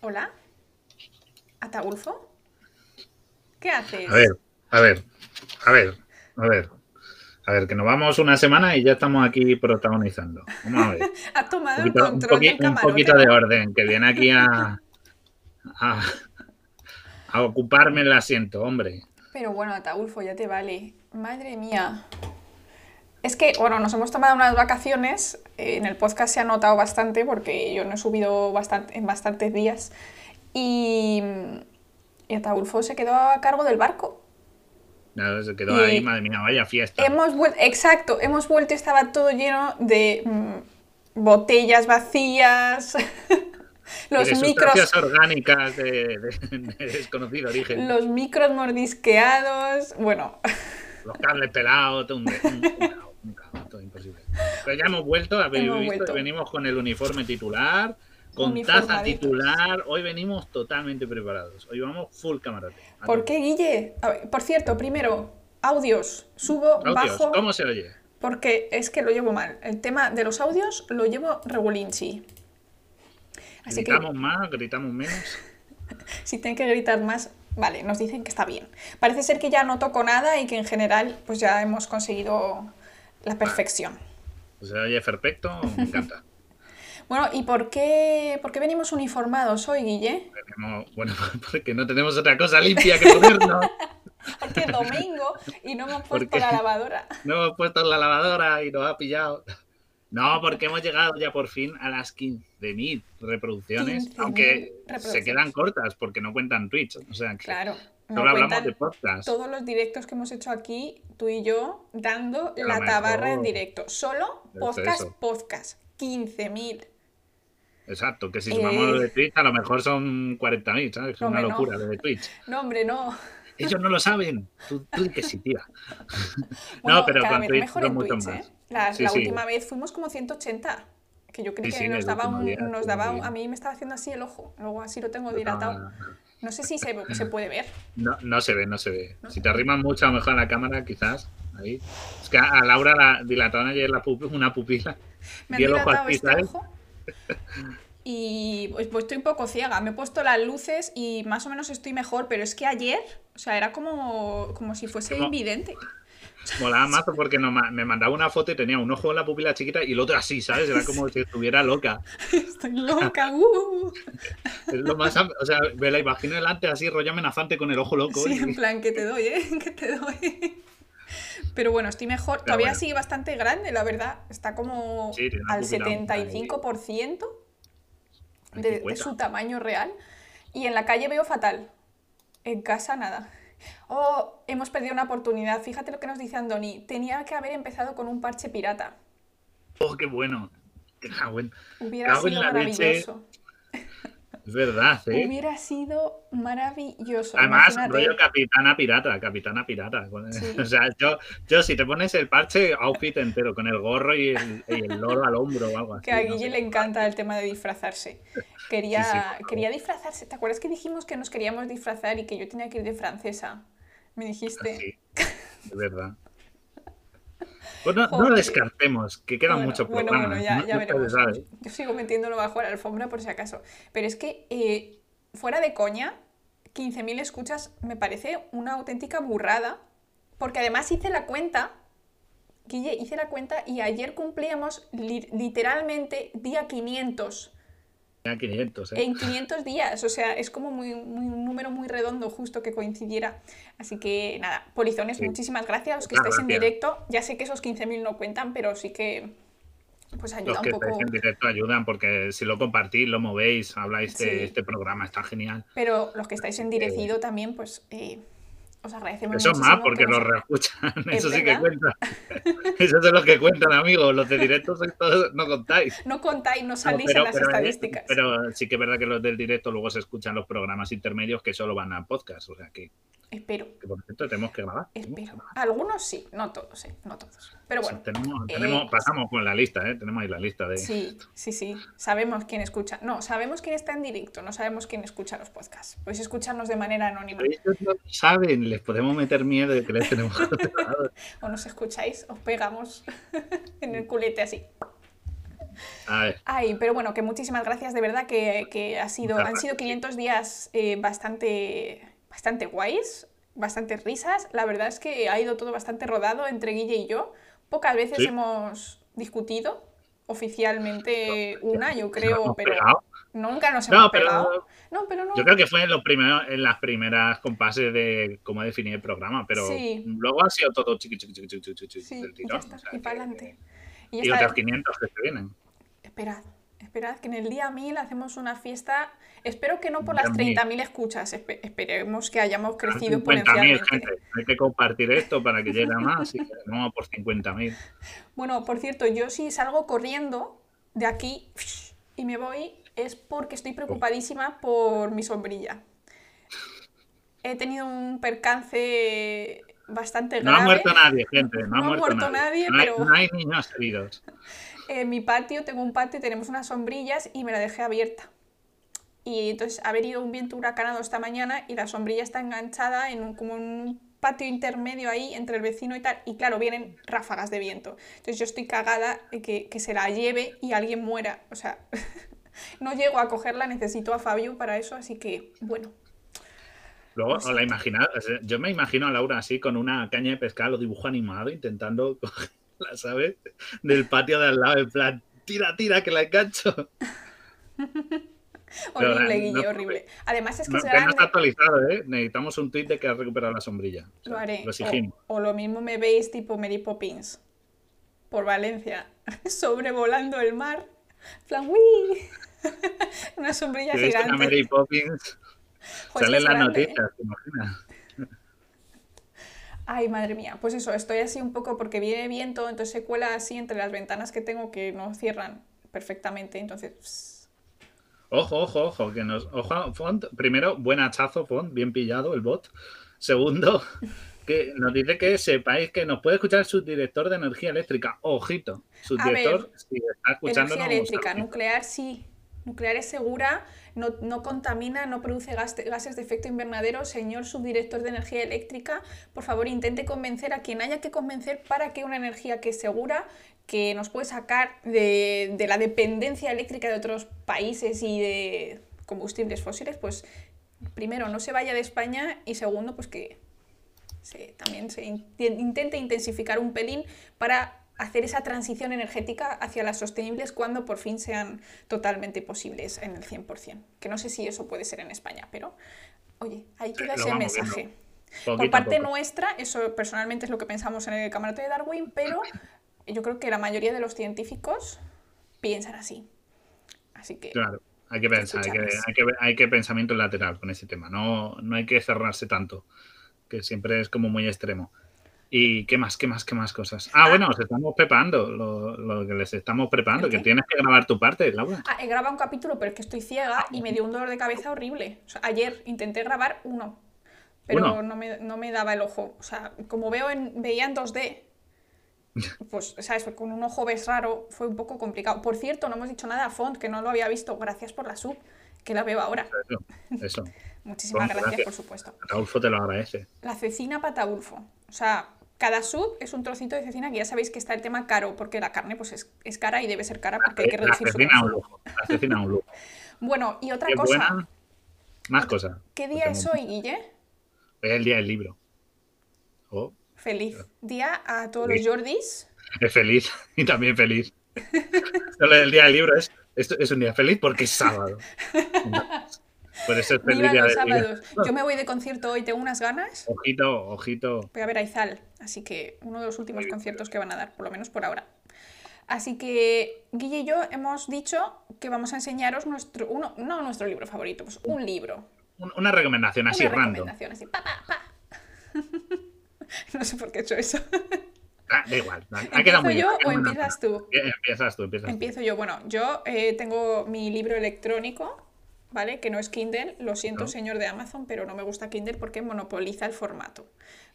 Hola. ¿Ataulfo? ¿Qué haces? A ver, a ver, a ver, a ver. A ver, que nos vamos una semana y ya estamos aquí protagonizando. Vamos a ver. Has tomado Un el poquito, un control poqui- del un poquito de orden, que viene aquí a, a, a ocuparme el asiento, hombre. Pero bueno, Ataulfo, ya te vale. Madre mía. Es que, bueno, nos hemos tomado unas vacaciones. eh, En el podcast se ha notado bastante porque yo no he subido bastante, en bastantes días. Y, y Ataulfo se quedó a cargo del barco. Nada, se quedó Y- ahí, madre mía, vaya fiesta. Hemos exacto, hemos vuelto y estaba todo lleno de mm, botellas vacías, los de micros, orgánicas de, de- de desconocido origen. los micros mordisqueados. Bueno, Los cables pelados, todo un, un, un imposible. Pero ya hemos vuelto, habéis Hemos visto, vuelto. y venimos con el uniforme titular, con taza titular. Hoy venimos totalmente preparados. Hoy vamos full camarote. ¿por qué, Guille? Ver, por cierto, primero, audios, subo, Audios, bajo, ¿Cómo se oye? porque es que lo llevo mal. El tema de los audios lo llevo regulinchi. Así que ¿Gritamos más? ¿Gritamos menos? si tienen que gritar más, vale, nos dicen que está bien. Parece ser que ya no toco nada y que en general pues ya hemos conseguido la perfección. ¿Se oye perfecto? Me encanta. Bueno, ¿y por qué, por qué venimos uniformados hoy, Guille? Bueno, porque no tenemos otra cosa limpia que ponernos. Porque es domingo y no hemos ¿Por puesto la lavadora. No hemos puesto la lavadora y nos ha pillado. No, porque hemos llegado ya por fin a las 15.000 reproducciones, 15.000 aunque se quedan cortas porque no cuentan Twitch. O sea, que Claro. No solo hablamos cuentan de podcast. todos los directos que hemos hecho aquí, tú y yo, dando A lo la tabarra en directo. Solo podcast, eso. podcast. 15.000. Exacto, que si Eh. sumamos lo de Twitch, a lo mejor son 40.000, ¿sabes? Es No, una hombre, no. locura lo de Twitch. No, hombre, no. Ellos no lo saben. Tú, tú que sí, tía. Bueno, no, pero con Twitch son mucho Twitch, más. ¿eh? La, Sí, la sí. última vez fuimos como 180. Que yo creí Sí, que nos daba, último un, día nos daba un-. A mí me estaba haciendo así el ojo. Luego así lo tengo dilatado. No sé si se, se puede ver. No, no se ve, no se ve. Si te arrimas mucho, a lo mejor a la cámara, quizás. Ahí. Es que a Laura la dilataron ayer la pup- una pupila. Me han Y dilatado este ojo. Y pues, pues estoy un poco ciega. Me he puesto las luces y más o menos estoy mejor, pero es que ayer, o sea, era como, como si fuese Como- invidente. Molaba mazo porque no me mandaba una foto y tenía un ojo en la pupila chiquita y el otro así, ¿sabes? Era como si estuviera loca. Estoy loca. uh. Es lo más. O sea, me la imagino delante así, rollo amenazante con el ojo loco. Sí, y- en plan, que te doy, ¿eh? Que te doy. Pero bueno, estoy mejor. Pero Todavía bueno. sigue bastante grande, la verdad. Está como Sí, al pupila muy 75% Ay, de, de su tamaño real. Y en la calle veo fatal. En casa nada. Oh, hemos perdido una oportunidad. Fíjate lo que nos dice Andoni. Tenía que haber empezado con un parche pirata. Oh, qué bueno. Qué bueno. Hubiera Cago sido la leche. Es verdad, ¿eh? Hubiera sido maravilloso. Además, imagínate. rollo capitana pirata, capitana pirata. Sí. O sea, yo, yo si te pones el parche, outfit entero, con el gorro y el, y el loro al hombro o algo así. Que a Guille le encanta el tema de disfrazarse. Quería, Sí, sí, quería disfrazarse. ¿Te acuerdas que dijimos que nos queríamos disfrazar y que yo tenía que ir de francesa? Me dijiste. Sí, es verdad. Pues no, descartemos, que quedan Bueno, muchos bueno, programas. bueno, ya, ¿no? ya veremos. Yo sigo metiéndolo bajo la alfombra por si acaso. Pero es que, eh, fuera de coña, 15.000 escuchas me parece una auténtica burrada. Porque además hice la cuenta, Guille, hice la cuenta y ayer cumplíamos li- literalmente día 500. Ya 500, ¿eh? En 500 días, o sea, es como muy, muy- un número muy redondo justo que coincidiera. Así que nada, polizones, Sí. muchísimas gracias. Los que estáis en directo, ya sé que esos 15.000 no cuentan, pero sí que pues ayuda Los un que poco. estáis en directo ayudan porque si lo compartís, lo movéis, habláis de Sí. este programa, está genial. Pero los que estáis en direcido también, pues eh, os agradecemos Eso más porque nos- reescuchan, Es eso sí que cuenta. Esos son los que cuentan, amigos. Los de directo no contáis. No contáis, no No, salís pero, en las pero- estadísticas. pero sí que es verdad que los del directo luego se escuchan los programas intermedios que solo van a podcast. O sea que, Espero, que por cierto tenemos que grabar. espero. Algunos sí, no todos, eh, no todos. Pero bueno. tenemos, eh, pasamos con la lista, ¿eh? Tenemos ahí la lista de. Sí, sí, sí. Sabemos quién escucha. No, sabemos quién está en directo, no sabemos quién escucha los podcasts. Podéis escucharnos de manera anónima. No saben, les podemos meter miedo de que les tenemos. O nos escucháis, os pegamos en el culete así. A ver. Ay, pero bueno, que muchísimas gracias, de verdad que, que ha sido, han sido 500 días eh, bastante, bastante guays, bastante risas. La verdad es que ha ido todo bastante rodado entre Guille y yo. Pocas veces Sí. hemos discutido oficialmente una, yo creo, hemos pero pegado. nunca nos No, hemos pero- pegado. No, pero no. Yo creo que fue en, los primeros, en las primeras compases de cómo definir el programa, pero Sí. luego ha sido todo chiqui, chiqui, chiqui, chiqui, chiqui, chiqui Sí, del y ya tirón. está, o sea y que- para adelante. Y, Y esta otros vez- 500 que se vienen. Esperad, esperad, que en el día 1000 hacemos una fiesta. Espero que no por las Día 1000. 30.000 escuchas, espe- esperemos que hayamos crecido 50.000 exponencialmente. gente. Hay que compartir esto para que llegue a más y que no por 50.000. Bueno, por cierto, yo si salgo corriendo de aquí y me voy es porque estoy preocupadísima por mi sombrilla. He tenido un percance bastante No grave. ha muerto nadie, gente. No, No ha muerto, muerto nadie. nadie, no, hay, pero- no hay niños heridos. En mi patio, tengo un patio, tenemos unas sombrillas y me la dejé abierta. Y entonces ha venido un viento huracanado esta mañana y la sombrilla está enganchada en un, como un patio intermedio ahí entre el vecino y tal. Y claro, vienen ráfagas de viento. Entonces yo estoy cagada de que, que se la lleve y alguien muera. O sea, no llego a cogerla, necesito a Fabio para eso, así que bueno. Luego, os la imaginad, yo me imagino a Laura así con una caña de pescar o dibujo animado intentando cogerla, ¿sabes? Del patio de al lado, en plan, tira, tira, que la engancho. Horrible, Guille, horrible. Además es que No, que no está actualizado, ¿eh? Necesitamos un tweet de que has recuperado la sombrilla. O sea, Lo haré. Lo exigimos. O, o lo mismo me veis tipo Mary Poppins por Valencia, sobrevolando el mar. Plan, ¡uy! Una sombrilla gigante. Mary Poppins, Joder, sale es en las ¿eh? noticias, ¿te imaginas? Ay, madre mía. Pues eso, estoy así un poco porque viene viento, entonces se cuela así entre las ventanas que tengo que no cierran perfectamente. Entonces, pss, Ojo, ojo, ojo, que nos. Ojo, Font. Primero, buen hachazo, Font, bien pillado el bot. Segundo, que nos dice que sepáis que nos puede escuchar su director de energía eléctrica. Ojito, su A director, ver, si está escuchando. energía eléctrica, nuclear sí. Nuclear es segura, no, no contamina, no produce gas- gases de efecto invernadero. Señor subdirector de energía eléctrica, por favor intente convencer a quien haya que convencer para que una energía que es segura, que nos puede sacar de, de la dependencia eléctrica de otros países y de combustibles fósiles, pues primero no se vaya de España y segundo pues que se- también se in- intente intensificar un pelín para hacer esa transición energética hacia las sostenibles cuando por fin sean totalmente posibles en el 100%. Que no sé si eso puede ser en España, pero oye, ahí queda lo ese mensaje. Por parte poco. nuestra, eso personalmente es lo que pensamos en el camarote de Darwin, pero yo creo que la mayoría de los científicos piensan así. Así que Claro, hay que pensar, hay que, hay, que, hay que pensamiento lateral con ese tema. No, no hay que cerrarse tanto, que siempre es como muy extremo. ¿Y qué más, qué más, qué más cosas? Ah, bueno, os estamos preparando, lo, lo que les estamos preparando, ¿El que tienes que grabar tu parte, Laura. Ah, he grabado un capítulo, pero es que estoy ciega y me dio un dolor de cabeza horrible. O sea, ayer intenté grabar uno, pero. No, me, no me daba el ojo. O sea, como veo en, veía en 2D, pues, ¿sabes? Con un ojo ves raro, fue un poco complicado. Por cierto, no hemos dicho nada a Font, que no lo había visto. Gracias por la sub, que la veo ahora. Eso, eso. Muchísimas Font, gracias, gracias. por supuesto. Raulfo te lo agradece. La cecina pataulfo. O sea, cada sub es un trocito de cecina que ya sabéis que está el tema caro, porque la carne pues es, es cara y debe ser cara porque hay que La reducir su un lujo. La cecina un lujo. Bueno, y otra Qué cosa. buena. Más cosas. ¿Qué día es hoy, Guille? Hoy es el día del libro. Oh, Feliz día a todos los. Jordis. es feliz y también feliz. El día del libro es, es, es un día feliz porque es sábado. Eso es feliz los sábados. Yo me voy de concierto hoy, tengo unas ganas. Ojito, ojito. Voy a ver a Izal, así que uno de los últimos Muy bien. conciertos que van a dar, por lo menos por ahora. Así que Guille y yo hemos dicho que vamos a enseñaros nuestro, uno, no nuestro libro favorito, pues un libro. Un- Una recomendación así una random. recomendación, así, pa, pa, pa. no sé por qué he hecho eso. Ah, da igual. Ha quedado ¿Empiezo muy bien, yo quedado o muy empiezas bien. tú? Bien, Empiezas tú, empiezas tú. Empiezo yo. Bueno, yo eh, tengo mi libro electrónico, ¿vale? Que no es Kindle. Lo siento, No. señor de Amazon, pero no me gusta Kindle porque monopoliza el formato.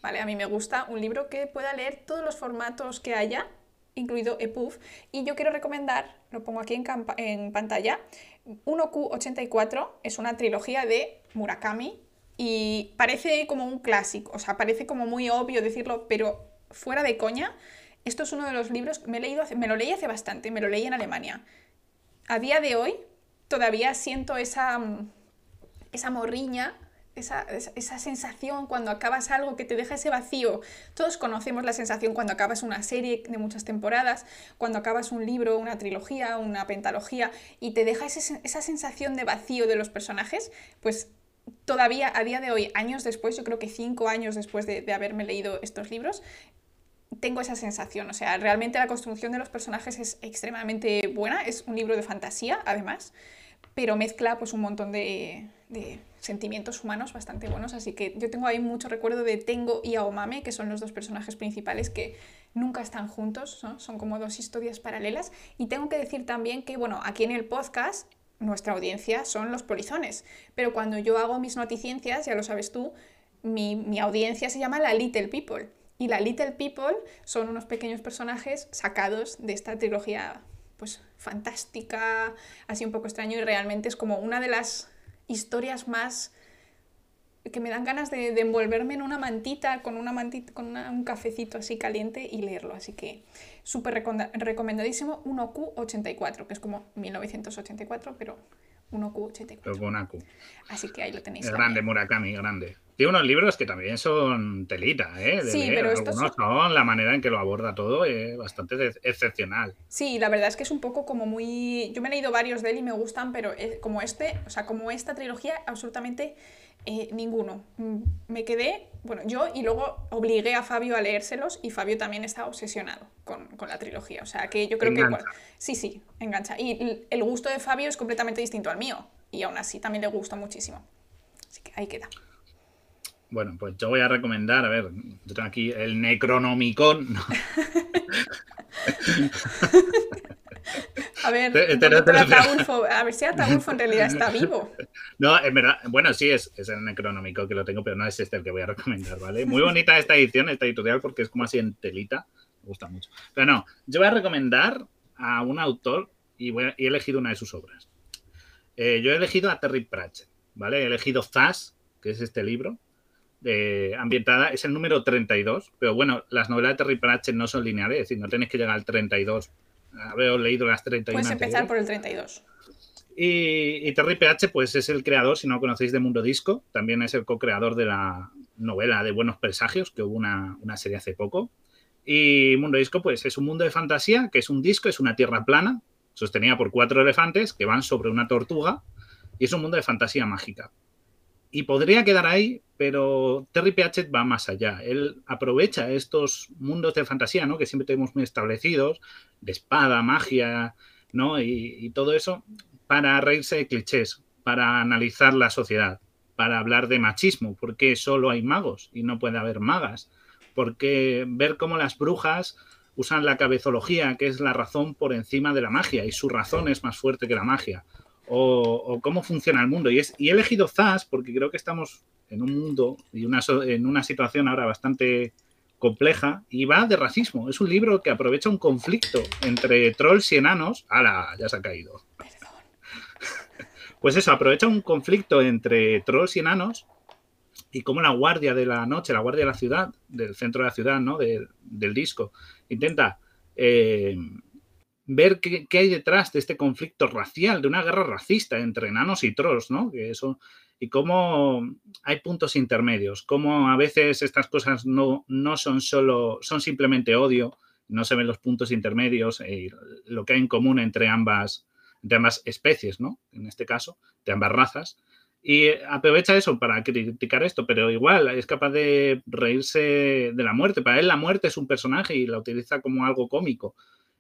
¿Vale? A mí me gusta un libro que pueda leer todos los formatos que haya, incluido EPUB. Y yo quiero recomendar, lo pongo aquí en, en pantalla, 1Q84 es una trilogía de Murakami y parece como un clásico, o sea, parece como muy obvio decirlo, pero fuera de coña, esto es uno de los libros, me, he leído me lo leí hace bastante, me lo leí en Alemania. A día de hoy todavía siento esa, mm, esa morriña esa, sensación cuando acabas algo que te deja ese vacío. Todos conocemos la sensación cuando acabas una serie de muchas temporadas, cuando acabas un libro, una trilogía, una pentalogía y te deja esa sensación de vacío de los personajes, pues todavía a día de hoy, años después, yo creo que cinco años después de, de haberme leído estos libros, tengo esa sensación. O sea, realmente la construcción de los personajes es extremadamente buena. Es un libro de fantasía, además, pero mezcla pues un montón de, de sentimientos humanos bastante buenos, así que yo tengo ahí mucho recuerdo de Tengo y Aomame, que son los dos personajes principales que nunca están juntos, son como dos historias paralelas. Y tengo que decir también que, bueno, aquí en el podcast nuestra audiencia son los polizones, pero cuando yo hago mis noticiencias, ya lo sabes tú, mi, mi audiencia se llama la Little People. Y la Little People son unos pequeños personajes sacados de esta trilogía pues fantástica, así un poco extraño y realmente es como una de las historias más que me dan ganas de, envolverme en una mantita con una mantita con un cafecito así caliente y leerlo. Así que súper recomendadísimo 1Q84, que es como 1984, pero 1Q84. Pero con una. Así que ahí lo tenéis. Es grande, Murakami, grande. Tiene unos libros que también son telita, ¿eh? sí, pero estos son... La manera en que lo aborda todo es bastante excepcional. Sí, la verdad es que es un poco como muy... Yo me he leído varios de él y me gustan, pero eh, como este, o sea, como esta trilogía, absolutamente eh, ninguno. Mm, me quedé, bueno, yo y luego obligué a Fabio a leérselos y Fabio también está obsesionado con, la trilogía. O sea, que yo creo que... sí, sí, engancha. Y el gusto de Fabio es completamente distinto al mío y aún así también le gusta muchísimo. Así que ahí queda. Bueno, pues yo voy a recomendar, a ver, yo tengo aquí el Necronomicon. a ver, a ver si Ataulfo en realidad está vivo. No, en verdad, bueno, sí, es, es el Necronomicon que lo tengo, pero no es este el que voy a recomendar, ¿vale? Muy bonita esta edición, esta editorial, porque es como así en telita, me gusta mucho. Pero no, yo voy a recomendar a un autor y, voy he elegido una de sus obras. Eh, yo he elegido a Terry Pratchett, ¿vale? He elegido Zaz, que es este libro, ambientada, es el número 32, pero bueno, las novelas de Terry Pratchett no son lineales, es decir, no tenéis que llegar al 32. Haber leído las 31. Puedes empezar por el 32. Y, Terry Pratchett, pues es el creador, si no conocéis, de Mundo Disco, también es el co-creador de la novela de Buenos Presagios, que hubo una, una serie hace poco. Y Mundo Disco, pues es un mundo de fantasía, que es un disco, es una tierra plana, sostenida por cuatro elefantes que van sobre una tortuga, y es un mundo de fantasía mágica. Y podría quedar ahí, pero Terry Pratchett va más allá. Él aprovecha estos mundos de fantasía, ¿no? Que siempre tenemos muy establecidos, de espada, magia, ¿no? Y, todo eso, para reírse de clichés, para analizar la sociedad, para hablar de machismo, porque solo hay magos y no puede haber magas, porque ver cómo las brujas usan la cabezología, que es la razón por encima de la magia, y su razón es más fuerte que la magia o, cómo funciona el mundo. Y, es, y he elegido Zas porque creo que estamos en un mundo y una, en una situación ahora bastante compleja y va de racismo. Es un libro que aprovecha un conflicto entre trolls y enanos. ¡Hala! Ya se ha caído. Pues eso, aprovecha un conflicto entre trolls y enanos y cómo la guardia de la noche, la guardia de la ciudad, del centro de la ciudad, ¿no? del disco, intenta eh, ver qué, hay detrás de este conflicto racial, de una guerra racista entre enanos y trolls, ¿no? Que eso, y cómo hay puntos intermedios, cómo a veces estas cosas no, no son solo, son simplemente odio, no se ven los puntos intermedios, y lo que hay en común entre ambas, entre ambas especies, ¿no? En este caso, de ambas razas. Y aprovecha eso para criticar esto, pero igual es capaz de reírse de la muerte. Para él la muerte es un personaje y la utiliza como algo cómico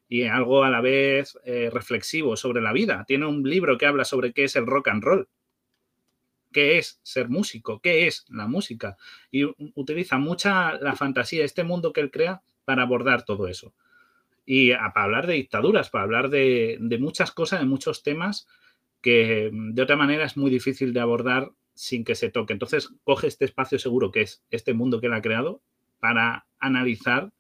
y algo a la vez eh, reflexivo sobre la vida. Tiene un libro que habla sobre qué es el rock and roll, qué es ser músico, qué es la música. Y utiliza mucha la fantasía, este mundo que él crea, para abordar todo eso. Y para hablar de dictaduras, para hablar de, de muchas cosas, de muchos temas que de otra manera es muy difícil de abordar sin que se toque. Entonces, coge este espacio seguro que es este mundo que él ha creado para analizar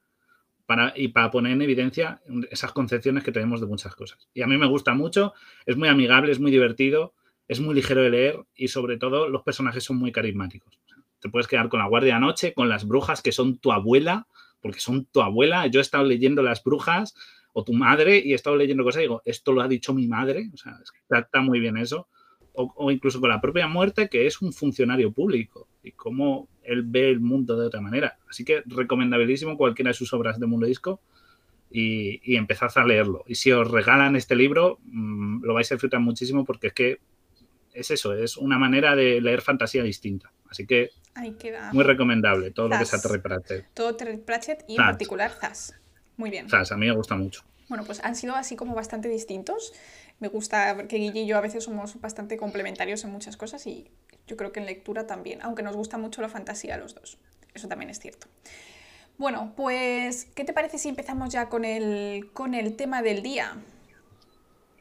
y para poner en evidencia esas concepciones que tenemos de muchas cosas. Y a mí me gusta mucho, es muy amigable, es muy divertido, es muy ligero de leer y sobre todo los personajes son muy carismáticos. Te puedes quedar con la guardia de noche, con las brujas que son tu abuela, porque son tu abuela, yo he estado leyendo Las Brujas o tu madre y he estado leyendo cosas y digo, esto lo ha dicho mi madre, o sea, está, muy bien eso. O, incluso con la propia muerte, que es un funcionario público y cómo él ve el mundo de otra manera. Así que recomendabilísimo cualquiera de sus obras de Mundo Disco y, y empezad a leerlo. Y si os regalan este libro, mm, lo vais a disfrutar muchísimo porque es que es eso, es una manera de leer fantasía distinta. Así que muy recomendable todo lo que sea Terry Pratchett. Todo Terry Pratchett y en particular Zas. Muy bien. Zas, a mí me gusta mucho. Bueno, pues han sido así como bastante distintos. Me gusta que Guille y yo a veces somos bastante complementarios en muchas cosas y yo creo que en lectura también, aunque nos gusta mucho la fantasía a los dos. Eso también es cierto. Bueno, pues, ¿qué te parece si empezamos ya con el, con el tema del día?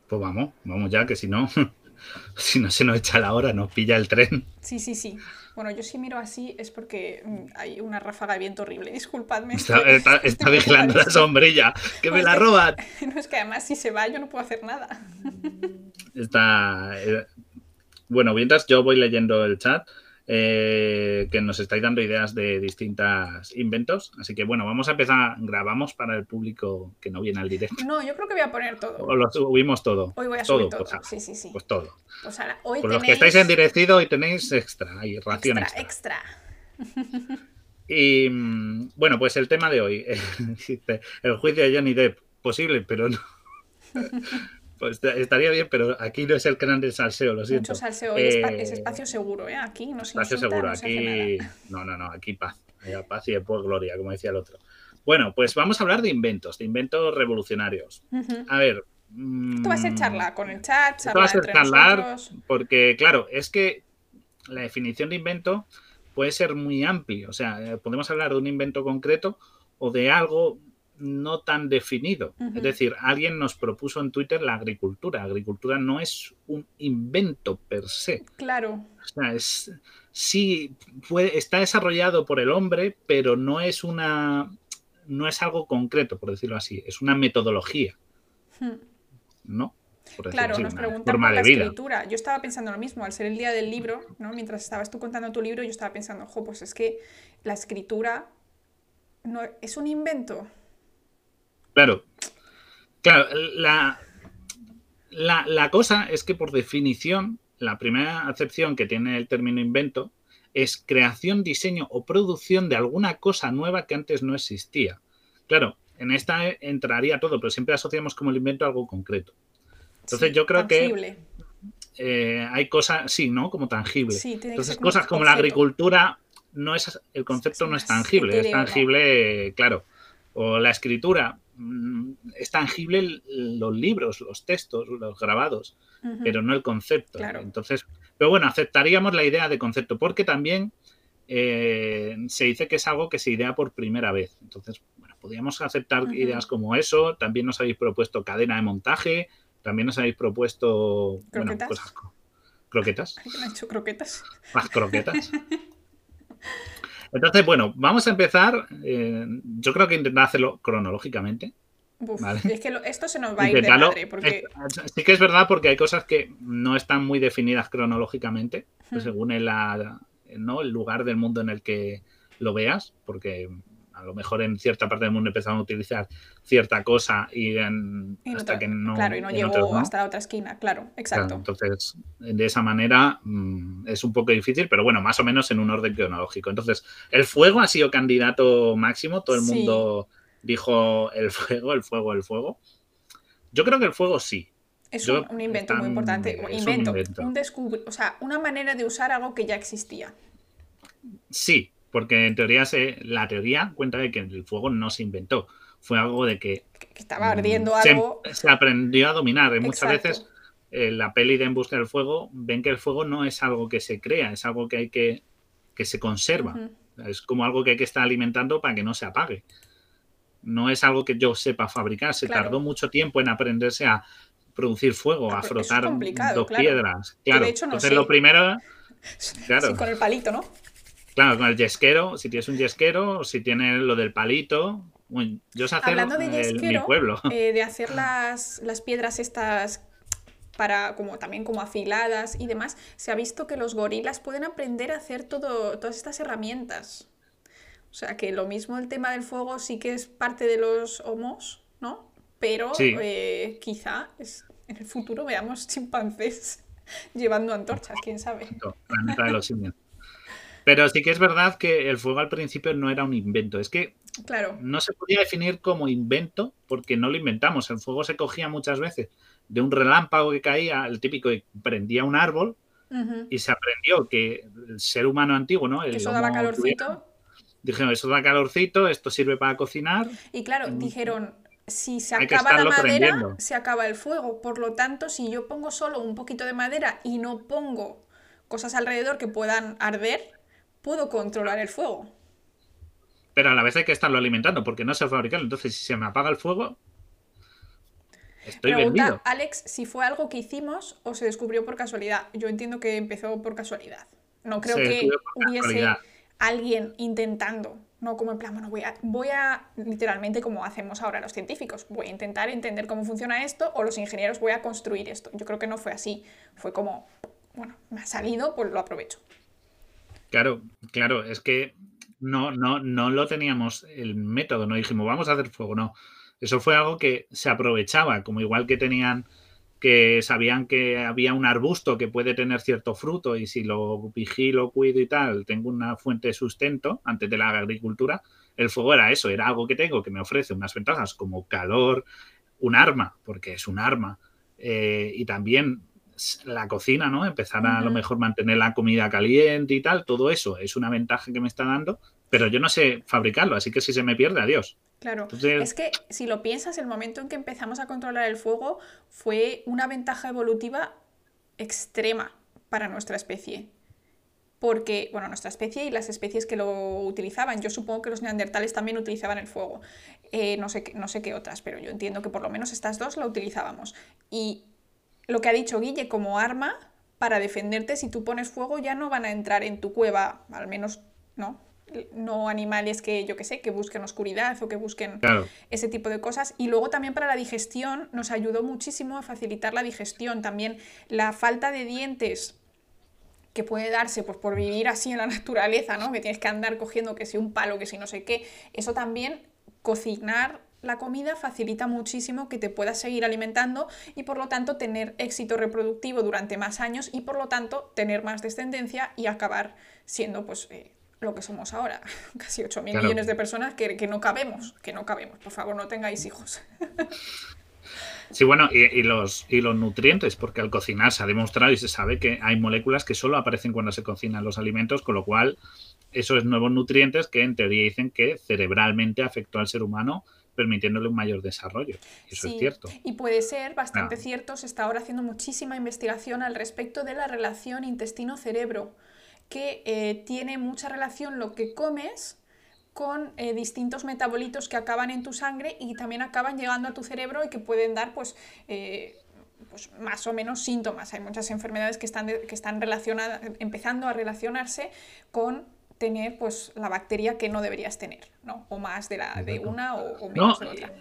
Pues vamos, vamos ya, que si no, si no se nos echa la hora, nos pilla el tren. Sí, sí, sí. Bueno, yo si miro así es porque mm, hay una ráfaga de viento horrible. Disculpadme. Está, vigilando la sombrilla. ¡Que me la roban! No, es que además si se va yo no puedo hacer nada. Está... Bueno, mientras yo voy leyendo el chat, eh, que nos estáis dando ideas de distintos inventos. Así que bueno, vamos a empezar. Grabamos para el público que no viene al directo. No, yo creo que voy a poner todo. O lo subimos todo. Hoy voy a subir todo. Pues, sí, sí, sí. Pues todo. Pues ahora, hoy Por los que estáis en directo, hoy tenéis extra, hay ración extra. Extra. Y mm, bueno, pues el tema de hoy. el juicio de Johnny Depp. Posible, pero no. Pues estaría bien, pero aquí no es el canal del salseo, lo siento. Mucho salseo, es eh, espacio seguro, ¿eh? Aquí no se Espacio seguro, aquí. No, no, no, aquí paz. paz y después gloria, como decía el otro. Bueno, pues vamos a hablar de inventos, de inventos revolucionarios. A ver. Tú vas a ser charla con el chat, charla vas a charlar, porque, claro, es que la definición de invento puede ser muy amplia. O sea, eh, podemos hablar de un invento concreto o de algo no tan definido. Es decir, alguien nos propuso en Twitter la agricultura. agricultura no es un invento per se. Claro. O sea, es, sí, está desarrollado por el hombre, pero no es una. No es algo concreto, por decirlo así. Es una metodología. Hmm. ¿No? claro, nos preguntan por la escritura. Yo estaba pensando lo mismo, al ser el día del libro, ¿no? mientras estabas tú contando tu libro, yo estaba pensando, ojo, pues es que la escritura no, es un invento. Claro. Claro, la, la, cosa es que por definición, la primera acepción que tiene el término invento es creación, diseño o producción de alguna cosa nueva que antes no existía. Claro, en esta entraría todo, pero siempre asociamos como el invento algo concreto. Entonces yo creo que eh, hay cosas, sí, ¿no? Como tangible. Entonces cosas como la agricultura, no es, el concepto no es tangible, es tangible, claro. O la escritura, es tangible los libros, los textos, los grabados, pero no el concepto. Entonces, pero bueno, aceptaríamos la idea de concepto, porque también eh, se dice que es algo que se idea por primera vez. Entonces, bueno, podríamos aceptar ideas como eso. También nos habéis propuesto cadena de montaje, también nos habéis propuesto ¿Croquetas? Bueno, cosas, croquetas. ¿Alguien ha hecho croquetas? Más croquetas. Entonces, bueno, vamos a empezar. Eh, yo creo que intentar hacerlo cronológicamente. Es que esto se nos va a ir de madre. Porque... sí que es verdad porque hay cosas que no están muy definidas cronológicamente, pues según el, ¿no? el lugar del mundo en el que lo veas, porque a lo mejor en cierta parte del mundo empezaron a utilizar cierta cosa y, hasta que no. Claro, y no llegó hasta la otra esquina, claro, exacto. entonces, de esa manera mm, es un poco difícil, pero bueno, más o menos en un orden cronológico. Entonces, el fuego ha sido candidato máximo, todo el mundo dijo el fuego, el fuego, el fuego. Yo creo que el fuego sí. Es un, invento muy importante. invento, un, o sea, una manera de usar algo que ya existía. Sí, porque en teoría se, la teoría cuenta de que el fuego no se inventó, fue algo de que, que estaba ardiendo mm, algo. Se, aprendió a dominar. Y muchas veces en la peli de En Busca del Fuego ven que el fuego no es algo que se crea, es algo que hay que que se conserva. Es como algo que hay que estar alimentando para que no se apague. No es algo que yo sepa fabricar. Se tardó mucho tiempo en aprenderse a producir fuego, a frotar dos piedras. Claro, entonces lo primero. Claro. con el palito, ¿no? Claro, con el yesquero, si tienes un yesquero, si tienes lo del palito. yo sé hacer Hablando de yesquero, mi pueblo. Eh, de hacer las, las piedras estas para como también como afiladas y demás, se ha visto que los gorilas pueden aprender a hacer todo, todas estas herramientas. O sea, que lo mismo el tema del fuego sí que es parte de los homos, ¿no? Pero Sí. eh, quizá es- en el futuro veamos chimpancés llevando antorchas, quién sabe. Planeta de los simios. Pero sí que es verdad que el fuego al principio no era un invento. Es que Claro, no se podía definir como invento porque no lo inventamos. El fuego se cogía muchas veces de un relámpago que caía, el típico que prendía un árbol, y se aprendió que el ser humano antiguo, ¿no? El eso daba calorcito. Dijeron, eso da calorcito, esto sirve para cocinar. Y claro, dijeron, si se Hay acaba la madera, prendiendo. se acaba el fuego. Por lo tanto, si yo pongo solo un poquito de madera y no pongo cosas alrededor que puedan arder, puedo controlar el fuego. Pero a la vez hay que estarlo alimentando porque no se fabrica. Entonces, si se me apaga el fuego, estoy Pregunta vendido. Alex si fue algo que hicimos o se descubrió por casualidad. Yo entiendo que empezó por casualidad. No creo Se que hubiese casualidad. alguien intentando, no como en plan, bueno, voy a, voy a, literalmente como hacemos ahora los científicos, voy a intentar entender cómo funciona esto o los ingenieros voy a construir esto. Yo creo que no fue así. Fue como, bueno, me ha salido, pues lo aprovecho. Claro, claro, es que no, no, no lo teníamos el método, no dijimos, vamos a hacer fuego, no. Eso fue algo que se aprovechaba, como igual que tenían, que sabían que había un arbusto que puede tener cierto fruto y si lo vigilo, cuido y tal, tengo una fuente de sustento antes de la agricultura, el fuego era eso, era algo que tengo que me ofrece unas ventajas como calor, un arma, porque es un arma, eh, y también la cocina, ¿no? Empezar a, a lo mejor mantener la comida caliente y tal, todo eso es una ventaja que me está dando, pero yo no sé fabricarlo, así que si se me pierde, adiós. Claro, Entonces- es que si lo piensas, el momento en que empezamos a controlar el fuego fue una ventaja evolutiva extrema para nuestra especie. Porque, bueno, nuestra especie y las especies que lo utilizaban, yo supongo que los neandertales también utilizaban el fuego. Eh, no, sé, qué- no sé qué otras, pero yo entiendo que por lo menos estas dos la utilizábamos. Y lo que ha dicho Guille, como arma para defenderte, si tú pones fuego ya no van a entrar en tu cueva, al menos, ¿no? No animales que, yo que sé, que busquen oscuridad o que busquen Claro, ese tipo de cosas. Y luego también para la digestión nos ayudó muchísimo a facilitar la digestión. También la falta de dientes que puede darse pues, por vivir así en la naturaleza, ¿no? Que tienes que andar cogiendo que si un palo, que si no sé qué. Eso también, cocinar la comida facilita muchísimo que te puedas seguir alimentando y por lo tanto tener éxito reproductivo durante más años y por lo tanto tener más descendencia y acabar siendo pues eh, lo que somos ahora, casi 8.000 Claro. millones de personas que, que no cabemos, que no cabemos, por favor no tengáis hijos. Sí, bueno, y, y los, y los nutrientes, porque al cocinar se ha demostrado y se sabe que hay moléculas que solo aparecen cuando se cocinan los alimentos, con lo cual esos nuevos nutrientes que en teoría dicen que cerebralmente afectó al ser humano, permitiéndole un mayor desarrollo. Eso Sí, es cierto. Y puede ser bastante Ah. cierto, se está ahora haciendo muchísima investigación al respecto de la relación intestino-cerebro, que eh, tiene mucha relación lo que comes con eh, distintos metabolitos que acaban en tu sangre y también acaban llegando a tu cerebro y que pueden dar pues, eh, pues más o menos síntomas. Hay muchas enfermedades que están, de- que están relacionadas, empezando a relacionarse con tener pues la bacteria que no deberías tener, ¿no? O más de, la, de una o, o No, menos de otra.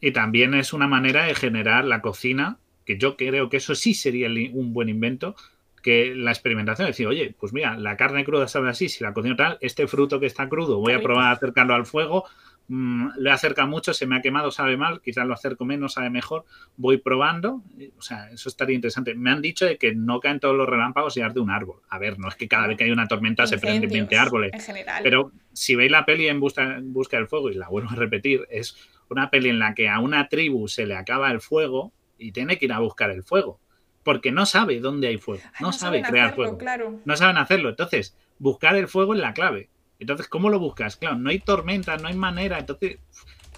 y también es una manera de generar la cocina, que yo creo que eso sí sería un buen invento, que la experimentación, decir, oye, pues mira, la carne cruda sabe así, si la cocino tal, este fruto que está crudo, voy a probar a acercarlo al fuego, mm, le acerca mucho, se me ha quemado, sabe mal, quizás lo acerco menos, sabe mejor, voy probando, o sea, eso estaría interesante. Me han dicho de que no caen todos los relámpagos y arde un árbol. A ver, no es que cada vez que hay una tormenta se prenden 20 Incendios, árboles, En general. pero si veis la peli en busca, en busca del fuego, y la vuelvo a repetir, es una peli en la que a una tribu se le acaba el fuego y tiene que ir a buscar el fuego. Porque no sabe dónde hay fuego. Ah, No, sabe crear hacerlo, fuego. Claro. No saben hacerlo. Entonces, buscar el fuego es la clave. Entonces, ¿cómo lo buscas? Claro, no hay tormenta, no hay manera. Entonces,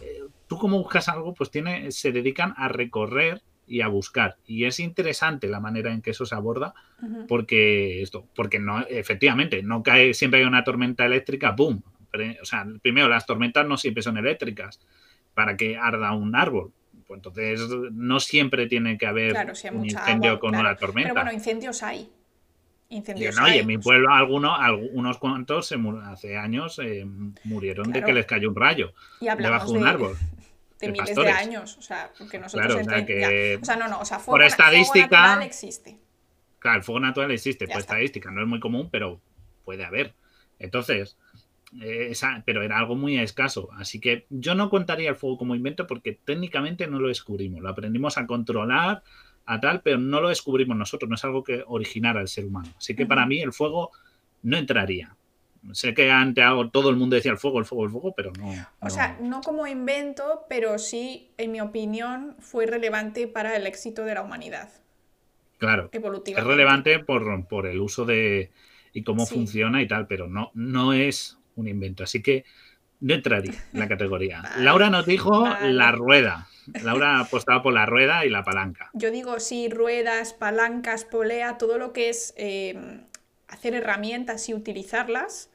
eh, tú como buscas algo, pues tiene, se dedican a recorrer y a buscar. Y es interesante la manera en que eso se aborda porque esto, porque no, efectivamente, no cae siempre hay una tormenta eléctrica, ¡boom! O sea, primero, las tormentas no siempre son eléctricas para que arda un árbol. Pues entonces, no siempre tiene que haber Claro, si hay un incendio agua, con claro. una tormenta. Pero bueno, incendios hay. Incendios no, y en mi pueblo algunos, algunos cuantos se hace años eh, murieron de que les cayó un rayo y debajo de un árbol. de de miles pastores. de años. O sea, porque nosotros Claro, o sea, que. O sea, no, no, o sea, fuego, por na- estadística- fuego natural existe. Claro, el fuego natural existe, Ya por está. estadística, no es muy común, pero puede haber. Entonces, eh, esa, pero era algo muy escaso. Así que yo no contaría el fuego como invento porque técnicamente no lo descubrimos. Lo aprendimos a controlar, a tal, pero no lo descubrimos nosotros. No es algo que originara el ser humano. Así que para mí el fuego no entraría. Sé que antes todo el mundo decía el fuego, el fuego, el fuego, pero no. O sea, no como invento, pero sí, en mi opinión, fue relevante para el éxito de la humanidad. Claro. Es relevante por, por el uso de y cómo funciona y tal, pero no, no es un invento. Así que no entraría en la categoría. Laura nos dijo la rueda. Laura apostaba por la rueda y la palanca. Yo digo sí, ruedas, palancas, polea, todo lo que es eh, hacer herramientas y utilizarlas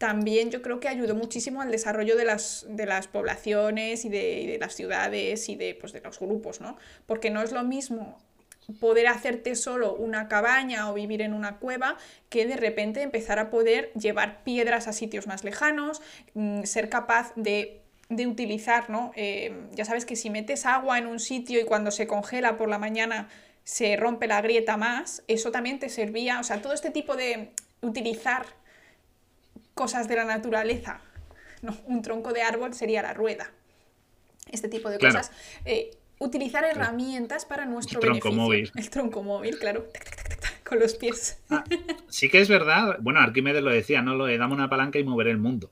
también yo creo que ayudó muchísimo al desarrollo de las, de las poblaciones y de, las ciudades y de, pues, de los grupos, ¿no? Porque no es lo mismo poder hacerte solo una cabaña o vivir en una cueva que de repente empezar a poder llevar piedras a sitios más lejanos, mm, ser capaz de, utilizar, ¿no? Eh, ya sabes que si metes agua en un sitio y cuando se congela por la mañana se rompe la grieta más, eso también te servía, o sea, todo este tipo de utilizar cosas de la naturaleza. No, un tronco de árbol sería la rueda. Este tipo de cosas. Eh, utilizar herramientas para nuestro el tronco móvil. El tronco móvil, claro. con los pies. Ah, sí que es verdad. Bueno, Arquímedes lo decía, no lo de dame una palanca y moveré el mundo.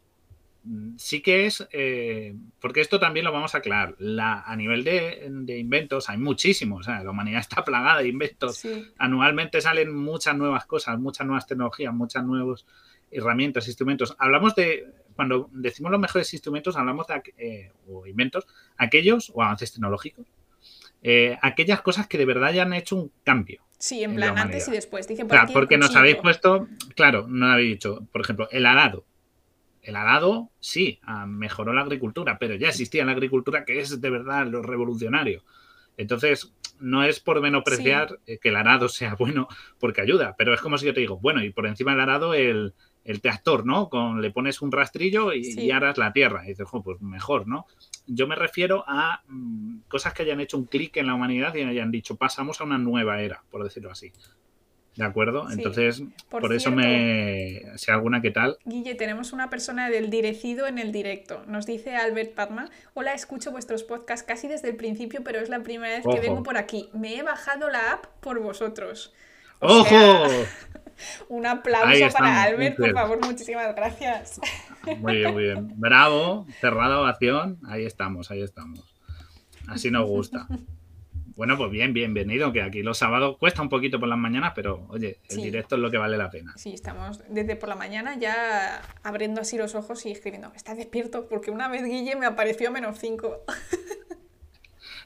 Mm, sí que es, eh, porque esto también lo vamos a aclarar. La, a nivel de, inventos hay muchísimos. la humanidad está plagada de inventos. Anualmente salen muchas nuevas cosas, muchas nuevas tecnologías, muchos nuevos herramientas, instrumentos. Hablamos de, cuando decimos los mejores instrumentos, hablamos de, eh, o inventos, aquellos, o avances tecnológicos, eh, aquellas cosas que de verdad ya han hecho un cambio. Sí, en plan antes y después. Dicen claro, porque nos habéis puesto, claro, no habéis dicho, por ejemplo, el arado. El arado, sí, ah, mejoró la agricultura, pero ya existía la agricultura, que es de verdad lo revolucionario. Entonces, no es por menospreciar eh, que el arado sea bueno porque ayuda, pero es como si yo te digo, bueno, y por encima del arado el, el tractor, ¿no? Con, le pones un rastrillo y, aras la tierra. Y dices, pues mejor, ¿no? Yo me refiero a mm, cosas que hayan hecho un clic en la humanidad y hayan dicho, pasamos a una nueva era, por decirlo así. ¿De acuerdo? Entonces, por, eso me. Si alguna, ¿qué tal? Guille, tenemos una persona del direcido en el directo. Nos dice Albert Padma: Hola, escucho vuestros podcasts casi desde el principio, pero es la primera vez que vengo por aquí. Me he bajado la app por vosotros. ¡Ojo! un aplauso para Albert, por favor, muchísimas gracias. Muy bien, muy bien. Bravo, cerrada ovación. Ahí estamos, ahí estamos. Así nos gusta. Bueno, pues bien, bienvenido, que aquí los sábados cuesta un poquito por las mañanas, pero oye, el directo es lo que vale la pena. Sí, estamos desde por la mañana ya abriendo así los ojos y escribiendo, ¿estás despierto? Porque una vez Guille me apareció a menos 5.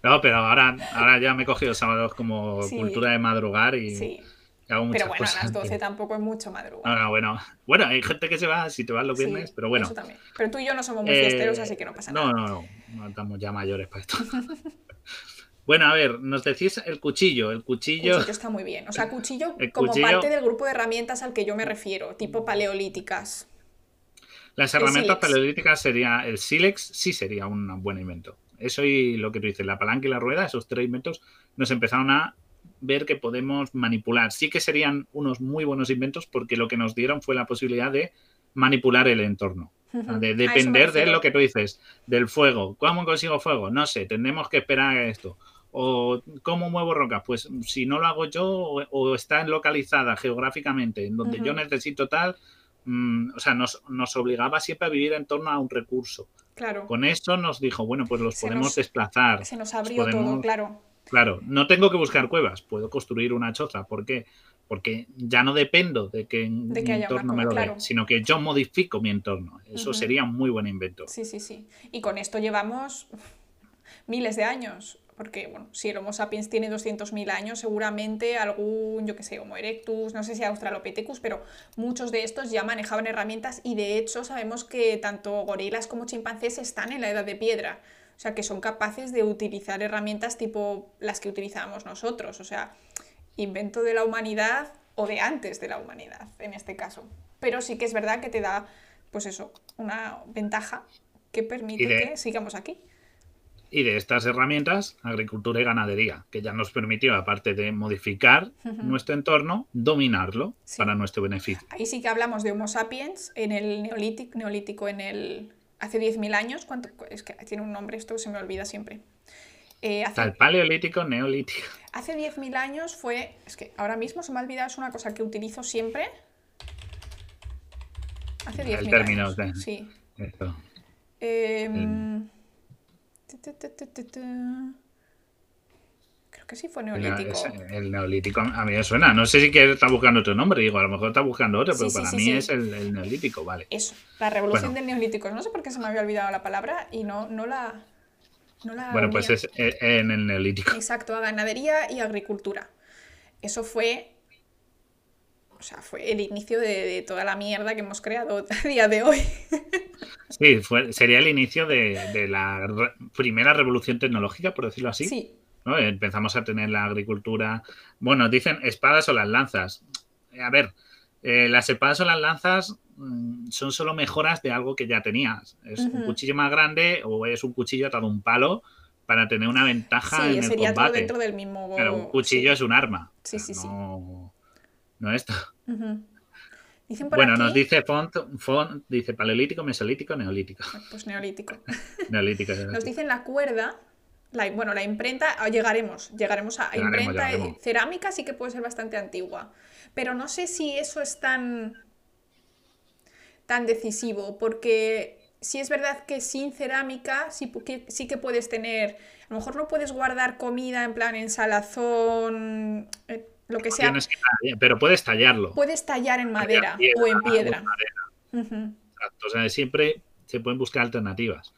No, pero ahora, ahora ya me he cogido sábados como cultura de madrugar y... Sí pero bueno, a las 12 tampoco es mucho madrugar. Ah, bueno. bueno, hay gente que se va si te vas los viernes, pero bueno. Eso también. Pero tú y yo no somos muy fiesteros, así que no pasa nada. No, no, no. No estamos ya mayores para esto. bueno, a ver, nos decís el cuchillo. El cuchillo. cuchillo está muy bien. O sea, cuchillo como parte del grupo de herramientas al que yo me refiero, tipo paleolíticas. Las herramientas paleolíticas sería el sílex, sí sería un buen invento. Eso y lo que tú dices, la palanca y la rueda, esos tres inventos nos empezaron a ver que podemos manipular. Sí que serían unos muy buenos inventos porque lo que nos dieron fue la posibilidad de manipular el entorno. De depender de lo que tú dices, del fuego. ¿Cómo consigo fuego? No sé, tendremos que esperar a esto. O cómo muevo rocas. Pues si no lo hago yo o, está localizada geográficamente en donde yo necesito tal, mm, o sea, nos, obligaba siempre a vivir en torno a un recurso. Claro. Con eso nos dijo, bueno, pues los podemos desplazar. Se nos abrió todo, claro. Claro, no tengo que buscar cuevas, puedo construir una choza. ¿Por qué? Porque ya no dependo de que, mi entorno me lo dé, sino que yo modifico mi entorno. Eso sería un muy buen invento. Sí, sí, sí. Y con esto llevamos miles de años. Porque, bueno, si el Homo sapiens tiene 200.000 años, seguramente algún, yo qué sé, Homo erectus, no sé si Australopithecus, pero muchos de estos ya manejaban herramientas y de hecho sabemos que tanto gorilas como chimpancés están en la edad de piedra. O sea, que son capaces de utilizar herramientas tipo las que utilizamos nosotros. O sea, invento de la humanidad o de antes de la humanidad, en este caso. Pero sí que es verdad que te da, pues eso, una ventaja que permite que sigamos aquí. Y de estas herramientas, agricultura y ganadería, que ya nos permitió, aparte de modificar nuestro entorno, dominarlo para nuestro beneficio. Ahí sí que hablamos de Homo sapiens en el neolítico, neolítico en el hace 10.000 años. ¿cuánto? Es que tiene un nombre, esto se me olvida siempre. Eh, hace, el paleolítico, neolítico. Hace 10.000 años fue. Es que ahora mismo se me ha olvidado, es una cosa que utilizo siempre. Hace 10.000 años. De... Sí. Esto. Em, Creo que sí fue neolítico. El, neolítico a mí me suena. No sé si está buscando otro nombre. Digo, a lo mejor está buscando otro, pero para mí es el, neolítico, vale. Eso, la revolución del neolítico. No sé por qué se me había olvidado la palabra y no, no la. bueno, pues es en el neolítico. Exacto, a ganadería y agricultura. Eso fue o sea, fue el inicio de, toda la mierda que hemos creado a día de hoy. Sí, fue, sería el inicio de, la primera revolución tecnológica, por decirlo así. Sí. Empezamos a tener la agricultura. Bueno, dicen espadas o las lanzas. A ver, eh, las espadas o las lanzas mm, son solo mejoras de algo que ya tenías. Es un cuchillo más grande o es un cuchillo atado a un palo para tener una ventaja en el sería Todo dentro del mismo. Pero un cuchillo es un arma. Sí, sí, sí. No esto. Bueno, nos dice Font, Font, dice paleolítico, mesolítico, neolítico. Pues neolítico. neolítico. Nos dicen la cuerda, bueno, la imprenta, ah, llegaremos, llegaremos a imprenta cerámica, sí que puede ser bastante antigua. Pero no sé si eso es tan, tan decisivo, porque si es verdad que sin cerámica sí, sí que puedes tener, a lo mejor no puedes guardar comida en plan en salazón, eh, lo que sea. pero puedes tallarlo. Puedes tallar en madera o en piedra. O sea, siempre se pueden buscar alternativas.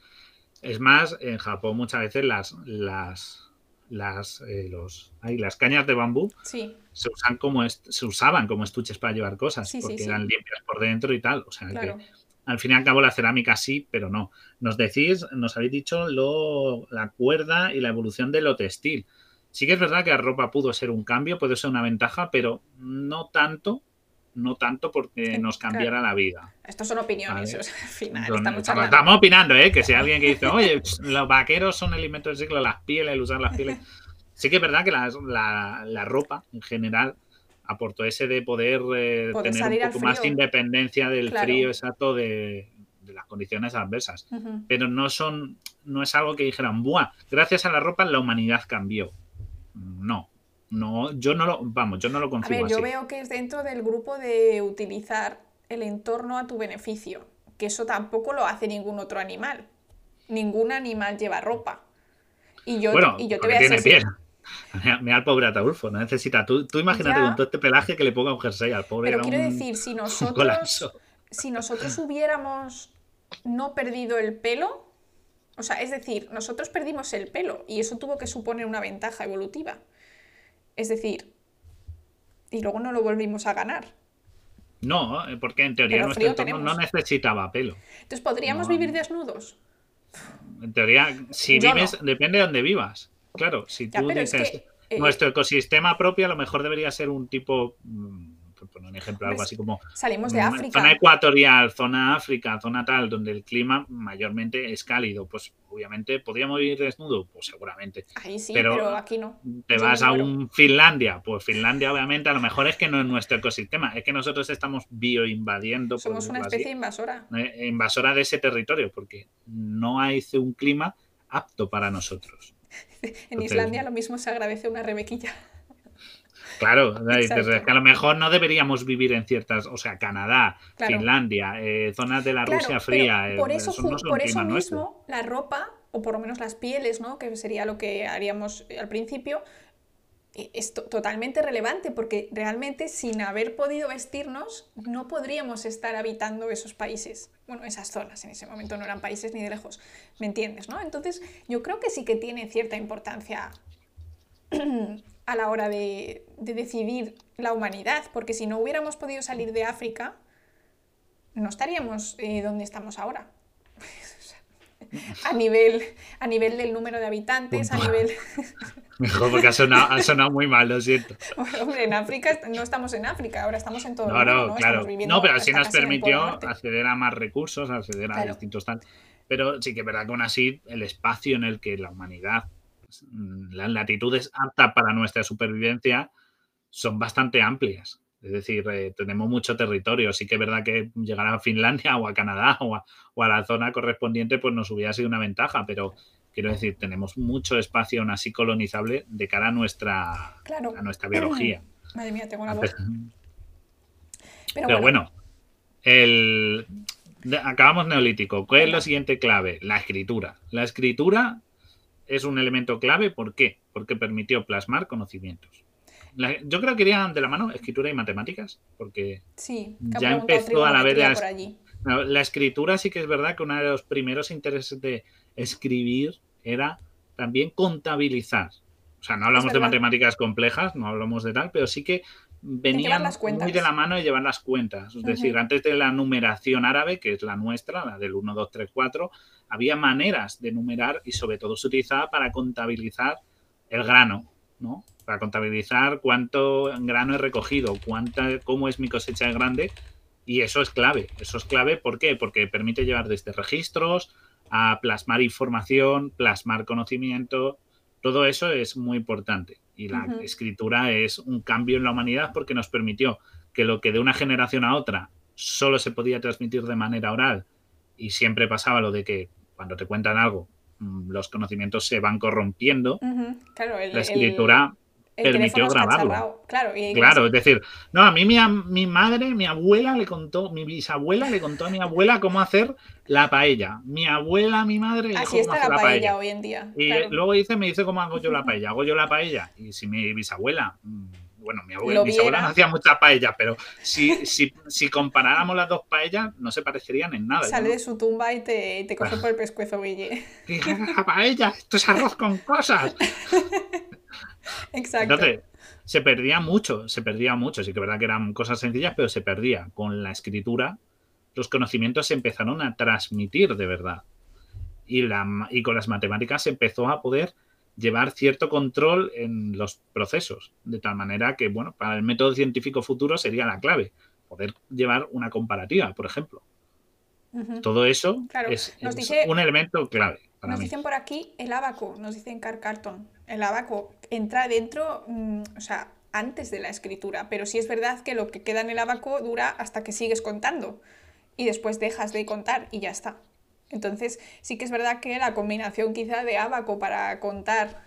Es más, en Japón muchas veces las, las, las, eh, los, las cañas de bambú se, usan como se usaban como estuches para llevar cosas, porque eran limpias por dentro y tal. O sea, que al fin y al cabo la cerámica sí, pero no. Nos decís, nos habéis dicho lo, la cuerda y la evolución de lo textil. Sí que es verdad que la ropa pudo ser un cambio, puede ser una ventaja, pero no tanto, no tanto porque nos cambiara la vida. Estos son opiniones, al final. estamos, opinando, ¿eh? Que si alguien que dice, oye, los vaqueros son el invento del siglo, las pieles, el usar las pieles. Sí que es verdad que la, ropa en general aportó ese de poder, eh, tener un poco más de independencia del frío exacto de, las condiciones adversas. Pero no son, no es algo que dijeran, buah, gracias a la ropa la humanidad cambió no. No, yo no lo, vamos, yo no lo concibo A ver, yo veo que es dentro del grupo de utilizar el entorno a tu beneficio, que eso tampoco lo hace ningún otro animal. Ningún animal lleva ropa. Y yo, y yo te voy a decir. Mira al pobre Ataulfo, no necesita. Tú, tú imagínate con todo este pelaje que le ponga un jersey al pobre. Pero quiero decir, si nosotros, si nosotros hubiéramos no perdido el pelo, o sea, es decir, nosotros perdimos el pelo y eso tuvo que suponer una ventaja evolutiva. Es decir, y luego no lo volvimos a ganar. No, eh, porque en teoría nuestro entorno no necesitaba pelo. Entonces, ¿podríamos vivir desnudos? En teoría, si vives, depende de dónde vivas. Claro, si tú dices, eh, nuestro ecosistema propio a lo mejor debería ser un tipo mm, poner un ejemplo, algo así como... Salimos de África. Zona ecuatorial, zona África, zona tal, donde el clima mayormente es cálido, pues obviamente podríamos vivir desnudo, pues seguramente. Ahí sí, pero, aquí no. Te vas a un Finlandia, pues Finlandia obviamente a lo mejor es que no es nuestro ecosistema, es que nosotros estamos bioinvadiendo. Somos una especie invasora. Eh, invasora de ese territorio, porque no hay un clima apto para nosotros. en Islandia lo mismo se agradece una rebequilla. Claro, que a lo mejor no deberíamos vivir en ciertas, o sea, Canadá, Finlandia, eh, zonas de la Rusia fría. Eh, por eso, por eso mismo la ropa, o por lo menos las pieles, ¿no? que sería lo que haríamos al principio, e, es totalmente relevante porque realmente sin haber podido vestirnos no podríamos estar habitando esos países, bueno, esas zonas en ese momento no eran países ni de lejos, ¿me entiendes? ¿no? Entonces yo creo que sí que tiene cierta importancia a la hora de, decidir la humanidad, porque si no hubiéramos podido salir de África, no estaríamos eh, donde estamos ahora. a, nivel, a nivel del número de habitantes, a nivel... Mejor porque ha sonado, muy mal, lo siento. hombre, en África no estamos en África, ahora estamos en todo el mundo. No, claro. No, pero así nos permitió acceder a más recursos, acceder a distintos tal. Pero sí que es verdad que aún así el espacio en el que la humanidad, las latitudes aptas para nuestra supervivencia son bastante amplias. Es decir, eh, tenemos mucho territorio. Sí que es verdad que llegar a Finlandia o a Canadá o a, la zona correspondiente pues nos hubiera sido una ventaja, pero quiero decir, tenemos mucho espacio aún así colonizable de cara a nuestra, a nuestra biología. Madre mía, tengo una voz. Pero, bueno, el, acabamos neolítico. ¿Cuál es la siguiente clave? La escritura. La escritura es un elemento clave. ¿Por qué? Porque permitió plasmar conocimientos. yo creo que irían de la mano escritura y matemáticas, porque ya empezó a la vez la, la, escritura sí que es verdad que uno de los primeros intereses de escribir era también contabilizar. O sea, no hablamos de matemáticas complejas, no hablamos de tal, pero sí que venían muy de la mano de llevar las cuentas. Es decir, antes de la numeración árabe, que es la nuestra, la del 1, 2, 3, 4, había maneras de numerar y sobre todo se utilizaba para contabilizar el grano, ¿no? Para contabilizar cuánto grano he recogido, cuánta, cómo es mi cosecha de grande. Y eso es clave. Eso es clave, ¿por qué? Porque permite llevar desde registros a plasmar información, plasmar conocimiento. Todo eso es muy importante. Y la escritura es un cambio en la humanidad porque nos permitió que lo que de una generación a otra solo se podía transmitir de manera oral y siempre pasaba lo de que cuando te cuentan algo mm, los conocimientos se van corrompiendo. la escritura permitió grabarlo. Claro, claro es decir, no, a mí mi, mi, madre, mi abuela le contó, mi bisabuela le contó a mi abuela cómo hacer la paella. Mi abuela, mi madre. Así está la, paella, hoy en día. Y luego dice, me dice cómo hago yo la paella. Hago yo la paella. Y si mi bisabuela. Bueno, mi abuela, bisabuela no hacía mucha paella, pero si, si, si, comparáramos las dos paellas, no se parecerían en nada. Sale de su tumba y te, te coge por el pescuezo, Guille. La paella, esto es arroz con cosas. Exacto. Entonces, se perdía mucho, se perdía mucho. Sí que es verdad que eran cosas sencillas, pero se perdía. Con la escritura, los conocimientos se empezaron a transmitir de verdad. Y, la, y con las matemáticas se empezó a poder llevar cierto control en los procesos. De tal manera que, bueno, para el método científico futuro sería la clave. Poder llevar una comparativa, por ejemplo. Todo eso es, un elemento clave. nos dicen por aquí el abaco, nos dicen Car Carton. El abaco entra dentro, mm, o sea, antes de la escritura, pero sí es verdad que lo que queda en el abaco dura hasta que sigues contando y después dejas de contar y ya está. Entonces sí que es verdad que la combinación quizá de abaco para contar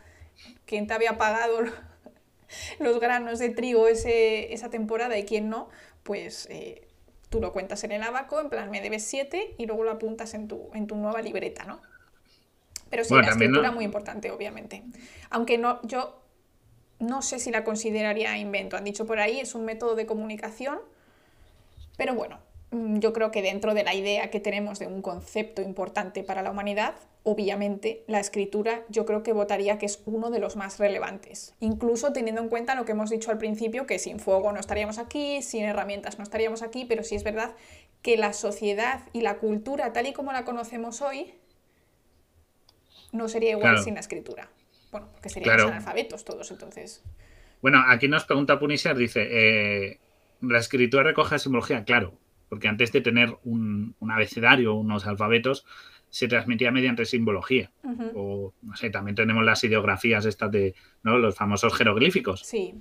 quién te había pagado los granos de trigo ese, esa temporada y quién no, pues eh, tú lo cuentas en el abaco, en plan me debes 7 y luego lo apuntas en tu, en tu nueva libreta, ¿no? Pero sí, la escritura muy importante, obviamente. Aunque no, yo no sé si la consideraría invento. Han dicho por ahí, es un método de comunicación. Pero bueno, yo creo que dentro de la idea que tenemos de un concepto importante para la humanidad, obviamente la escritura yo creo que votaría que es uno de los más relevantes. Incluso teniendo en cuenta lo que hemos dicho al principio, que sin fuego no estaríamos aquí, sin herramientas no estaríamos aquí, pero sí es verdad que la sociedad y la cultura tal y como la conocemos hoy no sería igual sin la escritura. Bueno, porque serían analfabetos todos entonces. Bueno, aquí nos pregunta Punisher, dice, eh, ¿la escritura recoge simbología? Claro, porque antes de tener un, un abecedario, unos alfabetos, se transmitía mediante simbología. O, no sé, también tenemos las ideografías estas de ¿no? los famosos jeroglíficos. Sí.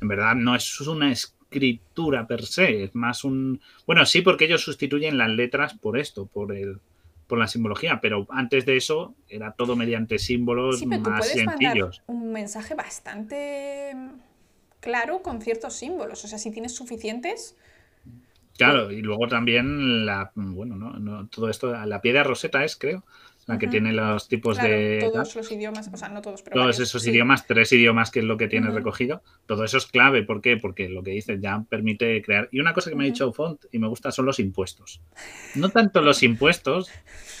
En verdad no es una escritura per se, es más un... Bueno, sí, porque ellos sustituyen las letras por esto, por el por la simbología, pero antes de eso era todo mediante símbolos más sencillos. un mensaje bastante claro con ciertos símbolos, o sea, si tienes suficientes, Claro, y luego también la, bueno, no, todo esto, la piedra roseta es, creo, la que tiene los tipos de... Todos los idiomas, o sea, no todos, pero Todos esos idiomas, tres idiomas que es lo que tiene recogido, todo eso es clave, ¿por qué? Porque lo que dices ya permite crear... Y una cosa que me ha dicho Font y me gusta son los impuestos. No tanto los impuestos,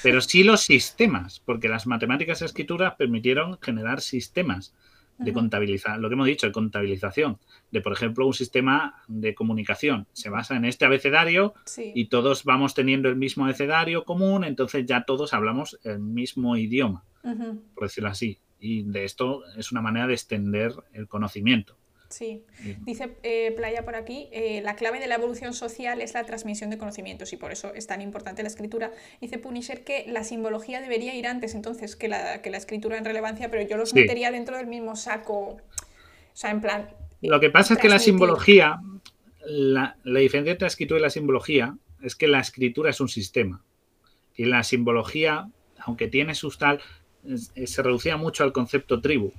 pero sí los sistemas, porque las matemáticas y escrituras permitieron generar sistemas de contabilizar, lo que hemos dicho, de contabilización, de por ejemplo un sistema de comunicación. Se basa en este abecedario y todos vamos teniendo el mismo abecedario común, entonces ya todos hablamos el mismo idioma, por decirlo así. Y de esto es una manera de extender el conocimiento. Sí, dice eh, Playa por aquí, eh, la clave de la evolución social es la transmisión de conocimientos y por eso es tan importante la escritura. Dice Punisher que la simbología debería ir antes entonces que la, que la escritura en relevancia, pero yo los metería dentro del mismo saco. O sea, en plan... Lo que pasa es que la simbología, la, diferencia entre la escritura y la simbología es que la escritura es un sistema. Y la simbología, aunque tiene sus tal, se reducía mucho al concepto tribu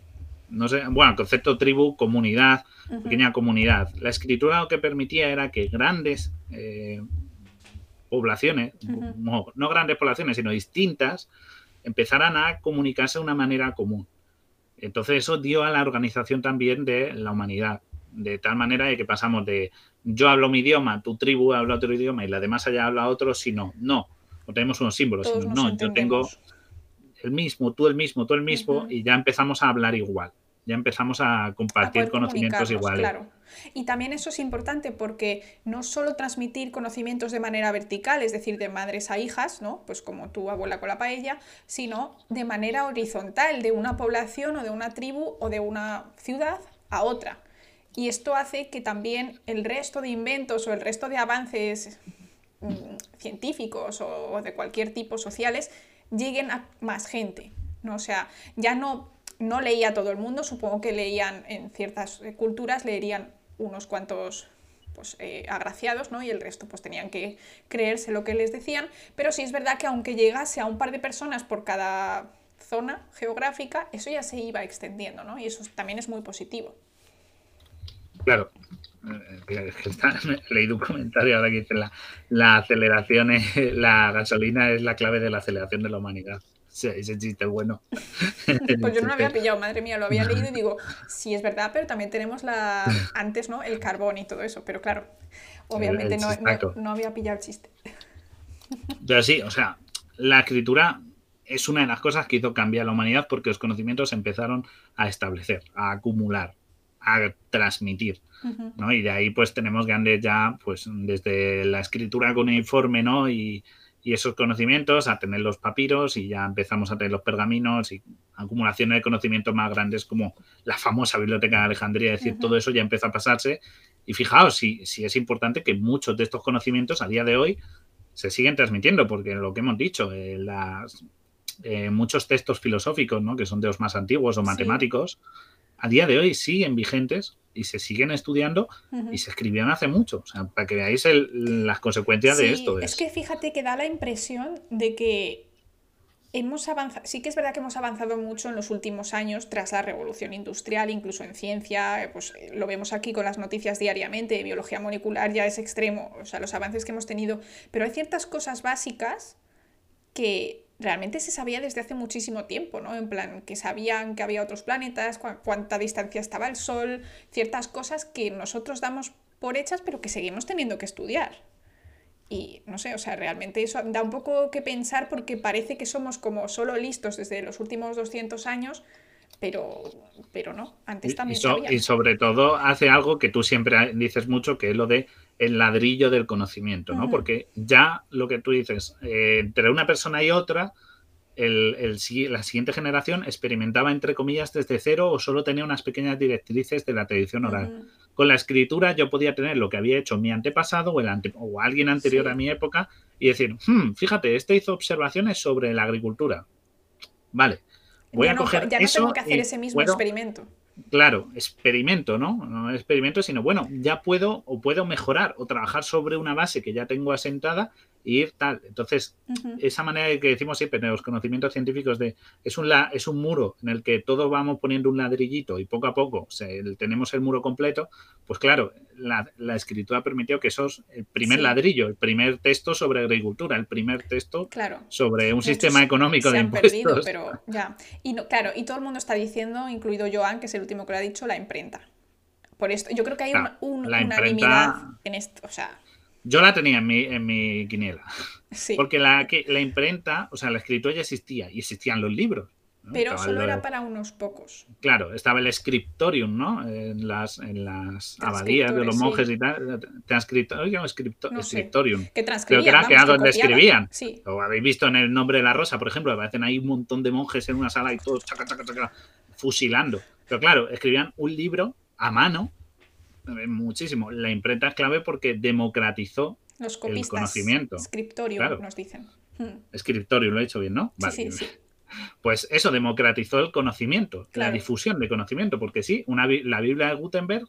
no sé, bueno, concepto tribu, comunidad, pequeña comunidad. La escritura lo que permitía era que grandes eh, poblaciones, no, grandes poblaciones, sino distintas, empezaran a comunicarse de una manera común. Entonces eso dio a la organización también de la humanidad, de tal manera de que pasamos de yo hablo mi idioma, tu tribu habla otro idioma y la demás allá habla otro, sino no, no tenemos unos símbolos, sino no, yo tengo el mismo, tú el mismo, tú el mismo, y ya empezamos a hablar igual ya empezamos a compartir conocimientos iguales. Claro. Y también eso es importante porque no solo transmitir conocimientos de manera vertical, es decir, de madres a hijas, ¿no? Pues como tu abuela con la paella, sino de manera horizontal, de una población o de una tribu o de una ciudad a otra. Y esto hace que también el resto de inventos o el resto de avances mm, científicos o, o de cualquier tipo sociales lleguen a más gente. ¿no? O sea, ya no no leía todo el mundo, supongo que leían en ciertas eh, culturas, leerían unos cuantos pues, eh, agraciados, ¿no? Y el resto pues tenían que creerse lo que les decían, pero sí es verdad que aunque llegase a un par de personas por cada zona geográfica, eso ya se iba extendiendo, ¿no? Y eso también es muy positivo. Claro. Eh, leído un comentario ahora que dice la, la aceleración, la gasolina es la clave de la aceleración de la humanidad ese chiste bueno. Pues yo no lo había pillado, madre mía, lo había leído y digo, sí es verdad, pero también tenemos la antes, ¿no? El carbón y todo eso, pero claro, obviamente no, no, había pillado el chiste. Pero sí, o sea, la escritura es una de las cosas que hizo cambiar la humanidad porque los conocimientos empezaron a establecer, a acumular, a transmitir. ¿no? Y de ahí pues tenemos grandes ya, pues desde la escritura con informe, ¿no? Y, y esos conocimientos a tener los papiros y ya empezamos a tener los pergaminos y acumulaciones de conocimientos más grandes como la famosa biblioteca de Alejandría, es decir, todo eso ya empieza a pasarse y fijaos si, si es importante que muchos de estos conocimientos a día de hoy se siguen transmitiendo porque lo que hemos dicho, eh, las, eh, muchos textos filosóficos, ¿no? que son de los más antiguos o matemáticos, a día de hoy siguen vigentes y se siguen estudiando y se escribieron hace mucho. O sea, para que veáis las consecuencias de esto. Es. que fíjate que da la impresión de que hemos avanzado, sí que es verdad que hemos avanzado mucho en los últimos años tras la revolución industrial, incluso en ciencia, pues lo vemos aquí con las noticias diariamente, biología molecular ya es extremo, o sea, los avances que hemos tenido, pero hay ciertas cosas básicas que realmente se sabía desde hace muchísimo tiempo, ¿no? En plan, que sabían que había otros planetas, cuánta distancia estaba el Sol, ciertas cosas que nosotros damos por hechas, pero que seguimos teniendo que estudiar. Y no sé, o sea, realmente eso da un poco que pensar porque parece que somos como solo listos desde los últimos 200 años, pero, pero no, antes también. Y, y sobre todo hace algo que tú siempre dices mucho, que es lo de el ladrillo del conocimiento, ¿no? Porque ya lo que tú dices, eh, entre una persona y otra, el, la siguiente generación experimentaba, entre comillas, desde cero o solo tenía unas pequeñas directrices de la tradición oral. Con la escritura yo podía tener lo que había hecho mi antepasado o, el o alguien anterior a mi época y decir, hmm, fíjate, este hizo observaciones sobre la agricultura. Vale, voy a coger ya no tengo que hacer ese mismo experimento claro, experimento, ¿no? No experimento, sino bueno, ya puedo o puedo mejorar o trabajar sobre una base que ya tengo asentada ir tal. Entonces, esa manera de que decimos siempre en los conocimientos científicos de es un, la, es un muro en el que todos vamos poniendo un ladrillito y poco a poco tenemos el muro completo, pues claro, la, escritura permitió que esos, el primer ladrillo, el primer texto sobre agricultura, el primer texto sobre un sistema económico de impuestos. pero ya. Y no, claro, y todo el mundo está diciendo, incluido Joan, que es el último que lo ha dicho, la imprenta. Por esto, yo creo que hay una unanimidad en esto, o sea, yo la tenía en mi, en mi quiniela. Porque la, que, la imprenta, o sea, la escritura ya existía y existían los libros. Pero solo era para unos pocos. Claro, estaba el scriptorium, ¿no? En las, en las abadías de los monjes y tal. Transcriptorium, no scriptorium. Que transcribían. Creo que era, donde escribían. Sí. Lo habéis visto en el nombre de la rosa, por ejemplo, aparecen ahí un montón de monjes en una sala y todos chaca, chaca, chaca, fusilando. Pero claro, escribían un libro a mano eh, muchísimo. La imprenta es clave porque democratizó Los el conocimiento. Scriptorium, Claro. nos dicen. Hmm. Escritorio, lo he hecho bien, ¿no? Sí, sí, sí. Pues eso democratizó el conocimiento, la difusión de conocimiento, porque sí, una, la Biblia de Gutenberg,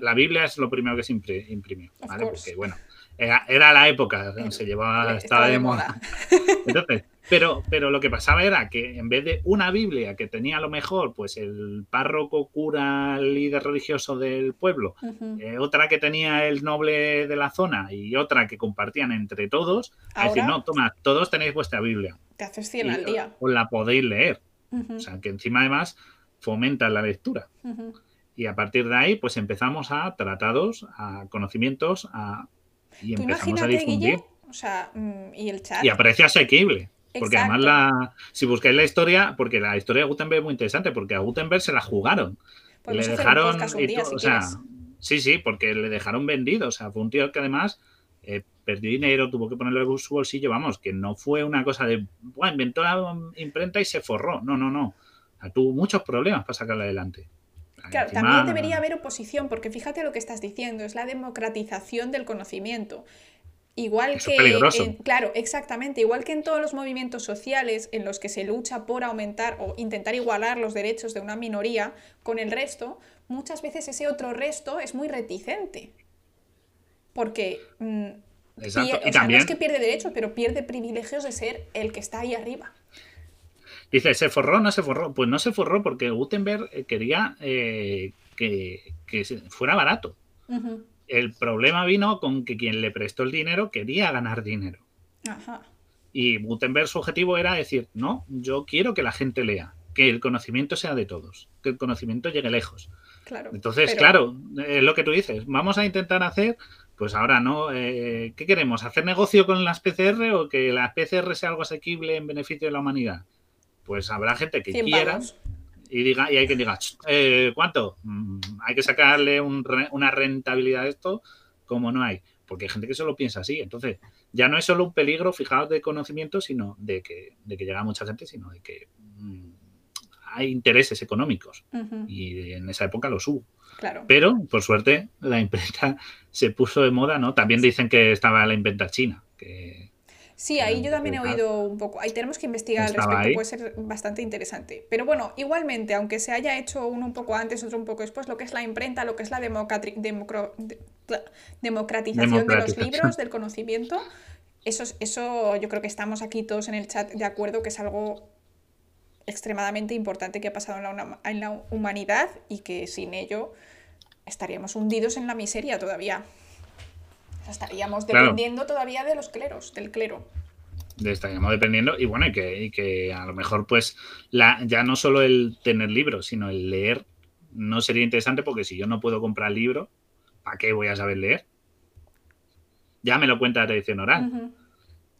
la Biblia es lo primero que se impri- imprimió, ¿vale? Porque bueno, era, era la época, se llevaba, estaba de moda. Entonces, pero, pero lo que pasaba era que en vez de una Biblia que tenía a lo mejor pues el párroco, cura, líder religioso del pueblo, eh, otra que tenía el noble de la zona y otra que compartían entre todos, a decir, no, toma, todos tenéis vuestra Biblia Te haces 100 y al día. os la podéis leer. O sea, que encima además fomenta la lectura. Y a partir de ahí, pues empezamos a tratados, a conocimientos, a... y Tú empezamos a difundir. Guille, o sea, mm, y el chat. Y a precio asequible. Porque Exacto. además, la, si buscáis la historia, porque la historia de Gutenberg es muy interesante, porque a Gutenberg se la jugaron. Podemos le dejaron. un día, si o sea, sí, sí, porque le dejaron vendido. O sea, fue un tío que además eh, perdió dinero, tuvo que ponerlo en su bolsillo. Vamos, que no fue una cosa de. Buah, inventó la imprenta y se forró. No, no, no. O sea, tuvo muchos problemas para sacarla adelante. Claro, también debería haber oposición, porque fíjate lo que estás diciendo, es la democratización del conocimiento. Igual Eso que, en- claro, exactamente, igual que en todos los movimientos sociales en los que se lucha por aumentar o intentar igualar los derechos de una minoría con el resto, muchas veces ese otro resto es muy reticente. Porque mm, Exacto. o Y sea, también no es que pierde derechos, pero pierde privilegios de ser el que está ahí arriba. Dice, ¿se forró o no se forró? Pues no se forró porque Gutenberg eh, quería eh, que, fuera barato. El problema vino con que quien le prestó el dinero quería ganar dinero. Ajá. Y Gutenberg su objetivo era decir, no, yo quiero que la gente lea, que el conocimiento sea de todos, que el conocimiento llegue lejos. Claro. Entonces, pero- claro, es lo que tú dices, vamos a intentar hacer, pues ahora no, eh, ¿qué queremos? ¿Hacer negocio con las PCR o que las PCR sea algo asequible en beneficio de la humanidad? Pues habrá gente que 100 quiera y diga y hay quien diga, "Ch, eh, ¿cuánto? Mm, hay que sacarle un una rentabilidad a esto, como no hay. Porque hay gente que solo piensa así. Entonces, ya no es solo un peligro, fijaos, de conocimiento, sino de que, de que llega mucha gente, sino de que mm, hay intereses económicos. Y en esa época los hubo. Claro. Pero, por suerte, la imprenta se puso de moda, ¿no? También dicen que estaba la imprenta china. Que, Sí, ahí yo también he oído un poco. Ahí tenemos que investigar al respecto, ahí. puede ser bastante interesante. Pero bueno, igualmente, aunque se haya hecho uno un poco antes, otro un poco después, lo que es la imprenta, lo que es la democratri- democro- de- democratización de los libros, del conocimiento, eso, es- eso yo creo que estamos aquí todos en el chat de acuerdo que es algo extremadamente importante que ha pasado en la, una- en la humanidad y que sin ello estaríamos hundidos en la miseria todavía. Estaríamos Claro. dependiendo todavía de los cleros, del clero. de estaríamos dependiendo y bueno y que, y que a lo mejor pues la, ya no solo el tener libros sino el leer no sería interesante porque si yo no puedo comprar libro ¿para qué voy a saber leer? ya me lo cuenta la tradición oral.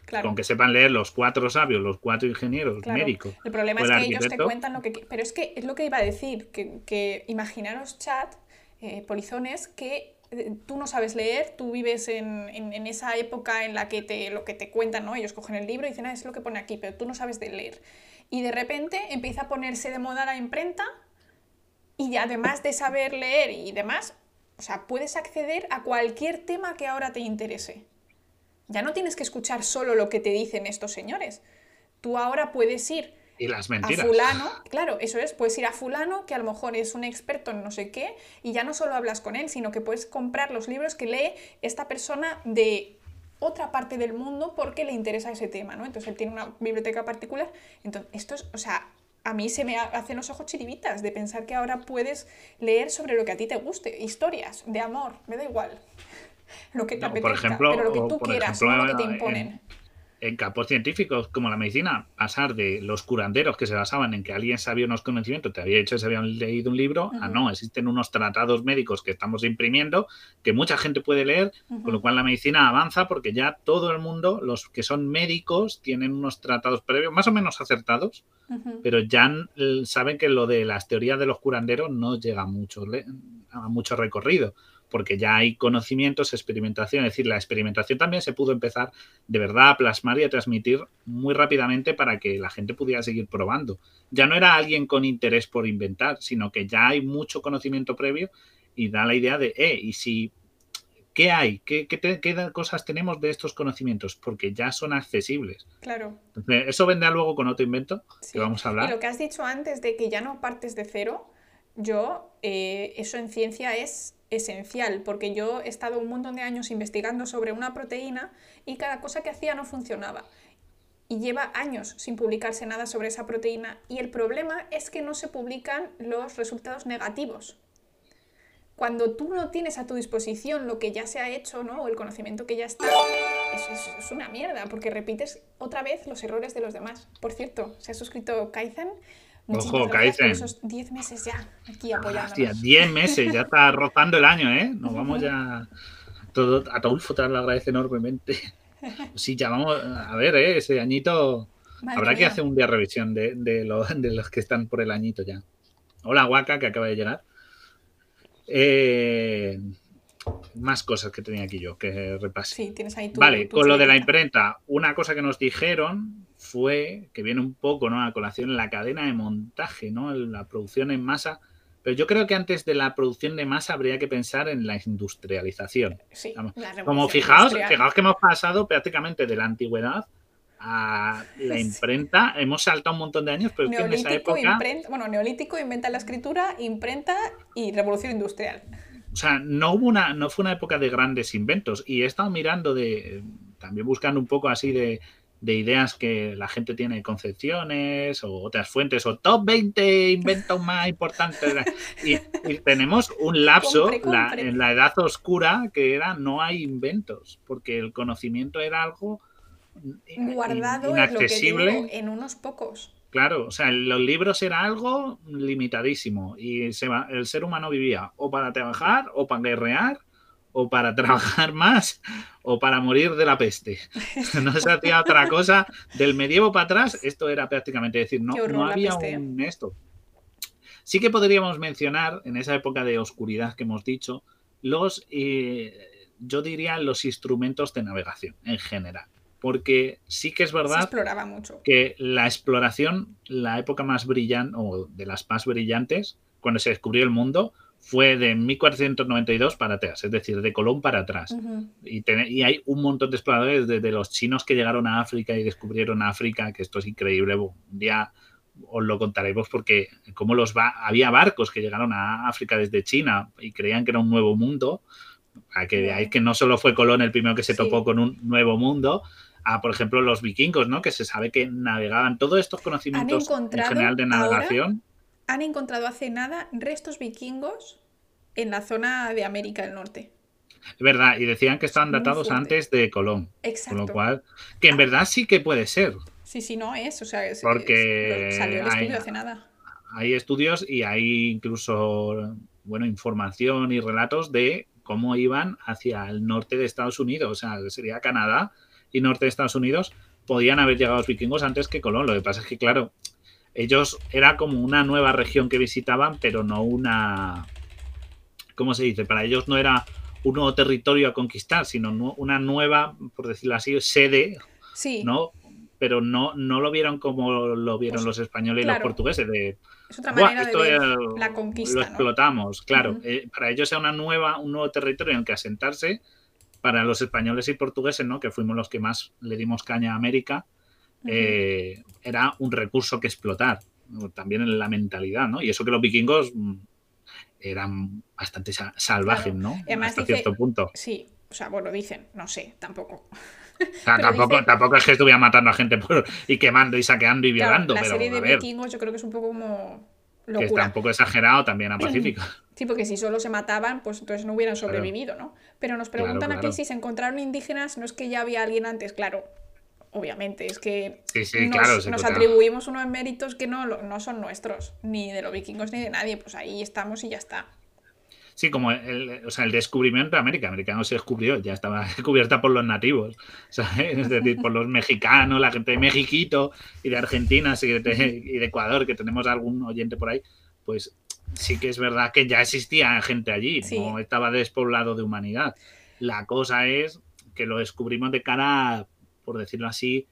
Claro. con que sepan leer los cuatro sabios los cuatro ingenieros Claro. médicos El problema es que ellos te cuentan lo que... Pero es que es lo que iba a decir, que, que imaginaros chat, eh, polizones, que tú no sabes leer, tú vives en, en- esa época en la que te, lo que te cuentan, ¿no? Ellos cogen el libro y dicen, ah, es lo que pone aquí, pero tú no sabes de leer. Y de repente empieza a ponerse de moda la imprenta y además de saber leer y demás, o sea, puedes acceder a cualquier tema que ahora te interese. Ya no tienes que escuchar solo lo que te dicen estos señores. Tú ahora puedes ir y las a mentiras fulano, claro, eso es, puedes ir a fulano que a lo mejor es un experto en no sé qué y ya no solo hablas con él, sino que puedes comprar los libros que lee esta persona de otra parte del mundo porque le interesa ese tema, ¿no? Entonces él tiene una biblioteca particular. Entonces, esto es, o sea, a mí se me ha- hacen los ojos chiribitas de pensar que ahora puedes leer sobre lo que a ti te guste, historias de amor, me da igual. Lo que te No, apetezca, ejemplo, pero lo que tú quieras, ejemplo, no lo que te en- imponen. en campos científicos como la medicina, pasar de los curanderos que se basaban en que alguien sabía unos conocimientos, te había dicho que se habían leído un libro, a Ujú. no, existen unos tratados médicos que estamos imprimiendo, que mucha gente puede leer, con lo cual la medicina avanza porque ya todo el mundo, los que son médicos, tienen unos tratados previos, más o menos acertados, pero ya saben que lo de las teorías de los curanderos no llega mucho, a mucho recorrido, porque ya hay conocimientos, experimentación, es decir, la experimentación también se pudo empezar de verdad a plasmar y a transmitir muy rápidamente para que la gente pudiera seguir probando. Ya no era alguien con interés por inventar, sino que ya hay mucho conocimiento previo y da la idea de, eh, y si, ¿qué hay? ¿Qué, qué, cosas tenemos de estos conocimientos? Porque ya son accesibles. Claro. Entonces, eso vendrá luego con otro invento que vamos a hablar. Y lo que has dicho antes de que ya no partes de cero, yo, eh, eso en ciencia es esencial, porque yo he estado un montón de años investigando sobre una proteína y cada cosa que hacía no funcionaba. Y lleva años sin publicarse nada sobre esa proteína y el problema es que no se publican los resultados negativos. Cuando tú no tienes a tu disposición lo que ya se ha hecho, ¿no? o el conocimiento que ya está, eso es, una mierda, porque repites otra vez los errores de los demás. Por cierto, se ha suscrito Kaizen, Ojo, Kaizen. esos 10 meses ya aquí apoyando. Hostia, 10 meses, ya está rozando el año, ¿eh? Nos vamos ya. Todo, a Taulfo te lo agradece enormemente. Sí, ya vamos a ver, ¿eh? Ese añito. Habrá que hacer un día revisión de, de, de, los que están por el añito ya. Hola, Waka, que acaba de llegar. Eh, más cosas que tenía aquí yo que repase. Sí, tienes ahí tu, Vale, con lo de la imprenta, una cosa que nos dijeron fue que viene un poco ¿no? a colación la cadena de montaje, ¿no? la producción en masa. Pero yo creo que antes de la producción de masa habría que pensar en la industrialización. Sí, Como fijaos, fijaos que hemos pasado prácticamente de la antigüedad a la imprenta. Hemos saltado un montón de años, pero en esa época... bueno, neolítico, inventa la escritura, imprenta y revolución industrial. O sea, no hubo una, no fue una época de grandes inventos. Y he estado mirando de, también buscando un poco así de, de ideas que la gente tiene concepciones o otras fuentes o top 20 inventos más importantes. Y, tenemos un lapso en la edad oscura que era no hay inventos, porque el conocimiento era algo guardado inaccesible. en unos pocos. Claro, o sea, los libros era algo limitadísimo y el ser humano vivía o para trabajar o para guerrear o para trabajar más o para morir de la peste. No se hacía otra cosa. Del medievo para atrás, esto era prácticamente decir, no, no había un esto. Sí que podríamos mencionar, en esa época de oscuridad que hemos dicho, los, eh, yo diría, los instrumentos de navegación en general. Porque sí que es verdad exploraba mucho. que la exploración, la época más brillante, o de las más brillantes, cuando se descubrió el mundo, fue de 1492 para atrás, es decir, de Colón para atrás. y, hay un montón de exploradores, desde los chinos que llegaron a África y descubrieron África, que esto es increíble. Un día os lo contaremos porque como los había barcos que llegaron a África desde China y creían que era un nuevo mundo. A que hay que no solo fue Colón el primero que se topó con un nuevo mundo, a por ejemplo los vikingos, ¿no? Que se sabe que navegaban todos estos conocimientos en general de navegación han encontrado hace nada restos vikingos en la zona de América del Norte. Es verdad, y decían que estaban datados antes de Colón. Exacto. Con lo cual, que en verdad sí que puede ser. Sí, sí, no es. O sea, Porque salió el estudio hace nada. Hay estudios y hay incluso, bueno, información y relatos de cómo iban hacia el norte de Estados Unidos. O sea, sería Canadá y norte de Estados Unidos. Podían haber llegado los vikingos antes que Colón. Lo que pasa es que, claro, ellos era como una nueva región que visitaban, pero no una, ¿cómo se dice? Para ellos no era un nuevo territorio a conquistar, sino una nueva, por decirlo así, sede, sí. ¿no? Pero no, no lo vieron como lo vieron pues, los españoles y los portugueses. De, es otra manera de ver la conquista. Lo explotamos, claro. Eh, para ellos era una nueva, un nuevo territorio en el que asentarse. Para los españoles y portugueses, ¿no? Que fuimos los que más le dimos caña a América eh, era un recurso que explotar, también en la mentalidad, ¿no? Y eso que los vikingos mm, eran bastante salvajes, ¿no? Hasta cierto punto. Sí, o sea, bueno, dicen, no sé, tampoco. tampoco, tampoco es que estuviera matando a gente y quemando y saqueando y violando. la pero, serie de vikingos yo creo que es un poco como locura. Que está un poco exagerado también a Pacífico. Sí, porque si solo se mataban, pues entonces no hubieran sobrevivido, ¿no? Pero nos preguntan aquí si se encontraron indígenas, no es que ya había alguien antes, claro, obviamente, es que nos, atribuimos unos méritos que no, no son nuestros, ni de los vikingos ni de nadie, pues ahí estamos y ya está. Sí, como el, o sea, el descubrimiento de América. América no se descubrió, ya estaba descubierta por los nativos, es decir, por los mexicanos, la gente de Mexiquito y de Argentina y de, Ecuador, que tenemos algún oyente por ahí, pues sí que es verdad que ya existía gente allí, no estaba despoblado de humanidad. La cosa es que lo descubrimos de cara por decirlo así,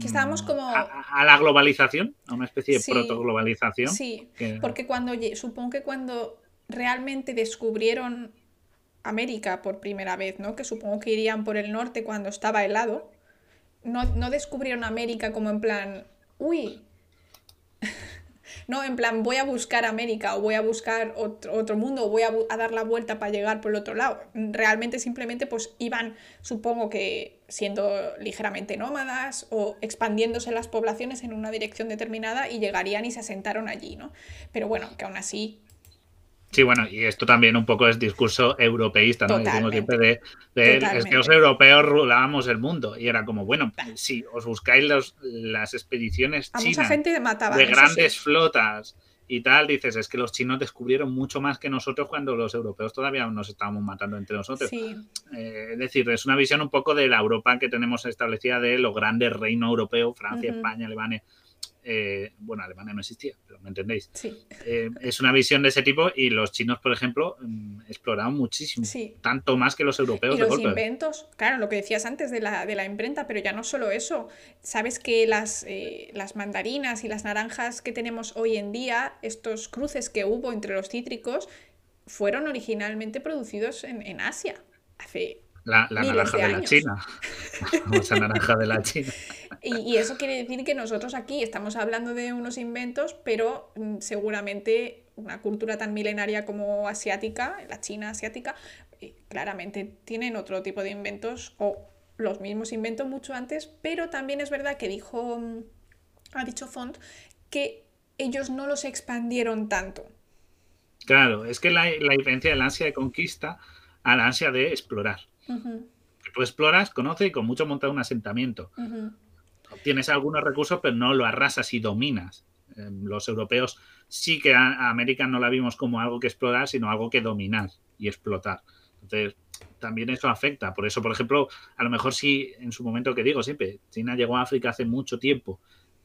que estábamos mm, como... A, la globalización, a una especie de protoglobalización. Sí, porque cuando, supongo que cuando realmente descubrieron América por primera vez, ¿no? Que supongo que irían por el norte cuando estaba helado. No, no descubrieron América como en plan, uy, no, en plan, voy a buscar América o voy a buscar otro, mundo o voy a, a, dar la vuelta para llegar por el otro lado. Realmente simplemente pues iban, supongo que siendo ligeramente nómadas o expandiéndose las poblaciones en una dirección determinada y llegarían y se asentaron allí, ¿no? Pero bueno, que aún así Sí, bueno, y esto también un poco es discurso europeísta, ¿no? Decimos siempre de, es que los europeos rulábamos el mundo. Y era como, bueno, si os buscáis los, las expediciones chinas de grandes flotas y tal, dices, es que los chinos descubrieron mucho más que nosotros cuando los europeos todavía nos estábamos matando entre nosotros. Eh, es decir, es una visión un poco de la Europa que tenemos establecida de los grandes reinos europeos, Francia, España, Alemania eh, bueno, Alemania no existía, pero me entendéis. Eh, es una visión de ese tipo y los chinos, por ejemplo, mm, exploraron muchísimo, tanto más que los europeos. Y los inventos, claro, lo que decías antes de la, de la imprenta, pero ya no solo eso. Sabes que las, eh, las mandarinas y las naranjas que tenemos hoy en día, estos cruces que hubo entre los cítricos, fueron originalmente producidos en, en Asia, hace la, naranja de, la China. La naranja de la China. Y, eso quiere decir que nosotros aquí estamos hablando de unos inventos, pero mm, seguramente una cultura tan milenaria como asiática, la China asiática, eh, claramente tienen otro tipo de inventos o los mismos inventos mucho antes, pero también es verdad que dijo, mm, ha dicho Font, que ellos no los expandieron tanto. Claro, es que la, la diferencia del ansia de conquista a la ansia de explorar. Tú exploras, conoces y con mucho montas un asentamiento. Obtienes algunos recursos, pero no lo arrasas y dominas. Em, los europeos sí que a, América no la vimos como algo que explorar, sino algo que dominar y explotar. Entonces, también eso afecta. Por eso, por ejemplo, a lo mejor si en su momento que digo siempre, China llegó a África hace mucho tiempo.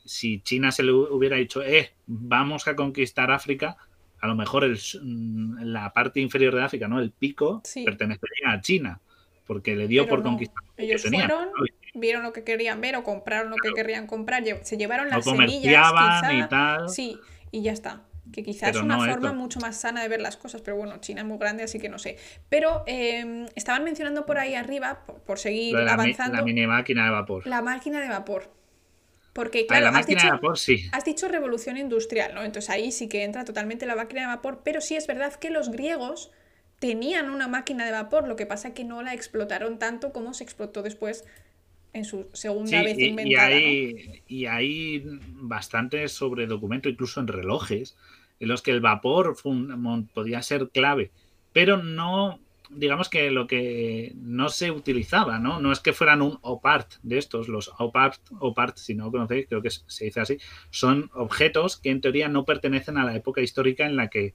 Si China se le hubiera dicho, eh, vamos a conquistar África, a lo mejor el, mm, la parte inferior de África, ¿no? El pico, pertenecería a China porque le dio por conquistar. Ellos fueron, vieron lo que querían ver o compraron lo que querían comprar, se llevaron las semillas, y tal. Sí, y ya está. Que quizás es una forma mucho más sana de ver las cosas, pero bueno, China es muy grande, así que no sé. Pero em, estaban mencionando por ahí arriba, por, seguir avanzando. La mini máquina de vapor. La máquina de vapor. Porque, claro, la máquina has, dicho, de vapor, sí. has dicho revolución industrial, ¿no? Entonces ahí sí que entra totalmente la máquina de vapor, pero sí es verdad que los griegos tenían una máquina de vapor, lo que pasa es que no la explotaron tanto como se explotó después en su segunda vez inventada. Y hay, y hay bastante sobre documento, incluso en relojes, en los que el vapor podía ser clave, pero no, digamos que lo que no se utilizaba, ¿no? No es que fueran un opart de estos, los opart, opart, si no lo conocéis, creo que se dice así, son objetos que en teoría no pertenecen a la época histórica en la que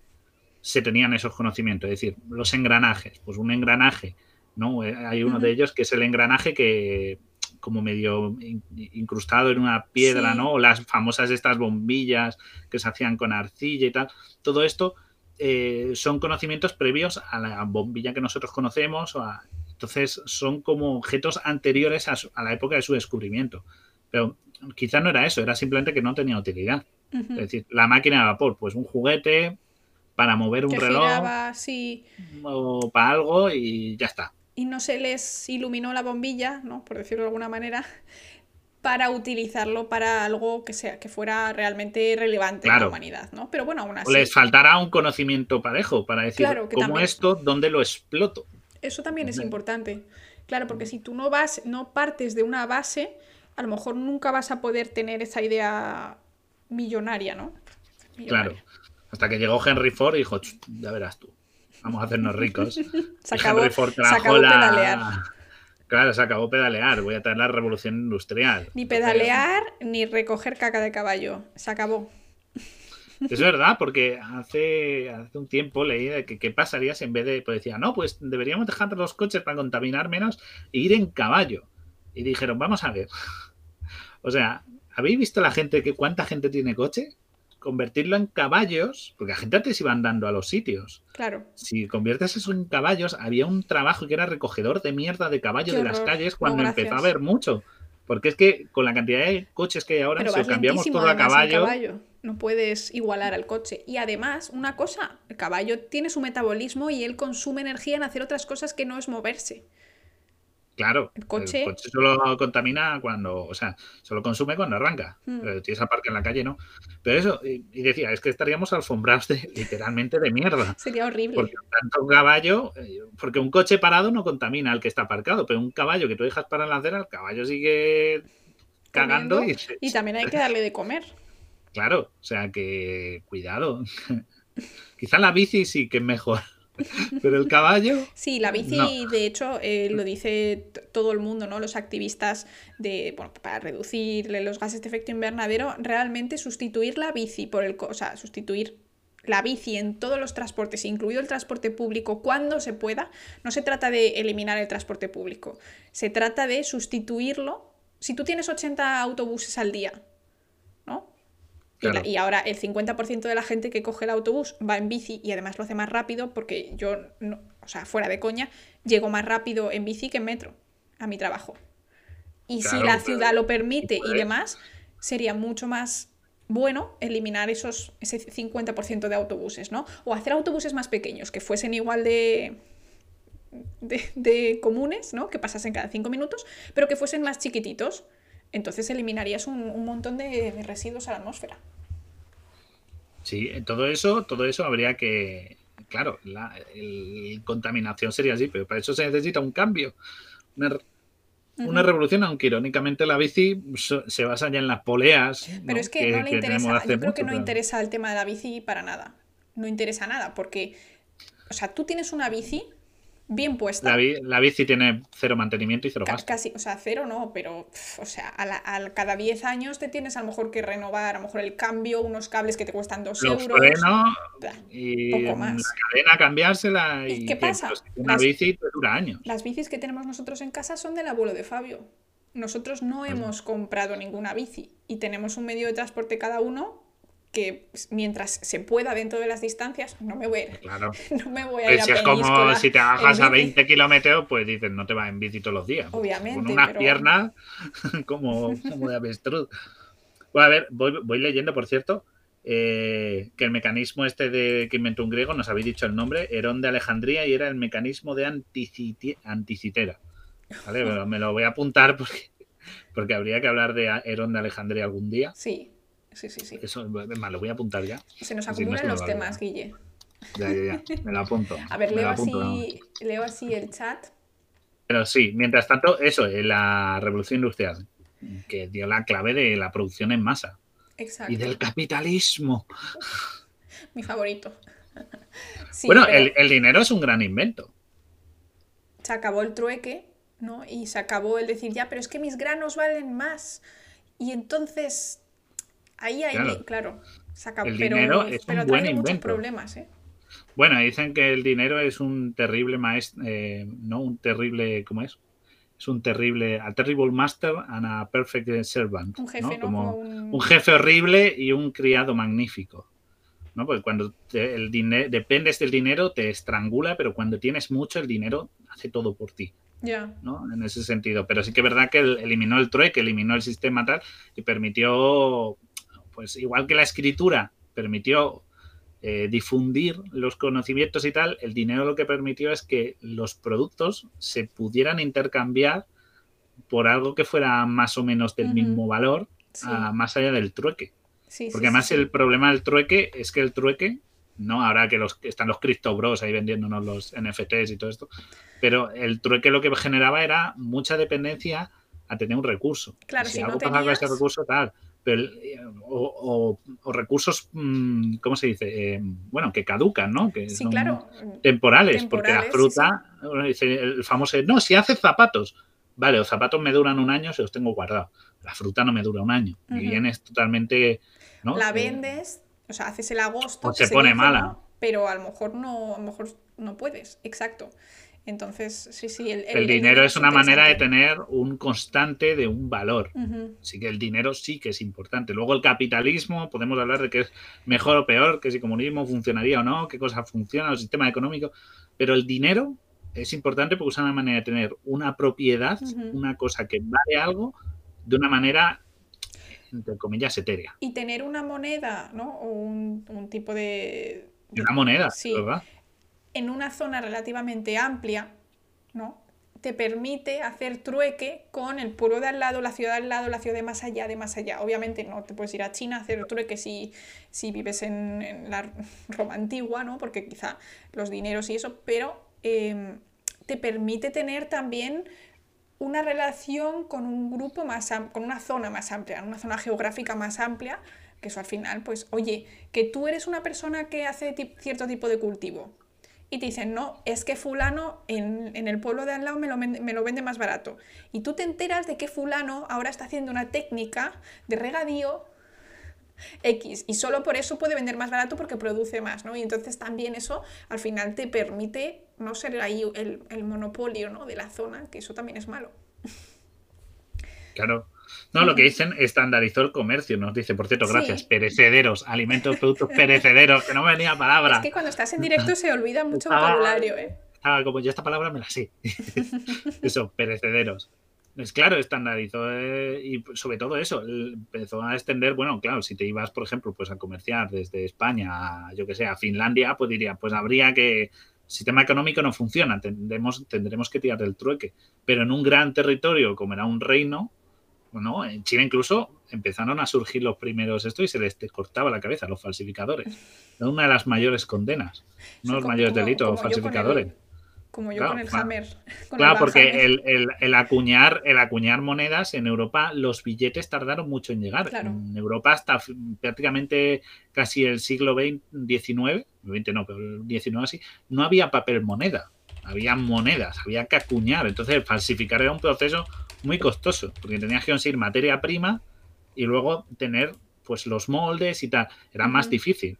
se tenían esos conocimientos. Es decir, los engranajes, pues un engranaje, ¿no? Eh, hay uno de ellos que es el engranaje que como medio incrustado en una piedra, ¿no? O las famosas estas bombillas que se hacían con arcilla y tal. Todo esto eh, son conocimientos previos a la bombilla que nosotros conocemos. entonces son como objetos anteriores a, la época de su descubrimiento. Pero quizás no era eso, era simplemente que no tenía utilidad. Es decir, la máquina de vapor, pues un juguete para mover un reloj o para algo y ya está. Y no se les iluminó la bombilla, ¿no? Por decirlo de alguna manera, para utilizarlo para algo que sea que fuera realmente relevante en la humanidad, ¿no? Pero bueno, aún así. O les faltará un conocimiento parejo para decir cómo esto, dónde lo exploto. Eso también es importante. Claro, porque si tú no vas, no partes de una base, a lo mejor nunca vas a poder tener esa idea millonaria, ¿no? Claro. Hasta que llegó Henry Ford y dijo, ya verás tú, vamos a hacernos ricos. se acabó, Henry Ford trajo la... pedalear. Claro, se acabó pedalear. Voy a traer la revolución industrial. Ni pedalear ni recoger caca de caballo. Se acabó. Es verdad, porque hace, hace un tiempo leí de que qué pasaría si en vez de, pues decía, no, pues deberíamos dejar los coches para contaminar menos e ir en caballo. Y dijeron, vamos a ver. O sea, ¿habéis visto la gente que cuánta gente tiene coche? Convertirlo en caballos, porque la gente antes iba andando a los sitios. Claro. Si conviertes eso en caballos, había un trabajo que era recogedor de mierda de caballo de las calles cuando empezó a haber mucho. Porque es que con la cantidad de coches que hay ahora, si cambiamos todo a caballo, no puedes igualar al coche. Y además, una cosa, el caballo tiene su metabolismo y él consume energía en hacer otras cosas que no es moverse. Claro, El coche- solo contamina cuando, o sea, solo consume cuando arranca. Mm. Pero tienes aparte en la calle, ¿no? Pero eso, y, y decía, es que estaríamos alfombrados de, literalmente de mierda. Sería horrible. Porque tanto un caballo, eh, porque un coche parado no contamina al que está aparcado, pero un caballo que tú dejas para en la acera, el caballo sigue cagando y, y también hay que darle de comer. claro, o sea que cuidado. Quizá la bici sí que es mejor, pero el caballo, Sí, la bici, No. de hecho, eh, lo dice todo el mundo, ¿no? Los activistas de, bueno, para reducir los gases de efecto invernadero, realmente sustituir la bici por el, o sea, sustituir la bici en todos los transportes, incluido el transporte público, cuando se pueda, no se trata de eliminar el transporte público, se trata de sustituirlo. Si tú tienes 80 autobuses al día. Y, la- Claro. y ahora el 50% de la gente que coge el autobús va en bici y además lo hace más rápido porque yo, no- o sea, fuera de coña, llego más rápido en bici que en metro a mi trabajo. Y si la ciudad lo permite y demás, sería mucho más bueno eliminar esos, ese 50% de autobuses, ¿no? O hacer autobuses más pequeños, que fuesen igual de, de, de comunes, ¿no? Que pasasen cada cinco minutos, pero que fuesen más chiquititos. Entonces eliminarías un, un montón de, de residuos a la atmósfera. sí, todo eso, todo eso habría que, claro, la el- contaminación sería así, pero para eso se necesita un cambio, una, revolución, aunque irónicamente la bici se basa ya en las poleas. Pero ¿no? es que, no le interesa, yo creo que no interesa el tema de la bici para nada. No interesa nada, porque, o sea, tú tienes una bici bien puesta. La, bi- la bici tiene cero mantenimiento y cero gasto. Casi, o sea, cero no, pero, o sea, a la- cada 10 años te tienes a lo mejor que renovar, a lo mejor el cambio, unos cables que te cuestan 2 Los euros. frenos Bla. y poco más. la cadena cambiársela. ¿Y Y, qué pasa? pues, una Las- bici te dura años. Las bicis que tenemos nosotros en casa son del abuelo de Fabio. Nosotros no hemos comprado ninguna bici y tenemos un medio de transporte cada uno que mientras se pueda dentro de las distancias, no me voy, a- Claro. no me voy a ir a si es como si te bajas a bici. 20 kilómetros, pues dices, no te vas en bici todos los días. Obviamente, Con unas pero- piernas como, como de avestruz. Bueno, a ver, voy, voy leyendo, por cierto, eh, que el mecanismo este de que inventó un griego, nos habéis dicho el nombre, Herón de Alejandría, y era el mecanismo de anticitera. ¿Vale? Me lo voy a apuntar porque, porque habría que hablar de Herón de Alejandría algún día. Sí, sí, sí, sí. Eso, es más, lo voy a apuntar ya. Se nos acumulan los temas. Guille. Ya, ya, ya. Me lo apunto. A ver, leo apunto, no. así, leo así el chat. Pero sí, mientras tanto, eso, eh, la revolución industrial, que dio la clave de la producción en masa Exacto. y del capitalismo. Mi favorito. Sí, bueno, pero el, el dinero es un gran invento. se acabó el trueque, ¿no? Y se acabó el decir, ya, pero es que mis granos valen más. Y entonces, ahí hay, Claro. claro, se acabó. El pero, dinero es pero un buen invento. problemas, ¿eh? Bueno, dicen que el dinero es un terrible maestro, no un terrible, ¿cómo es? Es un terrible, a terrible master and a perfect servant. Un jefe, ¿no? ¿no? Como Como un- un jefe horrible y un criado magnífico. ¿no? Porque cuando te- el dinero dependes del dinero te estrangula, pero cuando tienes mucho el dinero hace todo por ti, Ya. ¿no? En ese sentido. Pero sí que es verdad que él eliminó el trueque, eliminó el sistema tal y permitió, pues igual que la escritura permitió eh, difundir los conocimientos y tal, el dinero lo que permitió es que los productos se pudieran intercambiar por algo que fuera más o menos del mismo valor, Sí, a- más allá del trueque. sí, Porque sí, además el problema del trueque es que el trueque, no ahora que los están los Crypto Bros ahí vendiéndonos los NFTs y todo esto, pero el trueque lo que generaba era mucha dependencia a tener un recurso. Claro, Y si no algo pasaba con ese tenías- recurso, tal. Pero, el- o, o- o recursos, mm, ¿cómo se dice? Eh, bueno, que caducan, ¿no? Que Sí, son claro. temporales, porque la sí, fruta, el famoso, no, si hace zapatos, vale, los zapatos me duran un año, se los tengo guardados. La fruta no me dura un año. Y vienes totalmente. ¿no? La Eh, vendes, o sea, haces el agosto. Se pone dice, mala. ¿no? Pero a lo mejor no, a lo mejor no puedes. Exacto. Entonces, sí, sí. El, El, dinero es una manera de tener un constante de un valor. Ujú. Así que el dinero sí que es importante. Luego el capitalismo, podemos hablar de que es mejor o peor, que si comunismo funcionaría o no, qué cosa funciona, el sistema económico. Pero el dinero es importante porque es una manera de tener una propiedad, una cosa que vale algo, de una manera entre comillas, etérea. Y tener una moneda, ¿no? O un, un tipo de... de- Una moneda, Sí. ¿verdad? En una zona relativamente amplia, ¿no? Te permite hacer trueque con el pueblo de al lado, la ciudad de al lado, la ciudad de más allá, de más allá. Obviamente no te puedes ir a China a hacer trueque si, si vives en, la Roma antigua, ¿no? Porque quizá los dineros y eso, pero em, te permite tener también una relación con un grupo más con una zona más amplia, una zona geográfica más amplia, que eso al final, pues, oye, que tú eres una persona que hace cierto tipo de cultivo. Y te dicen, no, es que fulano en, en el pueblo de al lado me lo, me lo vende más barato. Y tú te enteras de que fulano ahora está haciendo una técnica de regadío X y solo por eso puede vender más barato porque produce más, ¿no? Y entonces también eso al final te permite no ser ahí el, el monopolio, ¿no? de la zona, que eso también es malo. Claro. No, lo que dicen estandarizó el comercio, nos dice, por cierto, Sí. gracias, perecederos, alimentos, productos perecederos, que no me venía palabra. Es que cuando estás en directo se olvida mucho Ah. vocabulario, ¿eh? Ah, como yo esta palabra me la sé. eso, perecederos. Es claro, estandarizó eh, y sobre todo eso, empezó a extender, bueno, claro, si te ibas, por ejemplo, pues a comerciar desde España a, yo que sé, a Finlandia, pues diría, pues habría que, sistema económico no funciona, tendremos, tendremos que tirar del trueque. Pero en un gran territorio como era un reino, ¿no? En China incluso empezaron a surgir los primeros esto y se les cortaba la cabeza a los falsificadores. Era una de las mayores condenas, uno de los mayores delitos, yo el- falsificadores. Como yo Claro, con el hammer. con Claro, el porque el, el- el acuñar, el acuñar monedas en Europa, los billetes tardaron mucho en llegar. Claro. En Europa hasta prácticamente casi el siglo XX, XIX, XX no, pero XIX así, no había papel moneda. Había monedas, había que acuñar. Entonces, falsificar era un proceso muy costoso, porque tenías que conseguir materia prima y luego tener pues los moldes y tal. Era más difícil.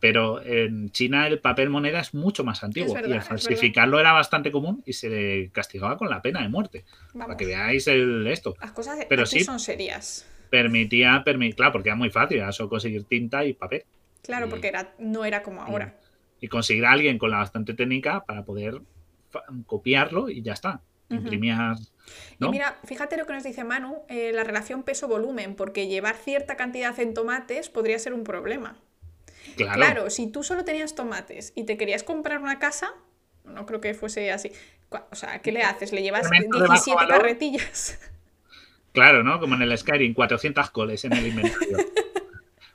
Pero en China el papel moneda es mucho más antiguo verdad, y el falsificarlo era bastante común y se le castigaba con la pena de muerte. Vamos, Para que veáis el, esto. Las cosas pero aquí sí. son serias. Permitía, permi- claro, porque era muy fácil, era solo conseguir tinta y papel. Claro, Y- porque era, no era como ahora. Y conseguir a alguien con la bastante técnica para poder copiarlo y ya está. Imprimías. ¿No? Y mira, fíjate lo que nos dice Manu, eh, la relación peso-volumen, porque llevar cierta cantidad en tomates podría ser un problema. claro, Claro, si tú solo tenías tomates y te querías comprar una casa, no creo que fuese así. O sea, ¿qué le haces? ¿Le llevas Elemento de bajo 17 valor. carretillas? Claro, ¿no? Como en el Skyrim, 400 coles en el inventario.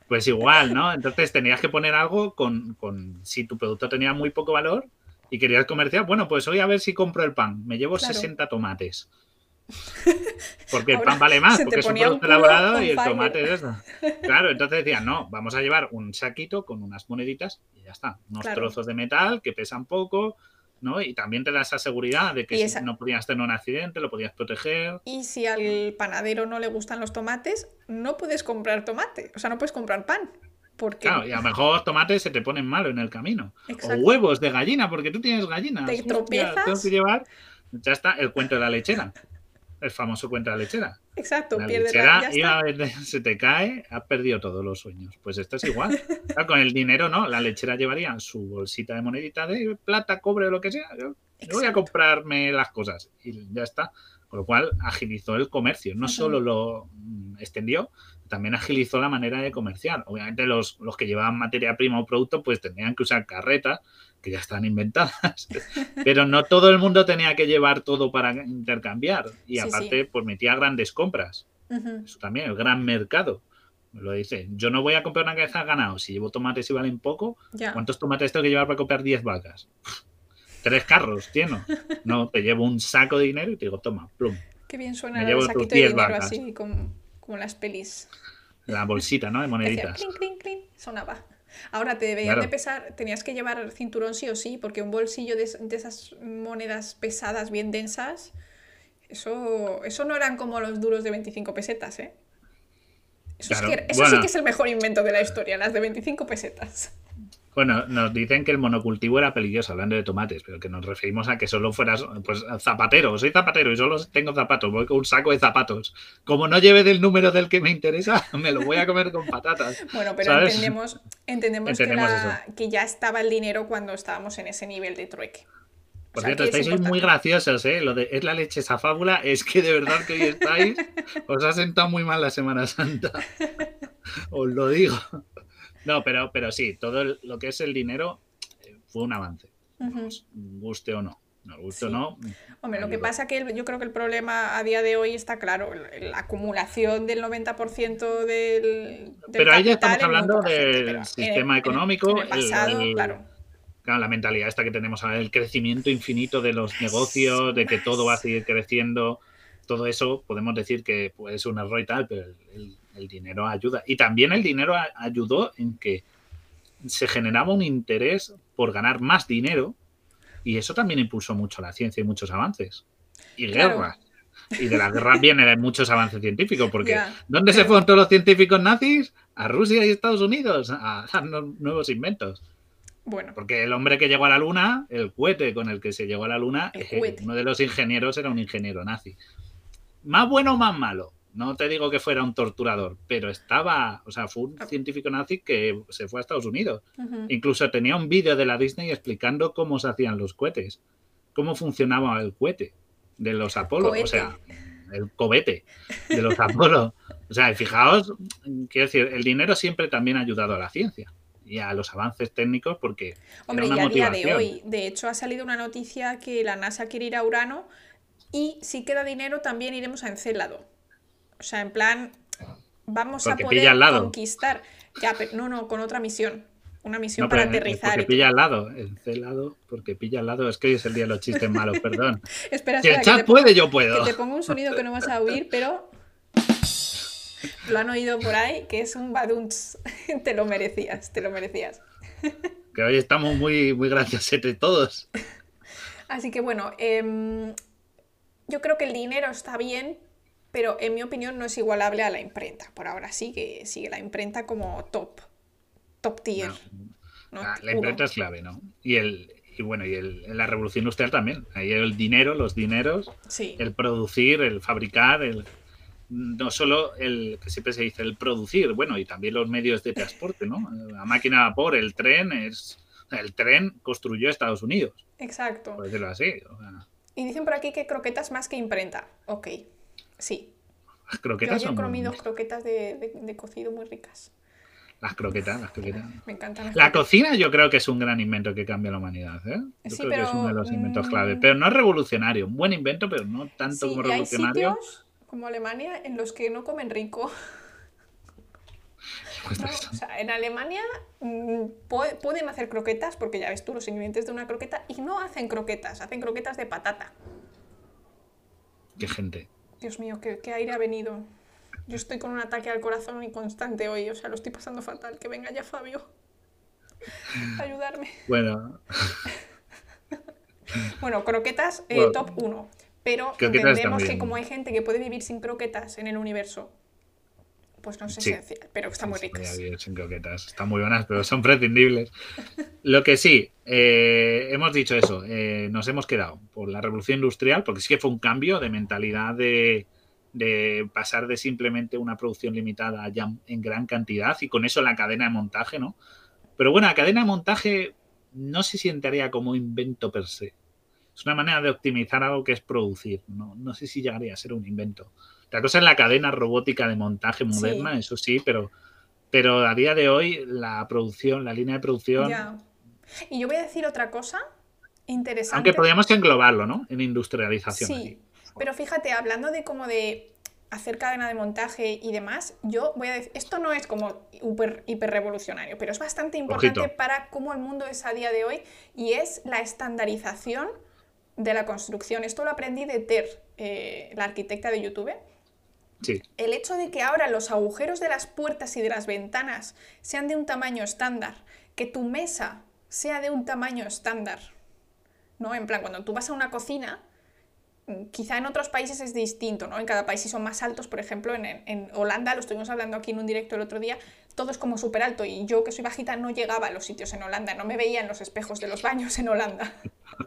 Pues igual, ¿no? Entonces tenías que poner algo con, con- si tu producto tenía muy poco valor y querías comerciar, bueno, pues hoy a ver si compro el pan. Me llevo Claro. 60 tomates. Porque el Ahora pan vale más, porque es un producto elaborado y el tomate es eso. Claro, entonces decían, no, vamos a llevar un saquito con unas moneditas y ya está. Unos Claro. trozos de metal que pesan poco, ¿no? Y también te da esa seguridad de que si no podías tener un accidente, lo podías proteger. Y si al panadero no le gustan los tomates, no puedes comprar tomate. O sea, no puedes comprar pan. Porque Claro, y a lo mejor tomates se te ponen malo en el camino. Exacto. O huevos de gallina, porque tú tienes gallinas. Te Hostia, tropiezas. tengo que llevar. Ya está, el cuento de la lechera. El famoso la lechera. Exacto, La pierdes lechera la... ya iba está. a vender- se te cae, has perdido todos los sueños. Pues esto es igual. Claro, con el dinero no, la lechera llevaría su bolsita de monedita de plata, cobre o lo que sea. Yo, yo voy a comprarme las cosas y ya está. Con lo cual agilizó el comercio. No Ujú. solo lo mm, extendió, también agilizó la manera de comerciar. Obviamente los, los que llevaban materia prima o producto pues tenían que usar carretas que ya están inventadas. Pero no todo el mundo tenía que llevar todo para intercambiar. Y Sí, aparte, pues metía grandes compras. Eso también, el gran mercado. Me lo dice. Yo no voy a comprar una cabeza de ganado. Si llevo tomates y valen poco. ¿cuántos tomates tengo que llevar para comprar 10 vacas? Tres carros, lleno. No, te llevo un saco de dinero y te digo, toma, plum. Qué bien suena el saquito de 10 dinero vacas. así, como, las pelis. La bolsita, ¿no? De Hacía moneditas. clink, clink, clink, sonaba. Ahora te debían Claro. de pesar, tenías que llevar cinturón sí o sí, porque un bolsillo de, es- de esas monedas pesadas, bien densas, eso, eso no eran como los duros de 25 pesetas, ¿eh? Eso, es Claro, que- eso bueno. sí que es el mejor invento de la historia, las de 25 pesetas. Bueno, nos dicen que el monocultivo era peligroso, hablando de tomates, pero que nos referimos a que solo fueras, pues, zapatero. Soy zapatero y solo tengo zapatos, voy con un saco de zapatos. Como no lleve del número del que me interesa, me lo voy a comer con patatas. Bueno, pero ¿Sabes? entendemos, entendemos, Entendemos que, la- que ya estaba el dinero cuando estábamos en ese nivel de trueque. Por O sea, cierto, es estáis muy graciosos, ¿eh? Lo de es la leche esa fábula, es que de verdad que hoy estáis. Os ha sentado muy mal la Semana Santa. Os lo digo. No, pero, pero sí, todo el- lo que es el dinero eh, fue un avance. Nos guste o no. Nos guste o no. Hombre, lo que pasa que el- yo creo que el problema a día de hoy está claro, la acumulación del 90% del, del Pero ahí ya estamos hablando gente, del sistema en- económico, En el pasado, el- claro. Claro, la mentalidad esta que tenemos ahora, el crecimiento infinito de los negocios, de que todo va a seguir creciendo, todo eso podemos decir que puede ser un error y tal, pero el, el- dinero ayuda. Y también el dinero a- ayudó en que se generaba un interés por ganar más dinero y eso también impulsó mucho la ciencia y muchos avances. Y Claro. guerras. Y de las guerras vienen muchos avances científicos, porque ¿dónde se fueron todos los científicos nazis? A Rusia y Estados Unidos, a nu- nuevos inventos. Bueno, Porque el hombre que llegó a la luna, el cohete con el que se llegó a la luna, uno de los ingenieros era un ingeniero nazi. Más bueno o más malo. No te digo que fuera un torturador, pero estaba, o sea, fue un Ah. científico nazi que se fue a Estados Unidos. Incluso tenía un vídeo de la Disney explicando cómo se hacían los cohetes, cómo funcionaba el cohete de los Apolo, Cohete. o sea, el cobete de los Apolo. O sea, fijaos, quiero decir, el dinero siempre también ha ayudado a la ciencia y a los avances técnicos porque Hombre, era y a día de hoy, de hecho, ha salido una noticia que la NASA quiere ir a Urano y si queda dinero también iremos a Encélado. O sea, en plan, vamos Porque a pilla poder al lado. conquistar. Ya, pero no, no, con otra misión. Una misión No, para aterrizar. porque y pilla al lado, el celado, porque pilla al lado, es que hoy es el día de los chistes malos, perdón. Espera, Si el espera, que chat te, puede, yo que puedo. te pongo un sonido que no vas a oír, pero lo han oído por ahí, que es un badunts. te lo merecías, te lo merecías. Que hoy estamos muy, muy graciosetes todos. Así que bueno, em, yo creo que el dinero está bien, pero en mi opinión no es igualable a la imprenta. Por ahora sí que sigue la imprenta como top, top tier. No. ¿no? Ah, La Uno. imprenta es clave, ¿no? Y el y bueno, y el, la revolución industrial también. Ahí el dinero, los dineros, Sí, el producir, el fabricar, el no solo el que siempre se dice el producir, bueno, y también los medios de transporte, ¿no? La máquina a vapor, el tren es el tren construyó Estados Unidos, exacto. por decirlo así. O sea, Y dicen por aquí que croquetas más que imprenta. Ok, sí. las Yo croquetas son he comido muy- croquetas de, de- de cocido muy ricas. las croquetas, las croquetas. Me encantan las La croquetas. cocina yo creo que es un gran invento que cambia la humanidad, ¿eh? Yo Sí, creo que es pero, uno de los inventos mm, clave, pero no es revolucionario, un buen invento, pero no tanto Sí, como y hay revolucionario. sitios como Alemania en los que no comen rico. Pues No, o sea, en Alemania mm, pu- pueden hacer croquetas, porque ya ves tú los ingredientes de una croqueta, y no hacen croquetas, hacen croquetas de patata. Qué gente. Dios mío, qué, qué aire ha venido. Yo estoy con un ataque al corazón inconstante hoy, o sea, lo estoy pasando fatal. Que venga ya Fabio. a Ayudarme. Bueno, Bueno, croquetas eh, Bueno, top 1. Pero entendemos que como hay gente que puede vivir sin croquetas en el universo, pues no es Sí. esencial, pero están muy ricas. sin croquetas. Están muy buenas, pero son prescindibles. Lo que sí, eh, hemos dicho eso, eh, nos hemos quedado por la revolución industrial, porque sí que fue un cambio de mentalidad de, de pasar de simplemente una producción limitada a ya en gran cantidad y con eso la cadena de montaje, ¿no? Pero bueno, la cadena de montaje no se sientaría como invento per se. Es una manera de optimizar algo que es producir. No, no sé si llegaría a ser un invento. La cosa es la cadena robótica de montaje moderna, eso sí, pero, pero a día de hoy la producción, la línea de producción, Ya. Y yo voy a decir otra cosa interesante. aunque podríamos englobarlo, ¿no? En industrialización. Sí, aquí. pero fíjate, hablando de como de hacer cadena de montaje y demás, yo voy a decir, esto no es como hiper, hiper revolucionario, pero es bastante importante Ojito. para cómo el mundo es a día de hoy y es la estandarización de la construcción. Esto lo aprendí de Ter, eh, la arquitecta de YouTube. El hecho de que ahora los agujeros de las puertas y de las ventanas sean de un tamaño estándar, que tu mesa sea de un tamaño estándar, ¿no? En plan, cuando tú vas a una cocina, mm, quizá en otros países es distinto, ¿no? En cada país si son más altos, por ejemplo, en, en Holanda, lo estuvimos hablando aquí en un directo el otro día, todo es como súper alto y yo que soy bajita no llegaba a los sitios en Holanda, no me veía en los espejos de los baños en Holanda,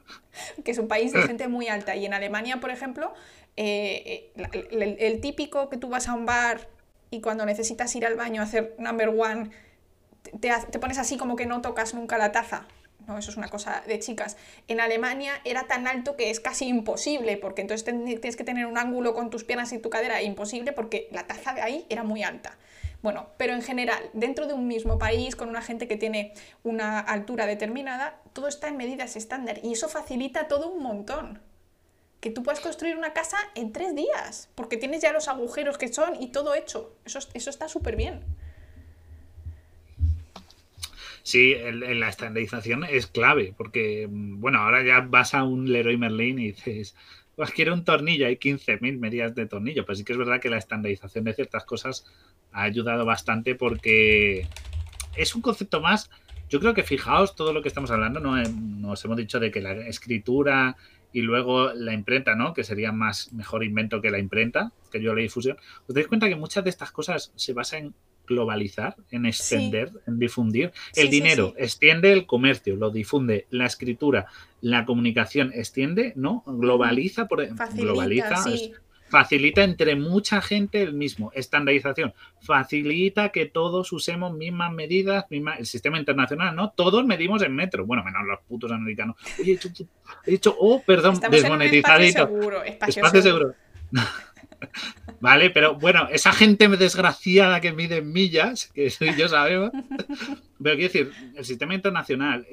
que es un país de gente muy alta. Y en Alemania, por ejemplo, eh, eh, el, típico que tú vas a un bar y cuando necesitas ir al baño a hacer number one, te, te pones así como que no tocas nunca la taza. no, eso es una cosa de chicas. En Alemania era tan alto que es casi imposible, porque entonces tienes que tener un ángulo con tus piernas y tu cadera imposible porque la taza de ahí era muy alta. Bueno, pero en general, dentro de un mismo país, con una gente que tiene una altura determinada, todo está en medidas estándar y eso facilita todo un montón. Que tú puedas construir una casa en tres días, porque tienes ya los agujeros que son y todo hecho. Eso, eso está súper bien. Sí, la estandarización es clave, porque, bueno, ahora ya vas a un Leroy Merlin y dices, pues quiero un tornillo, hay 15.000 medidas de tornillo. Pues sí que es verdad que la estandarización de ciertas cosas ha ayudado bastante porque es un concepto más. Yo creo que fijaos todo lo que estamos hablando, ¿no? Nos hemos dicho de que la escritura y luego la imprenta, ¿no? Que sería más mejor invento que la imprenta, que yo la difusión. ¿Os dais cuenta que muchas de estas cosas se basan en globalizar, en extender, en difundir? El dinero extiende el comercio, lo difunde, la escritura, la comunicación extiende, ¿no? Globaliza, por, globaliza, facilita entre mucha gente el mismo. Estandarización facilita que todos usemos mismas medidas, misma, el sistema internacional, ¿no? Todos medimos en metro. Bueno, menos los putos americanos. Oye, he dicho, oh, perdón, desmonetizadito. espacio seguro. Espacio, seguro. vale, pero bueno, esa gente desgraciada que mide millas, que yo sabemos, pero quiero decir, el sistema internacional,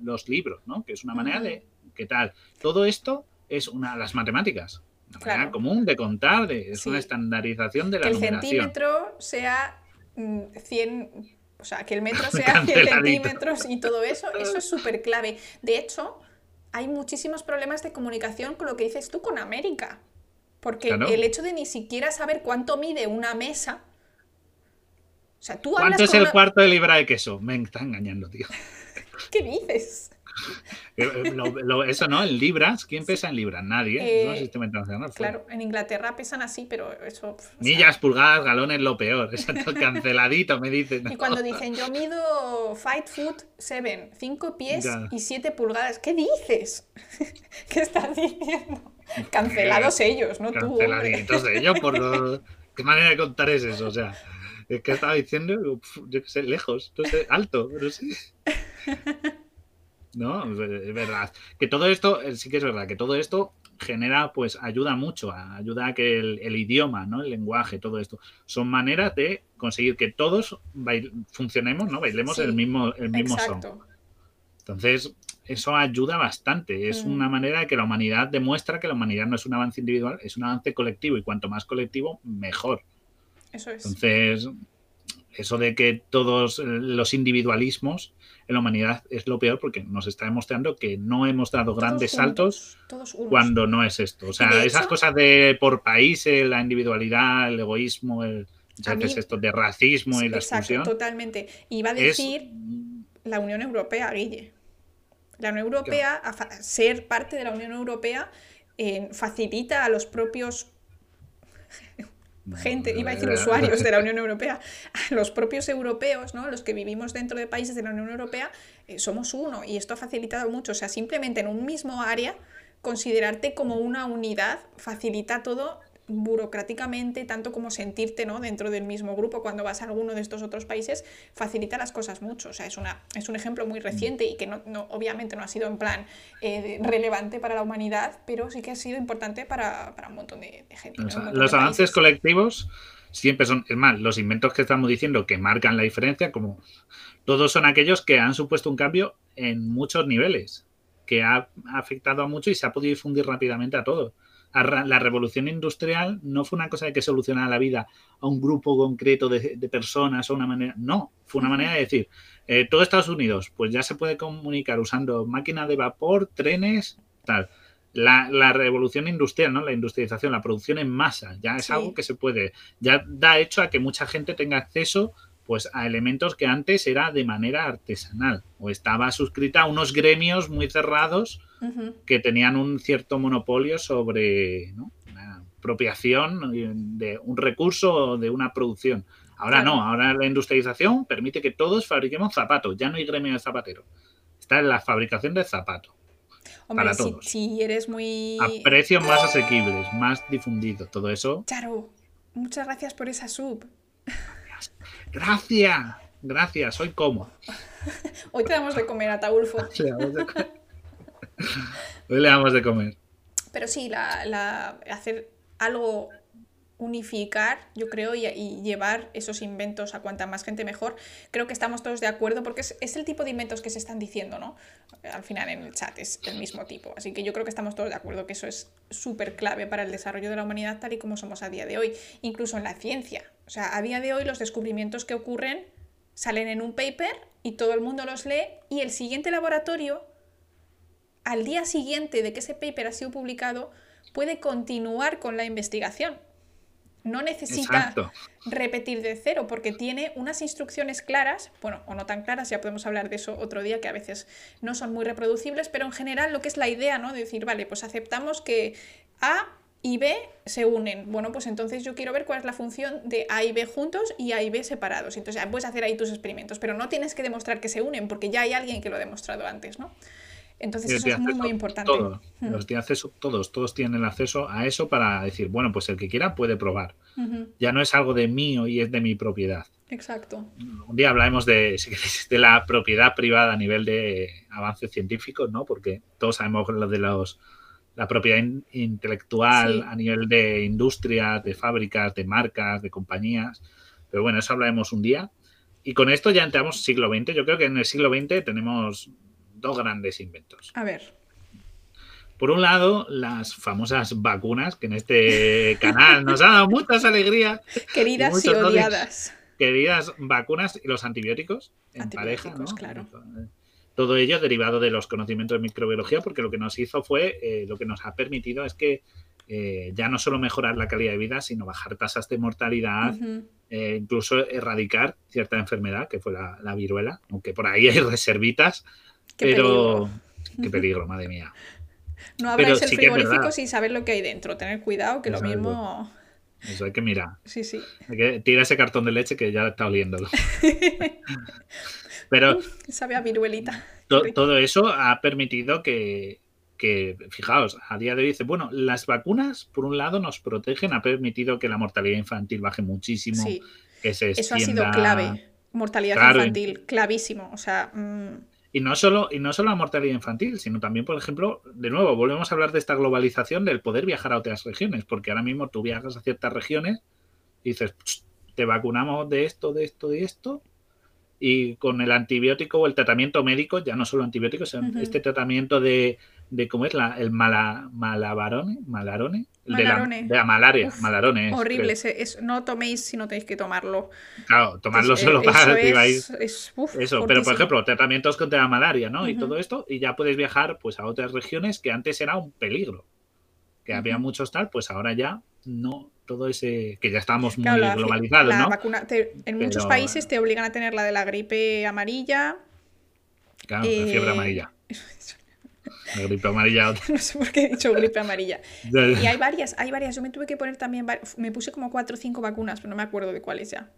los libros, ¿no? Que es una manera de, ¿qué tal? Todo esto es una las matemáticas una manera común de contar, de, es una estandarización de la que el centímetro sea 100, mm, o sea, que el metro sea 100 centímetros y todo eso, eso es súper clave. De hecho, hay muchísimos problemas de comunicación con lo que dices tú con América. Porque el hecho de ni siquiera saber cuánto mide una mesa. O sea, tú ¿Cuánto es el cuarto de libra de queso? Me está engañando, tío. ¿Qué dices? Eh, eh, eso no, en libras, ¿quién pesa en libras? Nadie, es un eh, sistema internacional. Claro, en Inglaterra pesan así, pero eso... Millas, pulgadas, galones, lo peor, exacto, canceladito me dicen. Y cuando dicen, yo mido Fight Foot 7, 5 pies y 7 pulgadas, ¿qué dices? ¿Qué estás diciendo? Cancelados ellos, no tú. Canceladitos ellos por... ¿Qué manera de contar es eso? O sea, ¿qué estaba diciendo? Yo qué sé, lejos, no sé, alto, pero sí. ¿No? Es verdad. Que todo esto, eh, sí que es verdad, que todo esto genera, pues ayuda mucho, ayuda a que el, idioma, ¿no? El lenguaje, todo esto, son maneras de conseguir que todos funcionemos, ¿no? Bailemos el mismo, el mismo son. Entonces, eso ayuda bastante. Es mm. una manera de que la humanidad demuestra que la humanidad no es un avance individual, es un avance colectivo y cuanto más colectivo, mejor. Eso es. Entonces, eso de que todos los individualismos en la humanidad es lo peor porque nos está demostrando que no hemos dado grandes saltos cuando no es esto. O sea, esas cosas de por países, la individualidad, el egoísmo, el, esto de racismo y la exclusión. totalmente. Y va a decir la Unión Europea, Guille. La Unión Europea, ser parte de la Unión Europea, eh, facilita a los propios gente, iba a decir usuarios de la Unión Europea, los propios europeos, ¿no? los que vivimos dentro de países de la Unión Europea, eh, somos uno y esto ha facilitado mucho. O sea, simplemente en un mismo área, considerarte como una unidad facilita todo burocráticamente, tanto como sentirte ¿no? dentro del mismo grupo cuando vas a alguno de estos otros países, facilita las cosas mucho. O sea, es, una, es un ejemplo muy reciente y que no, obviamente no ha sido en plan eh, relevante para la humanidad, pero sí que ha sido importante para, un montón de, gente. los avances colectivos siempre son, es más, los inventos que estamos diciendo que marcan la diferencia, como todos son aquellos que han supuesto un cambio en muchos niveles, que ha afectado a mucho y se ha podido difundir rápidamente a todos la revolución industrial no fue una cosa de que solucionara la vida a un grupo concreto de, personas o una manera. No, fue una manera de decir, eh, todo Estados Unidos, pues ya se puede comunicar usando máquinas de vapor, trenes, tal. La, revolución industrial, ¿no? La industrialización, la producción en masa, ya es algo que se puede, ya da hecho a que mucha gente tenga acceso pues a elementos que antes era de manera artesanal o estaba suscrita a unos gremios muy cerrados que tenían un cierto monopolio sobre la apropiación de un recurso o de una producción. Ahora no, ahora la industrialización permite que todos fabriquemos zapatos, ya no hay gremio de zapatero. Está en la fabricación de zapatos. para todos. Si, eres muy... A precios más asequibles, más difundidos, todo eso. Charo, muchas gracias por esa sub. Gracias, gracias, soy cómodo. Hoy te damos de comer a Taulfo. Hoy le damos de comer. Pero sí, la, la, hacer algo unificar, yo creo, y, llevar esos inventos a cuanta más gente mejor. Creo que estamos todos de acuerdo porque es, es, el tipo de inventos que se están diciendo, ¿no? Al final en el chat es el mismo tipo. Así que yo creo que estamos todos de acuerdo que eso es súper clave para el desarrollo de la humanidad tal y como somos a día de hoy, incluso en la ciencia. O sea, a día de hoy los descubrimientos que ocurren salen en un paper y todo el mundo los lee y el siguiente laboratorio, al día siguiente de que ese paper ha sido publicado, puede continuar con la investigación no necesita repetir de cero porque tiene unas instrucciones claras, bueno, o no tan claras, ya podemos hablar de eso otro día, que a veces no son muy reproducibles, pero en general lo que es la idea, ¿no? De decir, vale, pues aceptamos que A y B se unen. Bueno, pues entonces yo quiero ver cuál es la función de A y B juntos y A y B separados. Entonces ya puedes hacer ahí tus experimentos, pero no tienes que demostrar que se unen porque ya hay alguien que lo ha demostrado antes, ¿no? Entonces eso es muy, muy importante. Hmm. Los acceso, todos, todos tienen acceso a eso para decir, bueno, pues el que quiera puede probar. Ya no es algo de mío y es de mi propiedad. Exacto. Un día hablaremos de, de la propiedad privada a nivel de avances científicos, ¿no? Porque todos sabemos lo de los la propiedad intelectual a nivel de industria, de fábricas, de marcas, de compañías. Pero bueno, eso hablaremos un día. Y con esto ya entramos siglo XX. Yo creo que en el siglo XX tenemos dos grandes inventos. A ver. Por un lado, las famosas vacunas, que en este canal nos han dado muchas alegrías. Queridas y, odiadas. Queridas vacunas y los antibióticos en pareja, ¿no? claro. Todo ello derivado de los conocimientos de microbiología, porque lo que nos hizo fue, eh, lo que nos ha permitido es que eh, ya no solo mejorar la calidad de vida, sino bajar tasas de mortalidad, eh, incluso erradicar cierta enfermedad, que fue la, la, viruela, aunque por ahí hay reservitas, pero qué peligro, madre mía. No abráis el frigorífico sin saber lo que hay dentro. Tener cuidado, que lo mismo. Eso hay que mirar. Sí, sí. Hay que tirar ese cartón de leche que ya está oliéndolo. Pero. sabe a viruelita. todo eso ha permitido que, que, fijaos, a día de hoy dice, bueno, las vacunas, por un lado, nos protegen, ha permitido que la mortalidad infantil baje muchísimo. Sí. Que se Eso ha sido clave. Mortalidad infantil, clavísimo. O sea. Mm, y no, solo, y no solo la mortalidad infantil, sino también, por ejemplo, de nuevo, volvemos a hablar de esta globalización del poder viajar a otras regiones, porque ahora mismo tú viajas a ciertas regiones y dices, te vacunamos de esto, de esto, de esto, y con el antibiótico o el tratamiento médico, ya no solo antibióticos, este tratamiento de, de cómo es la, el mala, malabarone, malarone, de la, de la, malaria, malarone. horrible, es, no toméis si no tenéis que tomarlo. Claro, tomarlo solo para es, es Eso, pero por ejemplo, tratamientos contra la malaria, ¿no? Y todo esto, y ya puedes viajar pues a otras regiones que antes era un peligro. Que había muchos tal, pues ahora ya no todo ese que ya estamos muy globalizados, ¿no? en muchos países te obligan a tener la de la gripe amarilla. Claro, la fiebre eh, amarilla. La gripe amarilla. no sé por qué he dicho gripe amarilla. y hay varias, hay varias. Yo me tuve que poner también, me puse como cuatro o cinco vacunas, pero no me acuerdo de cuáles ya.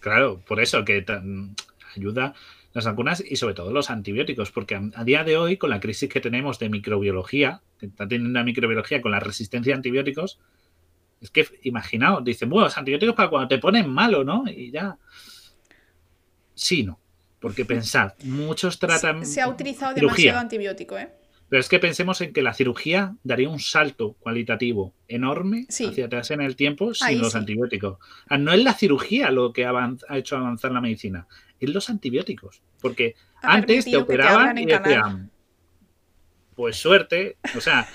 Claro, por eso que ayuda las vacunas y sobre todo los antibióticos, porque a, día de hoy, con la crisis que tenemos de microbiología, que está teniendo la microbiología con la resistencia a antibióticos, es que imaginaos, dicen, bueno, los antibióticos para cuando te ponen malo, ¿no? Y ya. Sí, no. Porque pensad, muchos tratan. Se, ha utilizado demasiado antibiótico, ¿eh? Pero es que pensemos en que la cirugía daría un salto cualitativo enorme hacia atrás en el tiempo sin los antibióticos. Ah, no es la cirugía lo que ha hecho avanzar la medicina, es los antibióticos. Porque antes te operaban y decían, pues suerte, o sea,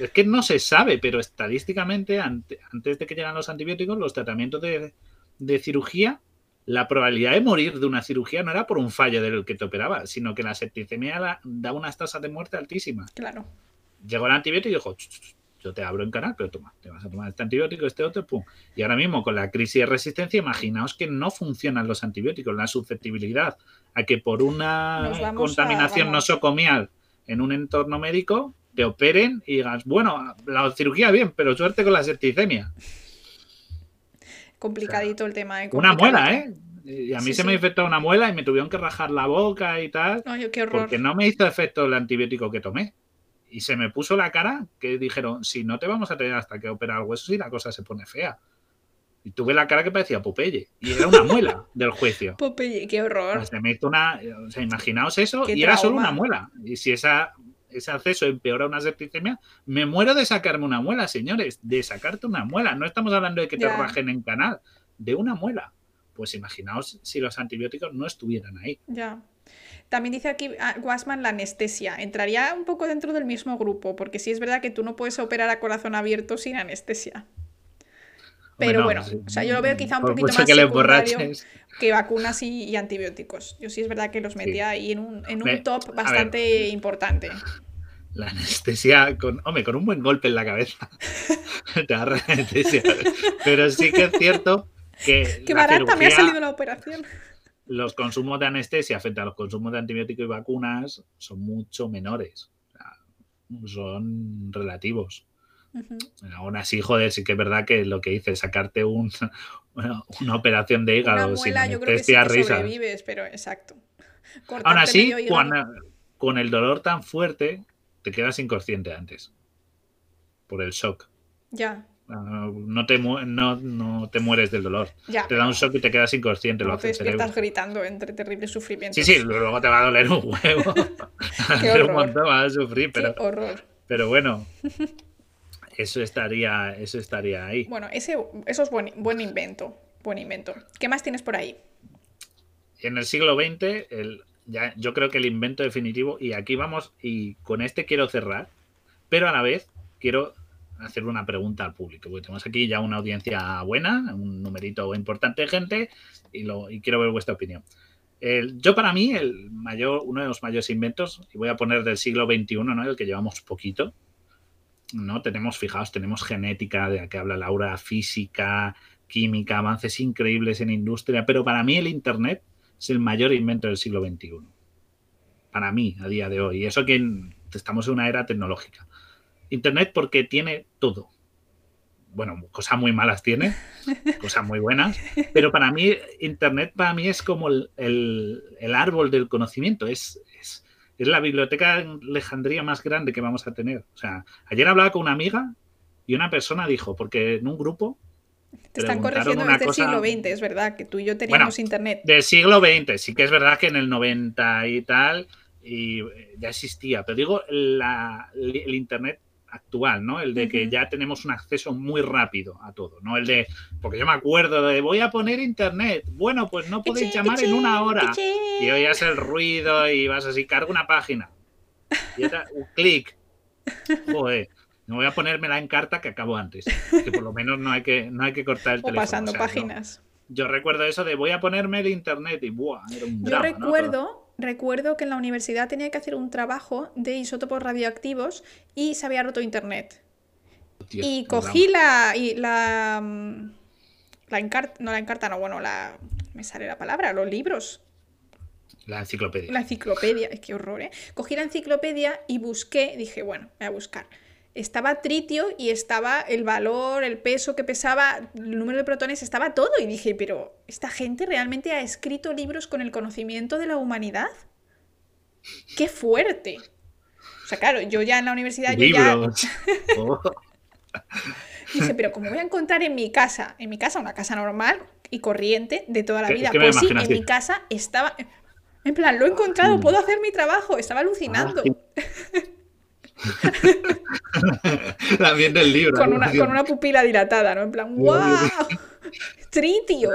es que no se sabe, pero estadísticamente, antes de que llegan los antibióticos, los tratamientos de, de cirugía la probabilidad de morir de una cirugía no era por un fallo del que te operaba, sino que la septicemia daba unas tasas de muerte altísimas. Claro. Llegó el antibiótico y dijo, yo te abro en canal, pero toma, te vas a tomar este antibiótico, este otro, pum. Y ahora mismo con la crisis de resistencia, imaginaos que no funcionan los antibióticos, la susceptibilidad a que por una contaminación nosocomial en un entorno médico te operen y digas, bueno, la cirugía bien, pero suerte con la septicemia complicadito el tema. ¿eh? Una muela, ¿eh? Y a mí se me infectó una muela y me tuvieron que rajar la boca y tal. qué horror. Porque no me hizo efecto el antibiótico que tomé. Y se me puso la cara que dijeron, si no te vamos a tener hasta que operar el hueso, si la cosa se pone fea. Y tuve la cara que parecía Popeye. Y era una muela del juicio. Popeye, qué horror. Pues me hizo una, o sea, imaginaos eso y era solo una muela. Y si esa, ese acceso empeora una septicemia, me muero de sacarme una muela, señores, de sacarte una muela. No estamos hablando de que te rajen en canal, de una muela. Pues imaginaos si los antibióticos no estuvieran ahí. Ya. También dice aquí ah, Guasman la anestesia. Entraría un poco dentro del mismo grupo, porque sí es verdad que tú no puedes operar a corazón abierto sin anestesia. Pero bueno, o sea, yo lo veo quizá un poquito más que, que vacunas y, antibióticos. Yo sí es verdad que los metía ahí en un, en un top bastante importante. La anestesia, con, hombre, con un buen golpe en la cabeza. te anestesia. Pero sí que es cierto que. Qué barata me ha salido la operación. Los consumos de anestesia frente a los consumos de antibióticos y vacunas son mucho menores. son relativos. Aún así, joder, sí que es verdad que lo que hice, sacarte un, una, operación de hígado sin anestesia, risa. pero exacto. Aún así, con el dolor tan fuerte, te quedas inconsciente antes. Por el shock. Ya. Ah, no, te no, te mueres del dolor. te da un shock y te quedas inconsciente. lo te despiertas gritando entre terribles sufrimientos. Sí, sí, luego te va a doler un huevo. Qué horror. un montón, vas a sufrir, pero, Qué horror. pero bueno, eso estaría, eso estaría ahí. Bueno, ese, eso es buen, buen invento. Buen invento. ¿Qué más tienes por ahí? En el siglo XX, el, ya, yo creo que el invento definitivo, y aquí vamos, y con este quiero cerrar, pero a la vez quiero hacer una pregunta al público, porque tenemos aquí ya una audiencia buena, un numerito importante de gente, y, lo, y quiero ver vuestra opinión. El, yo para mí, el mayor, uno de los mayores inventos, y voy a poner del siglo XXI, ¿no? el que llevamos poquito, ¿no? Tenemos, fijaos, tenemos genética, de la que habla Laura, física, química, avances increíbles en industria, pero para mí el Internet es el mayor invento del siglo XXI. Para mí, a día de hoy. Y eso que estamos en una era tecnológica. Internet porque tiene todo. Bueno, cosas muy malas tiene, cosas muy buenas, pero para mí Internet para mí es como el, el árbol del conocimiento, es, es, la biblioteca de Alejandría más grande que vamos a tener. O sea, ayer hablaba con una amiga y una persona dijo, porque en un grupo... Te están corrigiendo desde el siglo XX, es verdad, que tú y yo teníamos internet. Del siglo XX, sí que es verdad que en el 90 y tal y ya existía, pero digo, la, el internet actual, ¿no? El de que ya tenemos un acceso muy rápido a todo, ¿no? El de, porque yo me acuerdo de, voy a poner internet, bueno, pues no podéis llamar en una hora. Y oías el ruido y vas así, carga una página. Y otra, un clic. Joder. No voy a ponérmela en carta que acabo antes. Que por lo menos no hay que, no hay que cortar el teléfono. pasando páginas. Yo, recuerdo eso de voy a ponerme el internet y ¡buah! Era un drama, Yo recuerdo recuerdo que en la universidad tenía que hacer un trabajo de isótopos radioactivos y se había roto internet. y cogí la, y la, mm, la encarta, no la encarta, no, bueno, la, me sale la palabra, los libros. La enciclopedia. La enciclopedia, es que horror, ¿eh? Cogí la enciclopedia y busqué, dije, bueno, voy a buscar estaba tritio y estaba el valor, el peso que pesaba, el número de protones, estaba todo. Y dije, pero ¿esta gente realmente ha escrito libros con el conocimiento de la humanidad? ¡Qué fuerte! O sea, claro, yo ya en la universidad... Yo ya... Oh. Dice, pero ¿cómo voy a encontrar en mi casa? En mi casa, una casa normal y corriente de toda la vida. pues sí, en mi casa estaba... En plan, lo he encontrado, puedo hacer mi trabajo. Estaba alucinando. Ah, Del libro. Con una, con una, pupila dilatada, ¿no? En plan, ¡wow! ¡Tritio!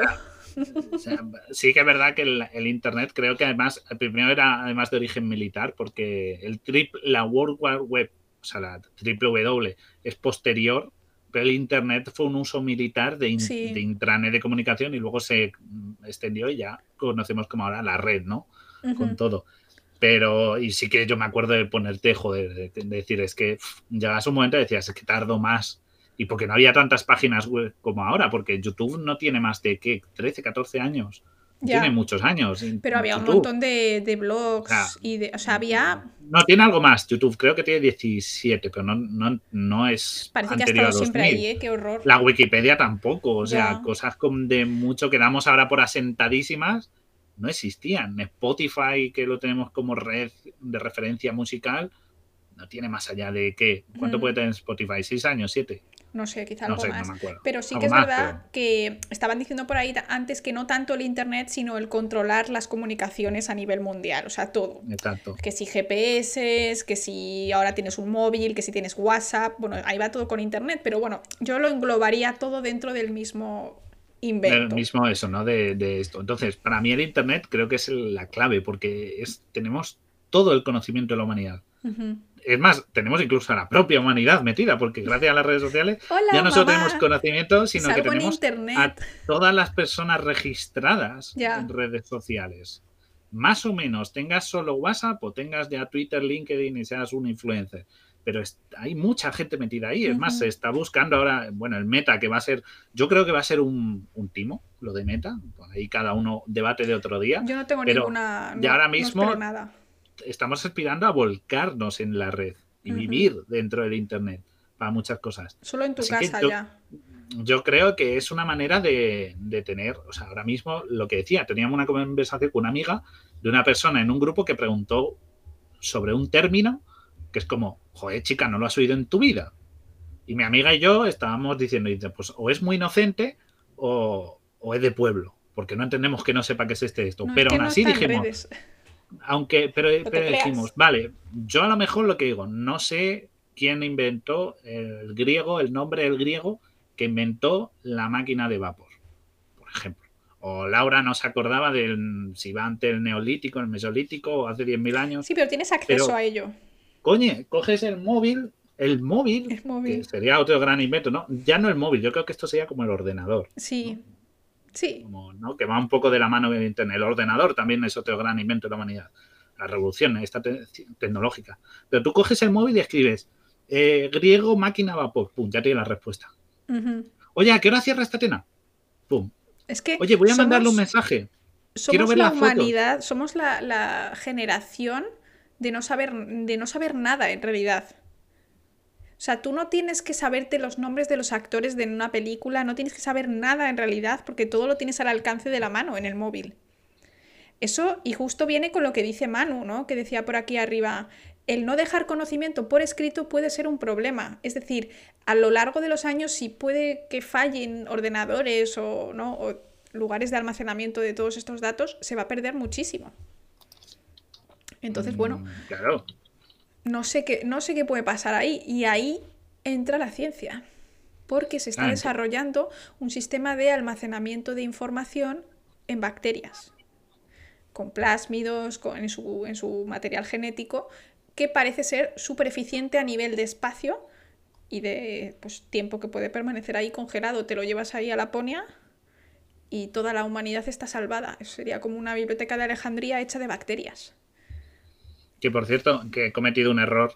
sí que es verdad que el, Internet creo que además, el primero era además de origen militar, porque el triple, la World Wide Web, o sea, la triple W es posterior, pero el Internet fue un uso militar de, de intranet de comunicación y luego se extendió y ya conocemos como ahora la red, ¿no? Con todo. Pero, y sí que yo me acuerdo de ponerte, joder, de, decir, es que llegas un momento y decías, es que tardo más. Y porque no había tantas páginas web como ahora, porque YouTube no tiene más de, ¿qué? 13, 14 años. Tiene muchos años. Pero había un montón de, blogs y de, o sea, había... No, tiene algo más. YouTube creo que tiene 17, pero no, no, no es Parece que ha estado siempre ahí, ¿eh? Qué horror. La Wikipedia tampoco. O sea, cosas de mucho que damos ahora por asentadísimas no existían. Spotify, que lo tenemos como red de referencia musical, no tiene más allá de qué. ¿Cuánto puede tener Spotify? ¿Seis años? ¿Siete? No sé, quizá No algo sé, no más. me acuerdo. pero sí que es más, verdad pero- que estaban diciendo por ahí antes que no tanto el Internet, sino el controlar las comunicaciones a nivel mundial, o sea, todo. Exacto. Que si GPS, que si ahora tienes un móvil, que si tienes WhatsApp, bueno, ahí va todo con Internet, pero bueno, yo lo englobaría todo dentro del mismo invento. mismo eso, ¿no? De, de esto. Entonces, para mí el Internet creo que es la clave, porque es, tenemos todo el conocimiento de la humanidad. Es más, tenemos incluso a la propia humanidad metida, porque gracias a las redes sociales Hola, ya no solo tenemos conocimiento, sino que Salgo tenemos a Internet. todas las personas registradas en redes sociales. Más o menos, tengas solo WhatsApp o tengas ya Twitter, LinkedIn y seas un influencer. Pero hay mucha gente metida ahí. Es más, se está buscando ahora, bueno, el meta, que va a ser, yo creo que va a ser un, un timo, lo de meta. Ahí cada uno debate de otro día. Yo no tengo pero ninguna. no- ahora no mismo- nada. Estamos aspirando a volcarnos en la red y vivir dentro del Internet para muchas cosas. Solo en tu Así casa yo- ya. yo creo que es una manera de, de tener, o sea, ahora mismo lo que decía, teníamos una conversación con una amiga de una persona en un grupo que preguntó sobre un término que es como, joder, chica, no lo has oído en tu vida. Y mi amiga y yo estábamos diciendo, pues o es muy inocente o, o es de pueblo, porque no entendemos que no sepa qué es este esto. No, Pero aún no así dijimos, redes. aunque, pero, dijimos, vale, yo a lo mejor lo que digo, no sé quién inventó el griego, el nombre del griego que inventó la máquina de vapor, por ejemplo. O Laura no se acordaba del si va ante el neolítico, el mesolítico, o hace 10.000 años. Sí, pero tienes acceso Pero- a ello. Coñe, coges el móvil, el móvil, El que móvil. sería otro gran invento, ¿no? Ya no el móvil, yo creo que esto sería como el ordenador. Sí. Sí. como, ¿no? que va un poco de la mano del Internet. El ordenador también es otro gran invento de la humanidad, la revolución esta te- tecnológica. Pero tú coges el móvil y escribes eh, griego máquina vapor, pum, ya tienes la respuesta. Oye, ¿a qué hora cierra esta tena? Pum. Es que. Oye, voy a mandarle un somos- mensaje. Somos Quiero ver la fotos. humanidad, somos la, la generación de no saber, de no saber nada en realidad. O sea, tú no tienes que saberte los nombres de los actores de una película, no tienes que saber nada en realidad, porque todo lo tienes al alcance de la mano en el móvil. Eso, y justo viene con lo que dice Manu, ¿no? Que decía por aquí arriba, el no dejar conocimiento por escrito puede ser un problema. Es decir, a lo largo de los años, si puede que fallen ordenadores o, ¿no? o lugares de almacenamiento de todos estos datos, se va a perder muchísimo. Entonces, bueno, Mm, Claro. no sé qué, no sé qué puede pasar ahí. Y ahí entra la ciencia. Porque se está Ah, desarrollando un sistema de almacenamiento de información en bacterias. Con plásmidos, con- en, su, en su material genético, que parece ser súper eficiente a nivel de espacio y de pues, tiempo que puede permanecer ahí congelado. Te lo llevas ahí a Laponia y toda la humanidad está salvada. Eso sería como una biblioteca de Alejandría hecha de bacterias. Que por cierto, que he cometido un error.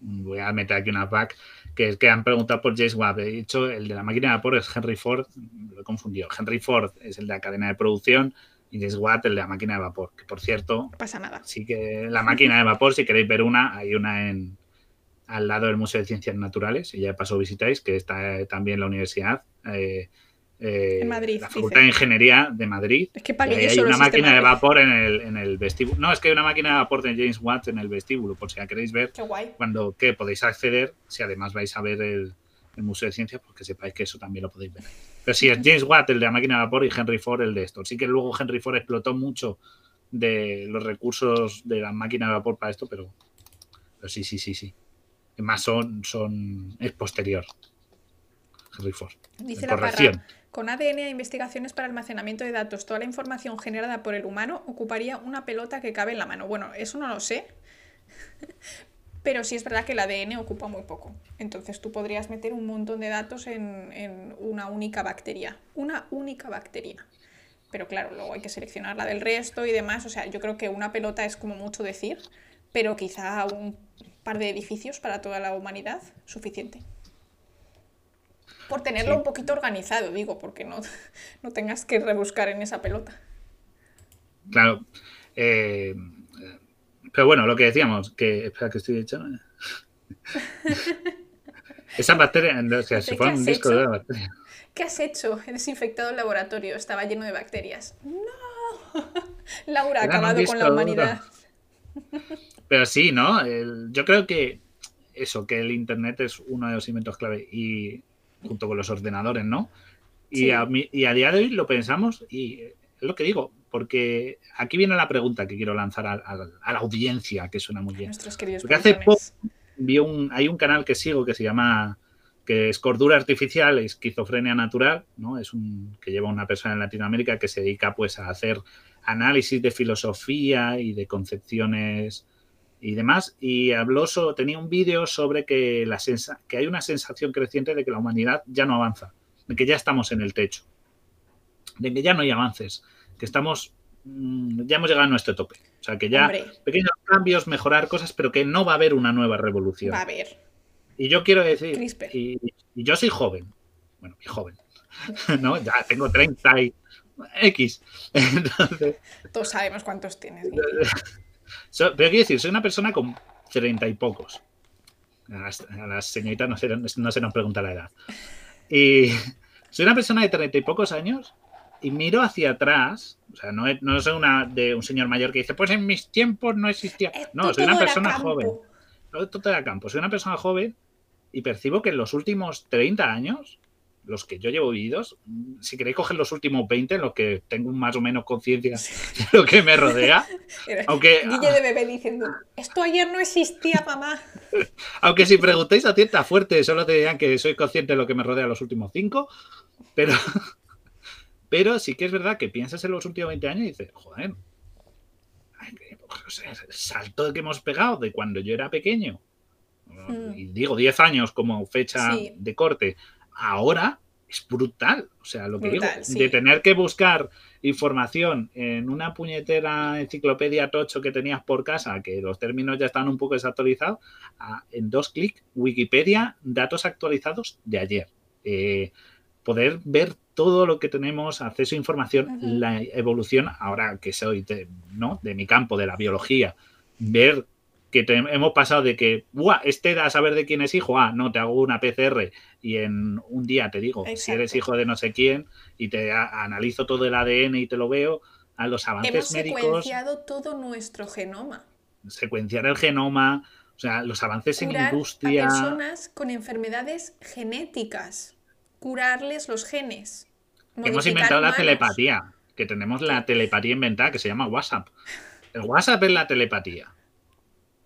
Voy a meter aquí una pack. Que es que han preguntado por James Webb. He dicho el de la máquina de vapor es Henry Ford. Lo he confundido. Henry Ford es el de la cadena de producción y James Watt el de la máquina de vapor. Que por cierto, No pasa nada. sí que la máquina de vapor, si queréis ver una, hay una en al lado del Museo de Ciencias Naturales, y ya de paso visitáis, que está eh, también la universidad. eh, eh, En Madrid, La dice. Facultad de Ingeniería de Madrid. Es que Y ahí hay una máquina de vapor en el, en el vestíbulo. No, es que hay una máquina de vapor de James Watt en el vestíbulo, por si la queréis ver, Qué guay. cuando que podéis acceder, si además vais a ver el, el Museo de Ciencias, pues que sepáis que eso también lo podéis ver. Pero sí, es James Watt el de la máquina de vapor y Henry Ford el de esto. Sí que luego Henry Ford explotó mucho de los recursos de la máquina de vapor para esto, pero, pero sí, sí, sí, sí. Además son, son es posterior. Henry Ford. Dice la Corrección. parra, con ADN e investigaciones para almacenamiento de datos, toda la información generada por el humano ocuparía una pelota que cabe en la mano. Bueno, eso no lo sé, pero sí es verdad que el ADN ocupa muy poco. Entonces tú podrías meter un montón de datos en, en una única bacteria. Una única bacteria. Pero claro, luego hay que seleccionar la del resto y demás. O sea, yo creo que una pelota es como mucho decir, pero quizá un par de edificios para toda la humanidad, suficiente. Por tenerlo Sí. un poquito organizado, digo, porque no, no tengas que rebuscar en esa pelota. Claro. eh, pero bueno, lo que decíamos, que. Espera, que estoy hecho. Esas bacterias, o sea, si ¿Qué fuera un disco hecho? de bacterias. ¿Qué has hecho? He desinfectado el laboratorio, estaba lleno de bacterias. ¡No! Laura ha acabado con la duro. humanidad. Pero sí, ¿no? El- yo creo que eso, que el Internet es uno de los inventos clave y junto con los ordenadores, ¿no? Y, Sí. a, mí- y a día de hoy lo pensamos y es lo que digo, porque aquí viene la pregunta que quiero lanzar a, a- a la audiencia, que suena muy bien. Nuestros queridos Porque hace pelucones. Vi un, hay un canal que sigo que se llama que es Cordura Artificial, Esquizofrenia Natural, ¿no? Es un que lleva una persona en Latinoamérica que se dedica pues a hacer análisis de filosofía y de concepciones y demás. Y habló, so- tenía un vídeo sobre que, la sensa- que hay una sensación creciente de que la humanidad ya no avanza, de que ya estamos en el techo, de que ya no hay avances, que estamos, mm, ya hemos llegado a nuestro tope. O sea, que ya Hombre, pequeños cambios, mejorar cosas, pero que no va a haber una nueva revolución. va a haber. Y yo quiero decir, y, y yo soy joven, bueno, y joven, ¿no? Ya tengo 30 y X. Entonces, Todos sabemos cuántos tienes. so- pero quiero decir, soy una persona con 30 y pocos. A las, a las señoritas no se, no se nos pregunta la edad. Y soy una persona de 30 y pocos años y miro hacia atrás. O sea, no, no soy una de un señor mayor que dice, pues en mis tiempos no existía. No, soy una persona joven. todo era campo. Soy una persona joven y percibo que en los últimos 30 años, los que yo llevo vividos, mm, si queréis coger los últimos 20, en los que tengo más o menos conciencia de lo que me rodea, aunque, Guille de bebé diciendo, esto ayer no existía, mamá. aunque si preguntáis a cierta fuerte, solo te dirán que soy consciente de lo que me rodea los últimos 5, pero, pero sí que es verdad que piensas en los últimos 20 años y dices, joder, sea, el salto que hemos pegado de cuando yo era pequeño, Mm. y digo 10 años como fecha Sí. de corte, ahora es brutal. O sea, lo que Brutal, digo, sí. de tener que buscar información en una puñetera enciclopedia tocho que tenías por casa, que los términos ya están un poco desactualizados, a- en dos clics, Wikipedia, datos actualizados de ayer. Eh, poder ver todo lo que tenemos, acceso a información, la evolución, ahora que soy de, ¿no? de mi campo, de la biología, ver que te- hemos pasado de que, ¡buah! Este da a saber de quién es hijo, ah, no, te hago una PCR y en un día te digo si eres hijo de no sé quién y te a- analizo todo el ADN y te lo veo, a los avances Hemos médicos, secuenciado todo nuestro genoma. secuenciar el genoma, o sea, los avances en Curar industria. a personas con enfermedades genéticas. Curarles los genes. Hemos inventado la telepatía, que tenemos la telepatía inventada que se llama WhatsApp. El WhatsApp es la telepatía.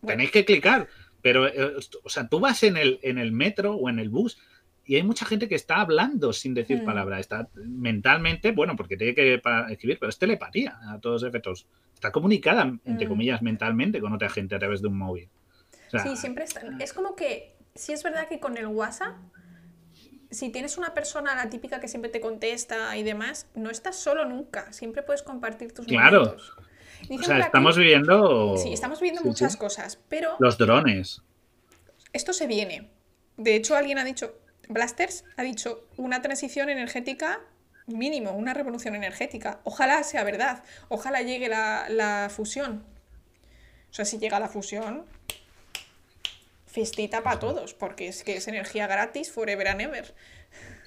Tenéis que clicar, pero, eh, o sea, tú vas en el, en el metro o en el bus y hay mucha gente que está hablando sin decir Mm. palabras. Está mentalmente, bueno, porque tiene que escribir, pero es telepatía a todos efectos. Está comunicada, entre Mm. comillas, mentalmente con otra gente a través de un móvil. O sea, Sí, siempre están. Es como que, sí es verdad que con el WhatsApp, si tienes una persona, la típica que siempre te contesta y demás, no estás solo nunca. Siempre puedes compartir tus Claro. momentos. O sea, estamos viviendo Sí, estamos viendo Sí, muchas sí. cosas, pero los drones. esto se viene. De hecho, alguien ha dicho, Blasters ha dicho una transición energética mínimo, una revolución energética. Ojalá sea verdad, ojalá llegue la, la fusión. O sea, si llega la fusión, festita para todos, porque es que es energía gratis forever and ever.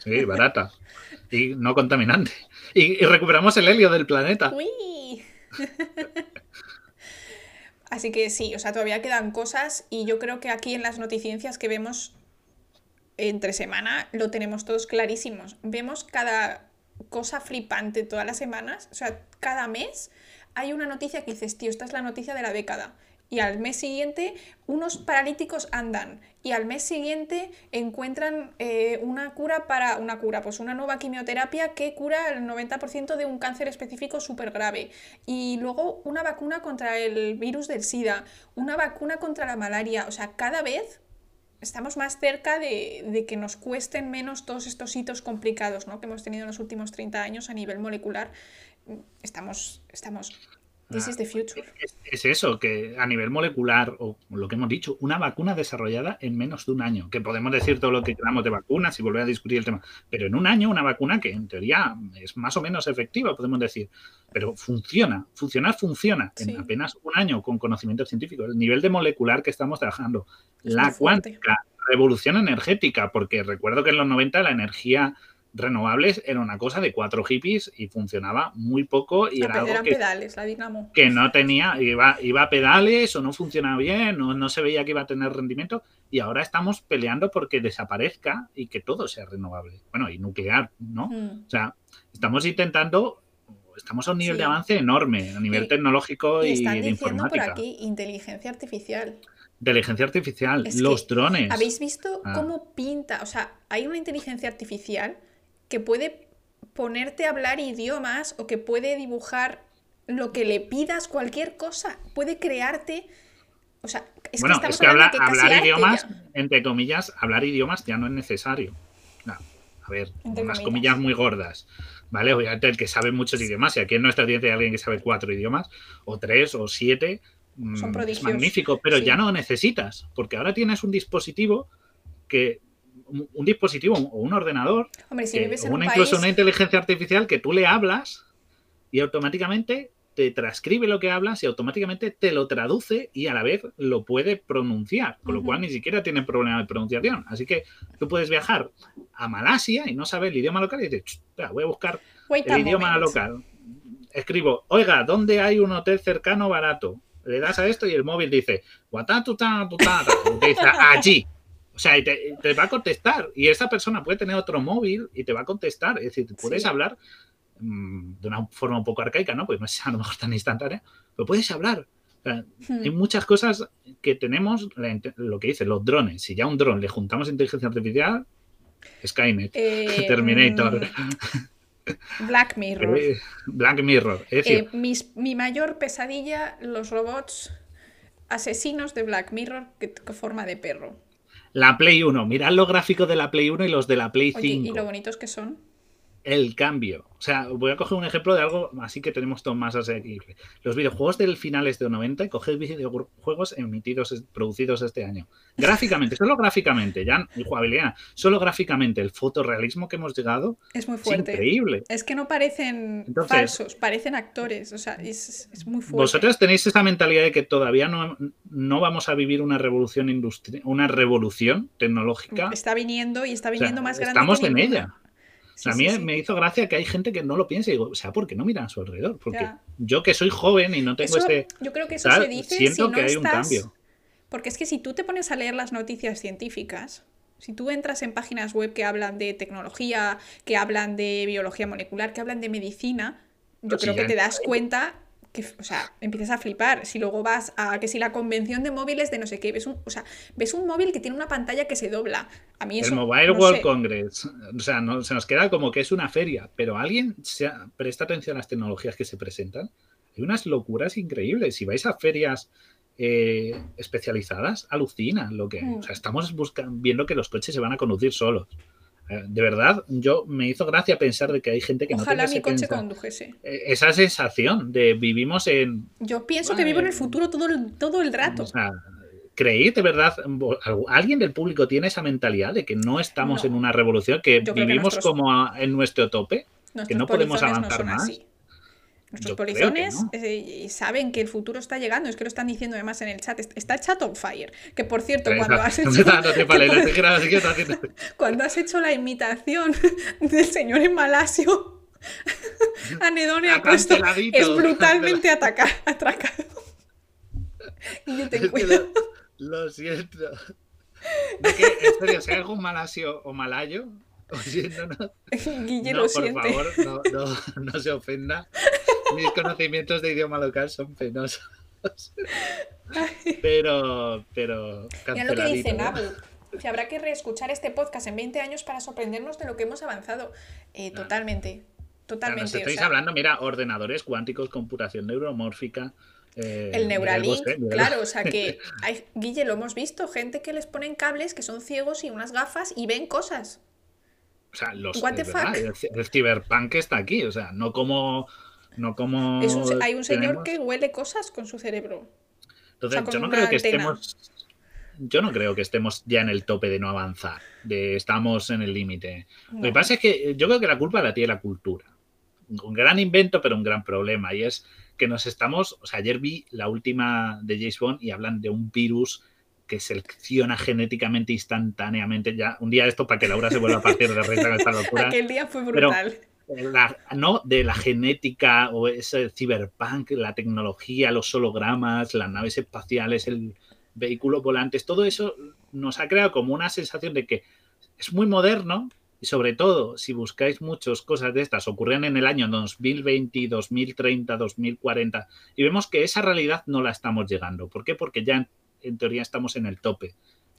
Sí, barata. y no contaminante. Y, y recuperamos el helio del planeta. ¡Uy! Así que sí, o sea, todavía quedan cosas y yo creo que aquí en las noticiencias que vemos entre semana lo tenemos todos clarísimos. Vemos cada cosa flipante todas las semanas, o sea, cada mes hay una noticia que dices, tío, esta es la noticia de la década. Y al mes siguiente, unos paralíticos andan. Y al mes siguiente encuentran eh, una cura para. Una cura, pues una nueva quimioterapia que cura el 90% de un cáncer específico súper grave. Y luego una vacuna contra el virus del SIDA. Una vacuna contra la malaria. O sea, cada vez estamos más cerca de, de que nos cuesten menos todos estos hitos complicados ¿no? que hemos tenido en los últimos 30 años a nivel molecular. Estamos. estamos This is the future. Es, es eso, que a nivel molecular, o lo que hemos dicho, una vacuna desarrollada en menos de un año. Que podemos decir todo lo que queramos de vacunas y volver a discutir el tema. Pero en un año, una vacuna que en teoría es más o menos efectiva, podemos decir. Pero funciona. Funcionar funciona. Sí. En apenas un año con conocimiento científico. El nivel de molecular que estamos trabajando. Es la cuántica, revolución energética. Porque recuerdo que en los 90 la energía renovables era una cosa de cuatro hippies y funcionaba muy poco y era algo que, pedales, la dinamo. que no tenía, iba, iba a pedales o no funcionaba bien, o no se veía que iba a tener rendimiento y ahora estamos peleando porque desaparezca y que todo sea renovable. Bueno, y nuclear, ¿no? Mm. O sea, estamos intentando, estamos a un nivel Sí. de avance enorme a nivel Y- tecnológico Y y, están de diciendo por aquí inteligencia artificial. Inteligencia artificial, Es los drones. ¿Habéis visto Ah. cómo pinta? O sea, hay una inteligencia artificial que puede ponerte a hablar idiomas o que puede dibujar lo que le pidas, cualquier cosa. Puede crearte. O sea, es bueno, que estamos es que hablando habla- que casi hablar idiomas, ya. entre comillas, hablar idiomas ya no es necesario. No, a ver, Entre unas comillas. comillas muy gordas. ¿Vale? Obviamente el que sabe muchos idiomas, si aquí en nuestra audiencia hay alguien que sabe cuatro idiomas, o tres, o siete, Son es prodigios. magnífico, pero Sí. ya no necesitas, porque ahora tienes un dispositivo que un, un dispositivo o un ordenador, Hombre, si que- vives o en un una, país. incluso una inteligencia artificial que tú le hablas y automáticamente te transcribe lo que hablas y automáticamente te lo traduce y a la vez lo puede pronunciar, con lo cual ni siquiera tiene problema de pronunciación. Así que tú puedes viajar a Malasia y no sabes el idioma local y dices, "Ch, espera, voy a buscar Wait el idioma moment. local. Escribo, oiga, ¿dónde hay un hotel cercano barato? Le das a esto y el móvil dice, dice, allí. O sea, y te, te va a contestar. Y esa persona puede tener otro móvil y te va a contestar. Es decir, puedes Sí. hablar mm, de una forma un poco arcaica, ¿no? Pues no es a lo mejor tan instantánea, pero puedes hablar. O sea, Hmm. hay muchas cosas que tenemos, lo que dice, los drones. Si ya a un dron le juntamos inteligencia artificial, Skynet, Eh, Terminator. mm, Black Mirror. eh, Black Mirror. Es Eh, mis- mi mayor pesadilla, los robots asesinos de Black Mirror que, que forma de perro. La Play 1, mirad los gráficos de la Play 1 y los de la Play Oye, 5. y lo bonitos que son. El cambio. O sea, voy a coger un ejemplo de algo así que tenemos todo más asequible. Los videojuegos del finales de los 90 y coger videojuegos emitidos, es- producidos este año. Gráficamente, solo gráficamente, ya y jugabilidad, solo gráficamente, el fotorrealismo que hemos llegado Es muy es fuerte. increíble. Es que no parecen Entonces- falsos, parecen actores. O sea, es, es muy fuerte. Vosotros tenéis esa mentalidad de que todavía no, no vamos a vivir una revolución industri una revolución tecnológica. Está viniendo y está O sea, viniendo más grande. estamos en ella. Sí, a mí sí. me hizo gracia que hay gente que no lo piensa y digo, o sea, ¿por qué no miran a su alrededor? Porque yo que soy joven y no tengo Eso- este... yo creo que eso tal, se dice siento si no que hay un estás- cambio. Porque es que si tú te pones a leer las noticias científicas, si tú entras en páginas web que hablan de tecnología, que hablan de biología molecular, que hablan de medicina, yo Pero si creo que te das cuenta que, o sea, empiezas a flipar. Si luego vas a que si la convención de móviles de no sé qué, ves un, o sea, ves un móvil que tiene una pantalla que se dobla. A mí eso el Mobile no World sé. Congress, o sea, no, se nos queda como que es una feria, pero alguien se ha- presta atención a las tecnologías que se presentan. Hay unas locuras increíbles. Si vais a ferias eh, especializadas, alucina lo que. Mm. O sea, estamos buscando, viendo que los coches se van a conducir solos. Eh, De verdad, yo me hizo gracia pensar de que hay gente que no Ojalá tenga mi coche pensa- condujese. eh, esa sensación de vivimos en, Yo pienso que vivo en el futuro todo el, todo el rato. O sea, ¿creéis de verdad? ¿Alguien del público tiene esa mentalidad de que no estamos No. en una revolución, que que vivimos nuestros- como a- en nuestro tope? Nuestros no podemos avanzar más. así. Nuestros Yo que polizones no. eh, saben que el futuro está llegando, es que lo están diciendo además en el chat. Est- Está el chat on fire. Que por cierto, cuando has hecho, cuando has hecho la imitación del señor en Malasio, Anedone ha puesto es brutalmente ataca, atracado. Y yo ten cuidado. Lo siento. De que, en serio, si hay algún malasio o malayo oyéndonos, Guille no, lo por siente. favor, no, no, no se ofenda. Mis conocimientos de idioma local son penosos. Pero, pero. Mira lo que dice. Nabu. Que habrá que reescuchar este podcast en 20 años para sorprendernos de lo que hemos avanzado. Eh, Claro. totalmente. Totalmente. Nos o estáis sea, hablando, mira, ordenadores cuánticos, computación neuromórfica. eh, el Miguel Neuralink, claro, o sea que hay, Guille, lo hemos visto, gente que les ponen cables que son ciegos y unas gafas y ven cosas. O sea, los, What the fuck? el, el ciberpunk está aquí, o sea, no como. No como Es un- hay un señor tenemos. que huele cosas con su cerebro. Entonces, o sea, con yo no creo que antena. estemos. Yo no creo que estemos ya en el tope de no avanzar, de estamos en el límite. Lo que pasa es que yo creo que la culpa la tiene la cultura. Un gran invento, pero un gran problema. Y es que nos estamos. O sea, ayer vi la última de James Bond y hablan de un virus que selecciona genéticamente instantáneamente. Ya, un día esto para que Laura se vuelva a partir de risa con esta locura. Aquel día fue brutal. la, no de la genética o ese ciberpunk, la tecnología, los hologramas, las naves espaciales, el vehículo volantes, todo eso nos ha creado como una sensación de que es muy moderno, y sobre todo, si buscáis muchas cosas de estas, ocurren en el año 2020, 2030, 2040, y vemos que esa realidad no la estamos llegando. ¿Por qué? Porque ya en, teoría estamos en el tope.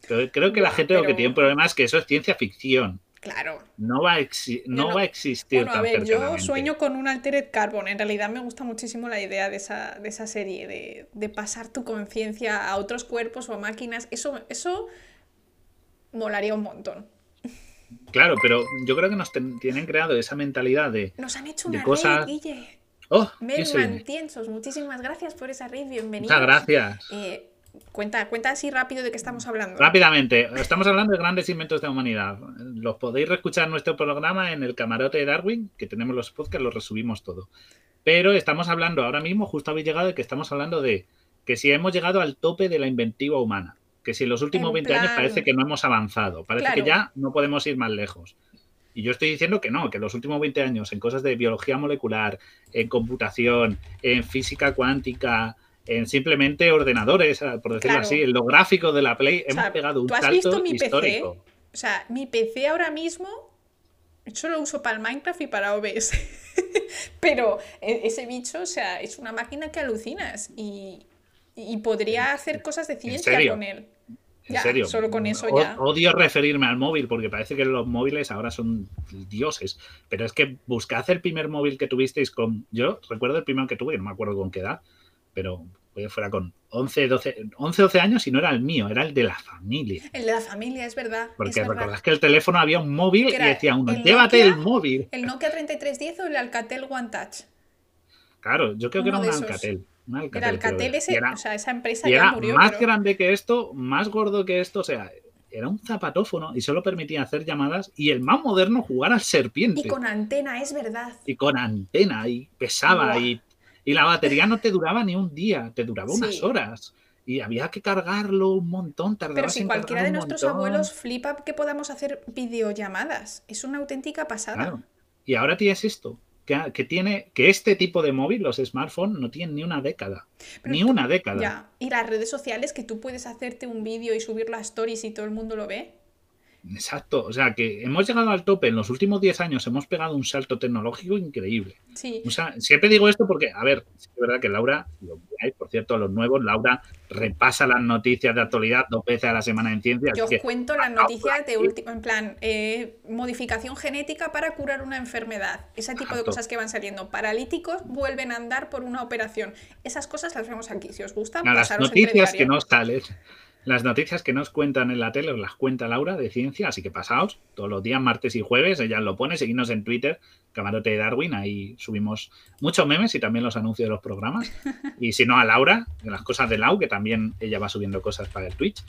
creo que la gente lo que tiene un problema es que eso es ciencia ficción. Claro. No va a, no, va a existir. Bueno, a ver, yo sueño con un Altered Carbon. En realidad me gusta muchísimo la idea de esa, de esa serie, de, de pasar tu conciencia a otros cuerpos o a máquinas. Eso, eso molaría un montón. Claro, pero yo creo que nos tienen creado esa mentalidad de. Nos han hecho una cosas... red, Guille. Oh, Tiensos, muchísimas gracias por esa red, bienvenido. Muchas gracias. Eh, cuenta, cuenta así rápido de qué estamos hablando. Rápidamente, estamos hablando de grandes inventos de la humanidad. Los podéis escuchar en nuestro programa en el camarote de Darwin, que tenemos los podcasts, los resumimos todo. Pero estamos hablando ahora mismo, justo habéis llegado de que estamos hablando de que si hemos llegado al tope de la inventiva humana que si en los últimos 20 años parece que no hemos avanzado, parece que ya no podemos ir más lejos. Y yo estoy diciendo que no, que en los últimos 20 años en cosas de biología molecular, en computación, en física cuántica, en simplemente ordenadores, por decirlo así, en lo gráfico de la Play, hemos pegado un ¿tú has salto visto mi histórico. PC? O sea, mi PC ahora mismo, yo lo uso para el Minecraft y para OBS. Pero e, ese bicho, o sea, es una máquina que alucinas y, y podría hacer cosas de ciencia con él. ¿En serio? Solo con eso ya. Odio referirme al móvil porque parece que los móviles ahora son dioses. Pero es que buscad el primer móvil que tuvisteis con. Yo recuerdo el primero que tuve, no me acuerdo con qué edad, pero fuera con 11, 12, 11, 12 años y no era el mío, era el de la familia. El de la familia, es verdad. Porque recordás que el teléfono había un móvil y decía uno, llévate el móvil. ¿El Nokia 3310 o el Alcatel One Touch? Claro, yo creo que era un Alcatel. era Alcatel ese, o sea, esa empresa ya era murió. Más grande que esto, más gordo que esto, o sea, era un zapatófono y solo permitía hacer llamadas y el más moderno jugar al serpiente. Y con antena, es verdad. Y con antena, y pesaba, y, y, la batería no te duraba ni un día, te duraba unas horas. Y había que cargarlo un montón, tardaba Pero si cualquiera de nuestros abuelos flipa que podamos hacer videollamadas, es una auténtica pasada. Y ahora tienes esto, que, tiene que este tipo de móvil, los smartphones, no tienen ni una década. ni una década. Ya. Y las redes sociales que tú puedes hacerte un vídeo y subirlo a stories y todo el mundo lo ve. Exacto, o sea que hemos llegado al tope en los últimos 10 años, hemos pegado un salto tecnológico increíble. Sí. O sea, siempre digo esto porque, a ver, es verdad que Laura, por cierto, a los nuevos, Laura repasa las noticias de actualidad dos veces a la semana en ciencias. Yo os cuento las noticias de último, en plan, eh, modificación genética para curar una enfermedad, ese tipo de cosas que van saliendo. Paralíticos vuelven a andar por una operación. Esas cosas las vemos aquí. Si os gustan, no, las noticias que no salen las noticias que nos cuentan en la tele os las cuenta Laura de ciencia, así que pasaos todos los días, martes y jueves, ella lo pone, seguidnos en Twitter, Camarote de Darwin, ahí subimos muchos memes y también los anuncios de los programas. Y si no, a Laura, de las cosas de Lau, que también ella va subiendo cosas para el Twitch.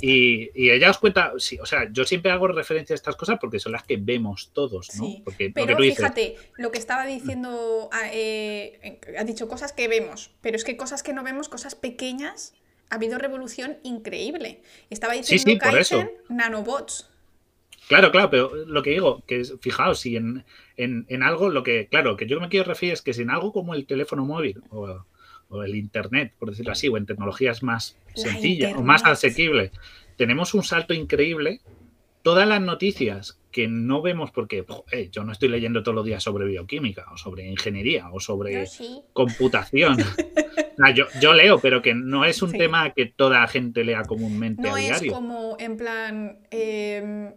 Y, ella os cuenta, sí, o sea, yo siempre hago referencia a estas cosas porque son las que vemos todos, ¿no? porque pero fíjate, lo que estaba diciendo, ah, eh, ha dicho cosas que vemos, pero es que cosas que no vemos, cosas pequeñas, ha habido revolución increíble. Estaba diciendo sí, nanobots. Claro, claro, pero lo que digo, que fijaos, si en, en, algo, lo que, claro, que yo me quiero referir es que si en algo como el teléfono móvil o, el Internet, por decirlo así, o en tecnologías más sencillas o más asequibles, tenemos un salto increíble, todas las noticias que no vemos porque yo no estoy leyendo todos los días sobre bioquímica o sobre ingeniería o sobre computación. yo, leo, pero que no es un tema que toda la gente lea comúnmente a diario. No es como, en plan, em,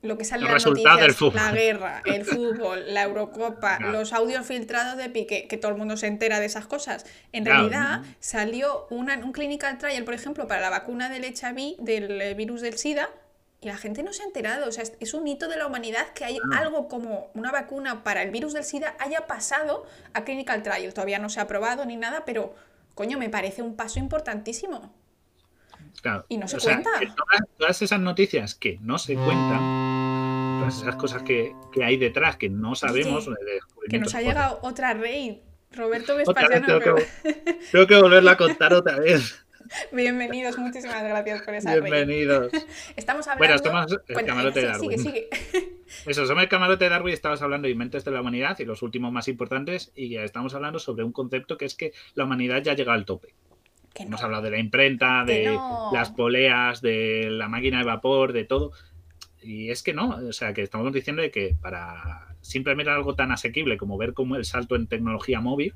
lo que sale en las noticias, la guerra, el fútbol, la Eurocopa, los audios filtrados de Piqué, que todo el mundo se entera de esas cosas. En realidad, salió una, un clinical trial, por ejemplo, para la vacuna del HIV, del eh, virus del SIDA, y la gente no se ha enterado. O sea, es un hito de la humanidad que hay ah. algo como una vacuna para el virus del SIDA haya pasado a clinical trial. Todavía no se ha aprobado ni nada, pero coño, me parece un paso importantísimo. Claro. Y no se cuenta. Todas, esas noticias que no se cuentan, todas esas cosas que, hay detrás que no sabemos. que nos ha llegado otra raid. Roberto Vespasiano. Tengo, tengo, que volverla a contar otra vez. Bienvenidos, muchísimas gracias por esa Bienvenidos. Estamos hablando... Bueno, somos el camarote de Darwin. Sigue, sigue. Eso, somos el camarote de Darwin y estamos hablando de inventos de la humanidad y los últimos más importantes y ya estamos hablando sobre un concepto que es que la humanidad ya ha llegado al tope. Que no. Hemos hablado de la imprenta, de no. las poleas, de la máquina de vapor, de todo. Y es que no, o sea, que estamos diciendo de que para simplemente algo tan asequible como ver cómo el salto en tecnología móvil,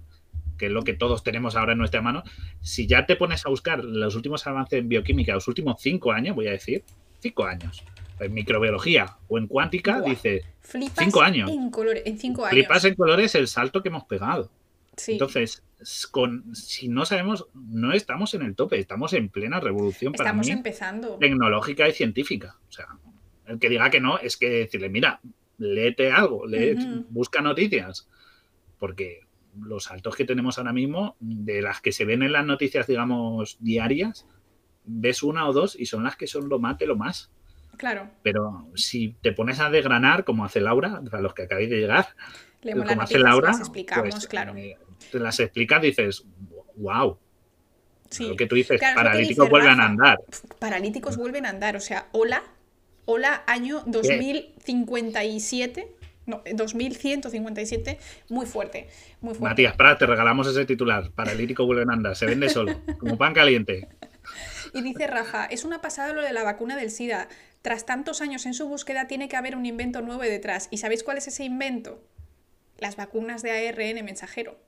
que es lo que todos tenemos ahora en nuestra mano, si ya te pones a buscar los últimos avances en bioquímica, los últimos cinco años, voy a decir, cinco años, en microbiología o en cuántica, Buah. dice, Flipas Cinco años. En, colores, en cinco años. flipas en colores el salto que hemos pegado. Sí. Entonces, con, si no sabemos, no estamos en el tope, estamos en plena revolución para Estamos mí, empezando. tecnológica y científica. O sea, el que diga que no es que decirle, mira, léete algo, lee, busca noticias, porque los saltos que tenemos ahora mismo, de las que se ven en las noticias, digamos, diarias, ves una o dos y son las que son lo más de lo más. Claro. Pero si te pones a desgranar, como hace Laura, para los que acabáis de llegar, Leemos como hace Laura, las explicamos, pues, claro. eh, te las explicas, dices, wow, Sí. lo que tú dices, Claro, paralíticos vuelven a andar. Paralíticos vuelven a andar. O sea, hola, hola, año 2057. No, 2157, muy fuerte, muy fuerte. Matías Prat, te regalamos ese titular. Paralítico vuelven a andar, se vende solo, como pan caliente. Y dice Rafa, es una pasada lo de la vacuna del SIDA. Tras tantos años en su búsqueda tiene que haber un invento nuevo detrás. ¿Y sabéis cuál es ese invento? Las vacunas de ARN mensajero.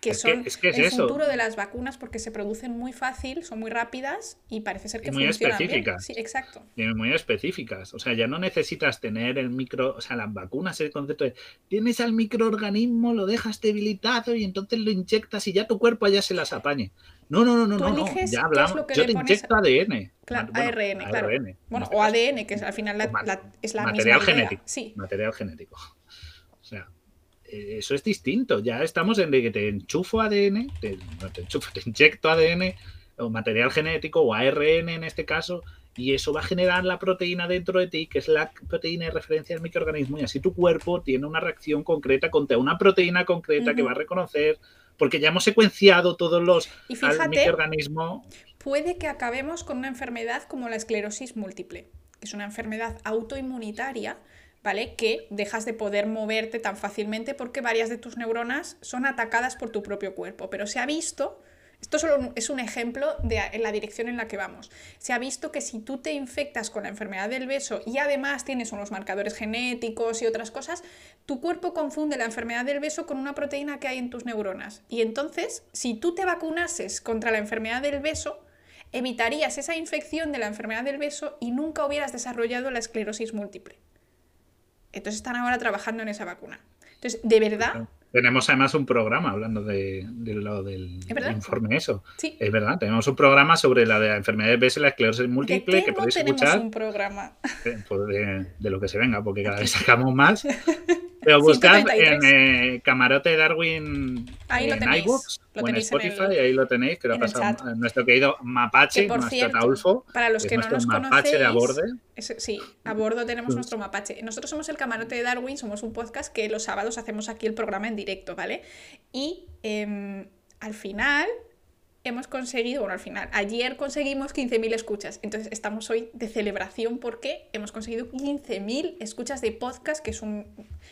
Que Es que- son es que es el eso. futuro de las vacunas porque se producen muy fácil, son muy rápidas y parece ser que Y muy funcionan bien. específicas. Sí, exacto. Y muy específicas. O sea, ya no necesitas tener el micro, o sea, las vacunas, el concepto de tienes al microorganismo, lo dejas debilitado y entonces lo inyectas y ya tu cuerpo ya se las apañe. No, no, no, no, no, Ya hablamos. Yo te inyecto ADN. Claro, ARN, claro. Bueno, o. ADN, que es al final la, es la material misma genético. Sí, Material genético. O sea, eso es distinto. Ya estamos en de que te enchufo ADN, te, no te enchufo, te inyecto ADN o material genético o ARN en este caso, y eso va a generar la proteína dentro de ti, que es la proteína de referencia del microorganismo, y así tu cuerpo tiene una reacción concreta contra una proteína concreta que va a reconocer, porque ya hemos secuenciado todos los y al fíjate, microorganismo. puede que acabemos con una enfermedad como la esclerosis múltiple, que es una enfermedad autoinmunitaria, Que dejas de poder moverte tan fácilmente porque varias de tus neuronas son atacadas por tu propio cuerpo. Pero se ha visto, esto solo es un ejemplo de la dirección en la que vamos, se ha visto que si tú te infectas con la enfermedad del beso y además tienes unos marcadores genéticos y otras cosas, tu cuerpo confunde la enfermedad del beso con una proteína que hay en tus neuronas. Y entonces, si tú te vacunases contra la enfermedad del beso, evitarías esa infección de la enfermedad del beso y nunca hubieras desarrollado la esclerosis múltiple. Entonces están ahora trabajando en esa vacuna. Entonces, de verdad, Tenemos además un programa hablando de, de lo del ¿Es informe eso. sí. Es verdad, tenemos un programa sobre la de la enfermedad de BS la esclerosis ¿De múltiple qué que no podéis tenemos escuchar un programa? eh, pues de, de lo que se venga, porque cada vez sacamos más. Pero buscad en 133. eh, Camarote Darwin Ahí lo en tenéis, lo o en tenéis en el- Spotify, ahí lo tenéis, que lo ha pasado nuestro querido Mapache, Que por nuestro cierto, Taulfo, para los que no nos mapache conocéis, de a borde. es- sí, a bordo tenemos nuestro mapache. Nosotros somos el Camarote de Darwin, somos un podcast que los sábados hacemos aquí el programa en directo, ¿vale? Y em, al final hemos conseguido, bueno, al final, ayer conseguimos 15.000 escuchas. Entonces estamos hoy de celebración porque hemos conseguido 15.000 escuchas de podcast, que es un,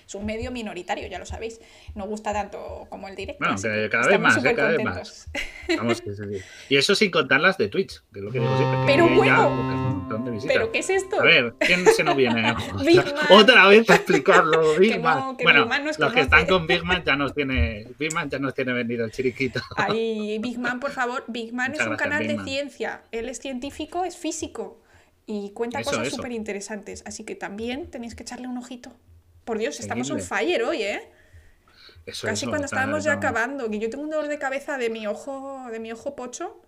es un medio minoritario, ya lo sabéis. No gusta tanto como el directo. Bueno, que que cada vez más, ¿eh? cada vez. Vamos, sí. Y eso sin contar las de Twitch, que es lo que digo siempre. que Pero bueno. ¿Pero qué es esto? A ver, ¿quién se nos viene? Otra, vez explicarlo, Big Que Man. no, que bueno, Big Man nos los que están con Big Man ya nos tiene, Big Man ya nos tiene vendido el chiriquito. Ahí, Big Man, por favor. Big Man Muchas es un gracias, canal Big de Man. ciencia. Él es científico, es físico y cuenta Eso, cosas súper interesantes. Así que también tenéis que echarle un ojito. Por Dios, estamos on fire hoy, ¿eh? Eso, Casi eso, cuando está- estábamos ya acabando. Que yo tengo un dolor de cabeza de mi ojo, de mi ojo pocho,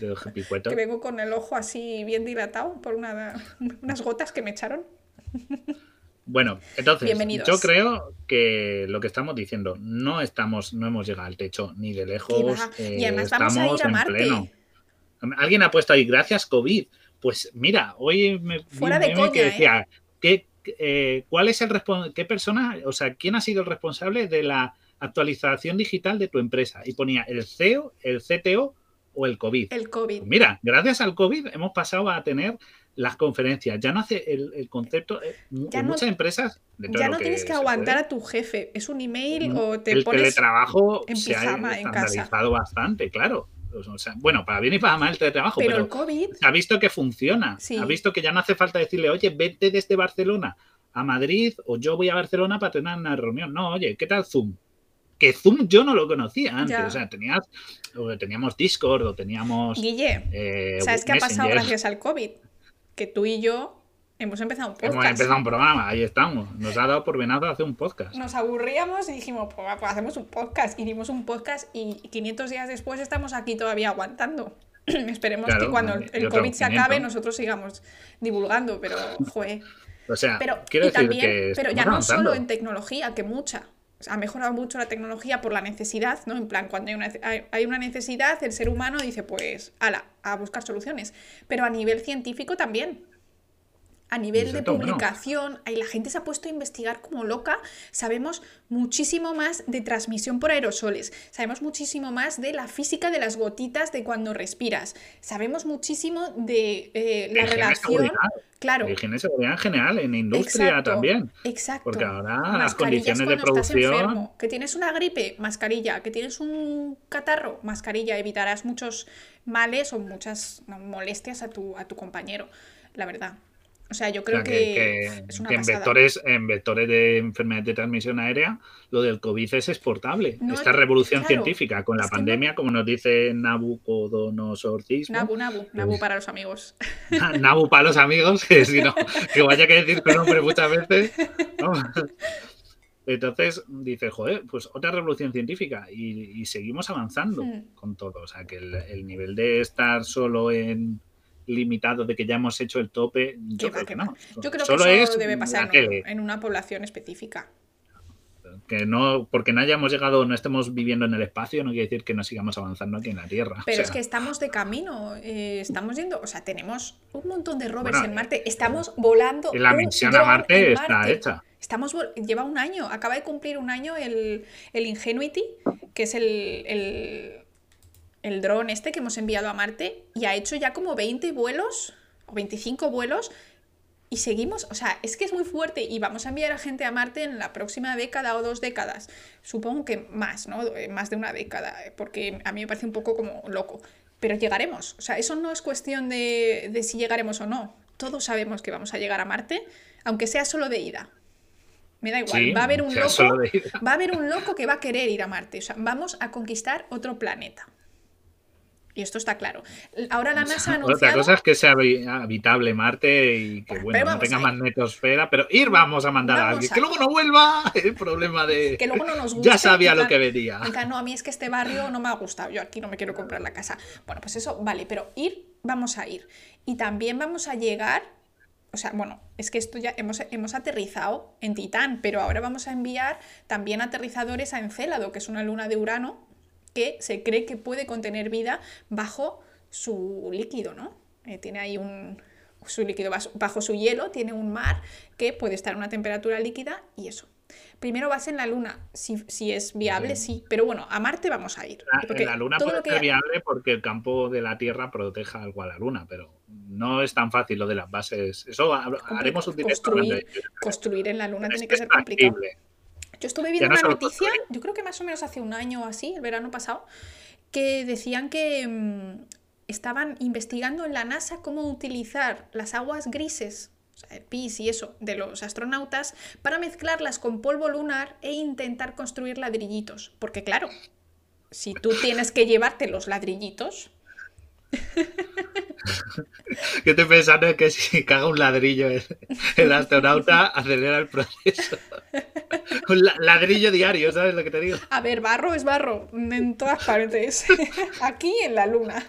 de que vengo con el ojo así bien dilatado por una, unas gotas que me echaron. Bueno, entonces, Bienvenidos. yo creo que lo que estamos diciendo, no estamos, no hemos llegado al techo ni de lejos. Va. Y eh, además vamos a estamos ir a en pleno. Alguien ha puesto ahí, gracias COVID. Pues mira, hoy me Fuera de coña, que ¿eh? decía, ¿qué, eh, ¿cuál es el qué persona, o sea, quién ha sido el responsable de la actualización digital de tu empresa? Y ponía el CEO, el CTO o el COVID? El COVID. Mira, gracias al COVID hemos pasado a tener las conferencias. Ya no hace el, el concepto. eh, Ya en no- muchas empresas. Ya no tienes que aguantar puede, a tu jefe. Es un email o te el pones. teletrabajo en se ha pijama en casa. estandarizado bastante, claro. O sea, bueno, para bien y para mal el teletrabajo, Pero pero, el COVID. ha visto que funciona. Sí. Ha visto que ya no hace falta decirle, oye, vete desde Barcelona a Madrid o yo voy a Barcelona para tener una reunión. No, oye, ¿qué tal Zoom? Que Zoom yo no lo conocía antes. Ya. O sea, tenías, o teníamos Discord o teníamos. Guille, eh, ¿sabes qué ha pasado gracias al COVID? Que tú y yo hemos empezado un podcast. Hemos empezado un programa, ahí estamos. Nos ha dado por venado hacer un podcast. Nos aburríamos y dijimos, pues, pues hacemos un podcast. Hicimos un podcast y 500 días después estamos aquí todavía aguantando. Esperemos Claro, que cuando el COVID se 500. acabe nosotros sigamos divulgando, pero, joder. O sea, Pero, quiero decir también, que. pero ya no avanzando. solo en tecnología, que mucha. Ha mejorado mucho la tecnología por la necesidad, ¿no? En plan, cuando hay una, hay una necesidad, el ser humano dice, pues, ala, a buscar soluciones. Pero a nivel científico también. A nivel de publicación, ahí la gente se ha puesto a investigar como loca. Sabemos muchísimo más de transmisión por aerosoles. Sabemos muchísimo más de la física de las gotitas de cuando respiras. Sabemos muchísimo de eh, la relación. Claro. De higiene y seguridad en general, en industria Exacto, también. Exacto. Porque ahora las condiciones de cuando estás producción. enfermo. Que tienes una gripe, mascarilla. Que tienes un catarro, mascarilla. Evitarás muchos males o muchas molestias a tu, a tu compañero, la verdad. O sea, yo O creo sea, que, que, que- es una que en, vectores, en vectores de enfermedades de transmisión aérea, lo del COVID es exportable. No, Esta revolución claro, científica con la no- pandemia, como nos dice Nabucodonosorcismo, Nabu, Nabu, Nabu para los amigos. Nabu para los amigos, que si no, que vaya que decir tu nombre muchas veces. ¿no? Entonces dice, joder, pues otra revolución científica y, y seguimos avanzando Hmm. con todo. O sea, que el, el nivel de estar solo en limitado, de que ya hemos hecho el tope, yo creo que no. Yo creo Solo que es eso debe la pasar en, en una población específica. Que no, porque no hayamos llegado, no estemos viviendo en el espacio, no quiere decir que no sigamos avanzando aquí en la Tierra. Pero O es que estamos de camino, eh, estamos yendo, o sea, tenemos un montón de rovers Bueno, en Marte, estamos volando. la misión a Marte está Marte. hecha. Estamos, lleva un año, acaba de cumplir un año el, el Ingenuity, que es el, el, el dron este que hemos enviado a Marte, y ha hecho ya como 20 vuelos, o 25 vuelos, y seguimos, o sea, es que es muy fuerte, y vamos a enviar a gente a Marte en la próxima década o dos décadas. Supongo que más, ¿no? Eh, Más de una década, eh, porque a mí me parece un poco como loco. Pero llegaremos, o sea, eso no es cuestión de, de si llegaremos o no. Todos sabemos que vamos a llegar a Marte, aunque sea solo de ida. Me da igual, Sí, va a haber un loco, va a haber un loco que va a querer ir a Marte, o sea, vamos a conquistar otro planeta. Y esto está claro. Ahora la NASA ha Otra anunciado cosa es que sea habi- habitable Marte y que bueno, no tenga magnetosfera, pero ir vamos a mandar a Vamos alguien. ahí. Que luego no vuelva, el problema de. que luego no nos gusta. ya sabía lo que venía. no, a mí es que este barrio no me ha gustado, yo aquí no me quiero comprar la casa. Bueno, pues eso, vale, pero ir, vamos a ir. Y también vamos a llegar, o sea, bueno, es que esto ya hemos, hemos aterrizado en Titán, pero ahora vamos a enviar también aterrizadores a Encélado, que es una luna de Urano, que se cree que puede contener vida bajo su líquido, ¿no? Eh, tiene ahí un... Su líquido bajo, bajo su hielo tiene un mar que puede estar a una temperatura líquida y eso. Primero vas en la Luna, si, si es viable, sí, pero bueno, a Marte vamos a ir. Ah, porque En la Luna todo puede que- ser viable porque el campo de la Tierra proteja algo a la Luna, pero no es tan fácil lo de las bases. Eso ha- haremos un directo hablando de construir, construir en la Luna Es tiene que ser complicado. Yo estuve viendo no una noticia, yo creo que más o menos hace un año o así, el verano pasado, que decían que mm, estaban investigando en la NASA cómo utilizar las aguas grises, o sea, el pis y eso, de los astronautas, para mezclarlas con polvo lunar e intentar construir ladrillitos. Porque claro, si tú tienes que llevarte los ladrillitos, Que estoy pensando en que si caga un ladrillo el, el astronauta, acelera el proceso. Un la- ladrillo diario, ¿sabes lo que te digo? a ver, barro es barro en todas partes, aquí en la Luna.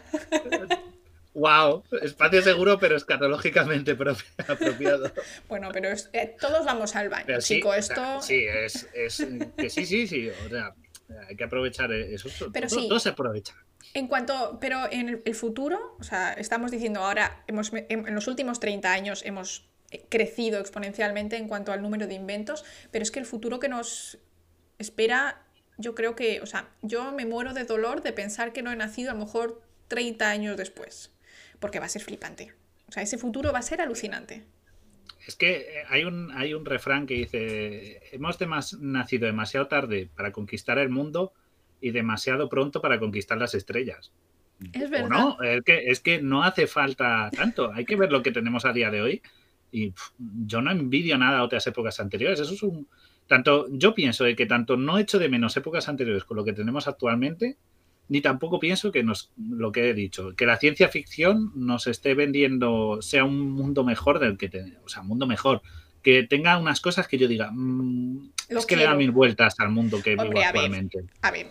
Wow, espacio seguro, pero escatológicamente propi- apropiado. Bueno, pero es- eh, todos vamos al baño, Pero sí, chico, o sea, esto... sí, es, es que sí, sí, sí. O sea, hay que aprovechar eso. Pero todo, sí. todo se aprovecha. En cuanto, pero en el, futuro, o sea, estamos diciendo ahora, hemos, en, en los últimos 30 años hemos eh, crecido exponencialmente en cuanto al número de inventos, pero es que el futuro que nos espera, yo creo que, o sea, yo me muero de dolor de pensar que no he nacido a lo mejor 30 años después. Porque va a ser flipante. O sea, ese futuro va a ser alucinante. Es que eh, hay un, hay un refrán que dice, hemos demas- nacido demasiado tarde para conquistar el mundo y demasiado pronto para conquistar las estrellas. Es ¿O verdad. no? Es que, es que no hace falta tanto. Hay que ver lo que tenemos a día de hoy. Y yo no envidio nada a otras épocas anteriores. Eso es un. Tanto, yo pienso de que tanto no echo de menos épocas anteriores con lo que tenemos actualmente, ni tampoco pienso que nos, lo que he dicho, que la ciencia ficción nos esté vendiendo, sea un mundo mejor del que tenemos. O sea, un mundo mejor. Que tenga unas cosas que yo diga, "Mm, Lo es que le da quiero". mil vueltas al mundo que Hombre, vivo a ver. actualmente. A ver.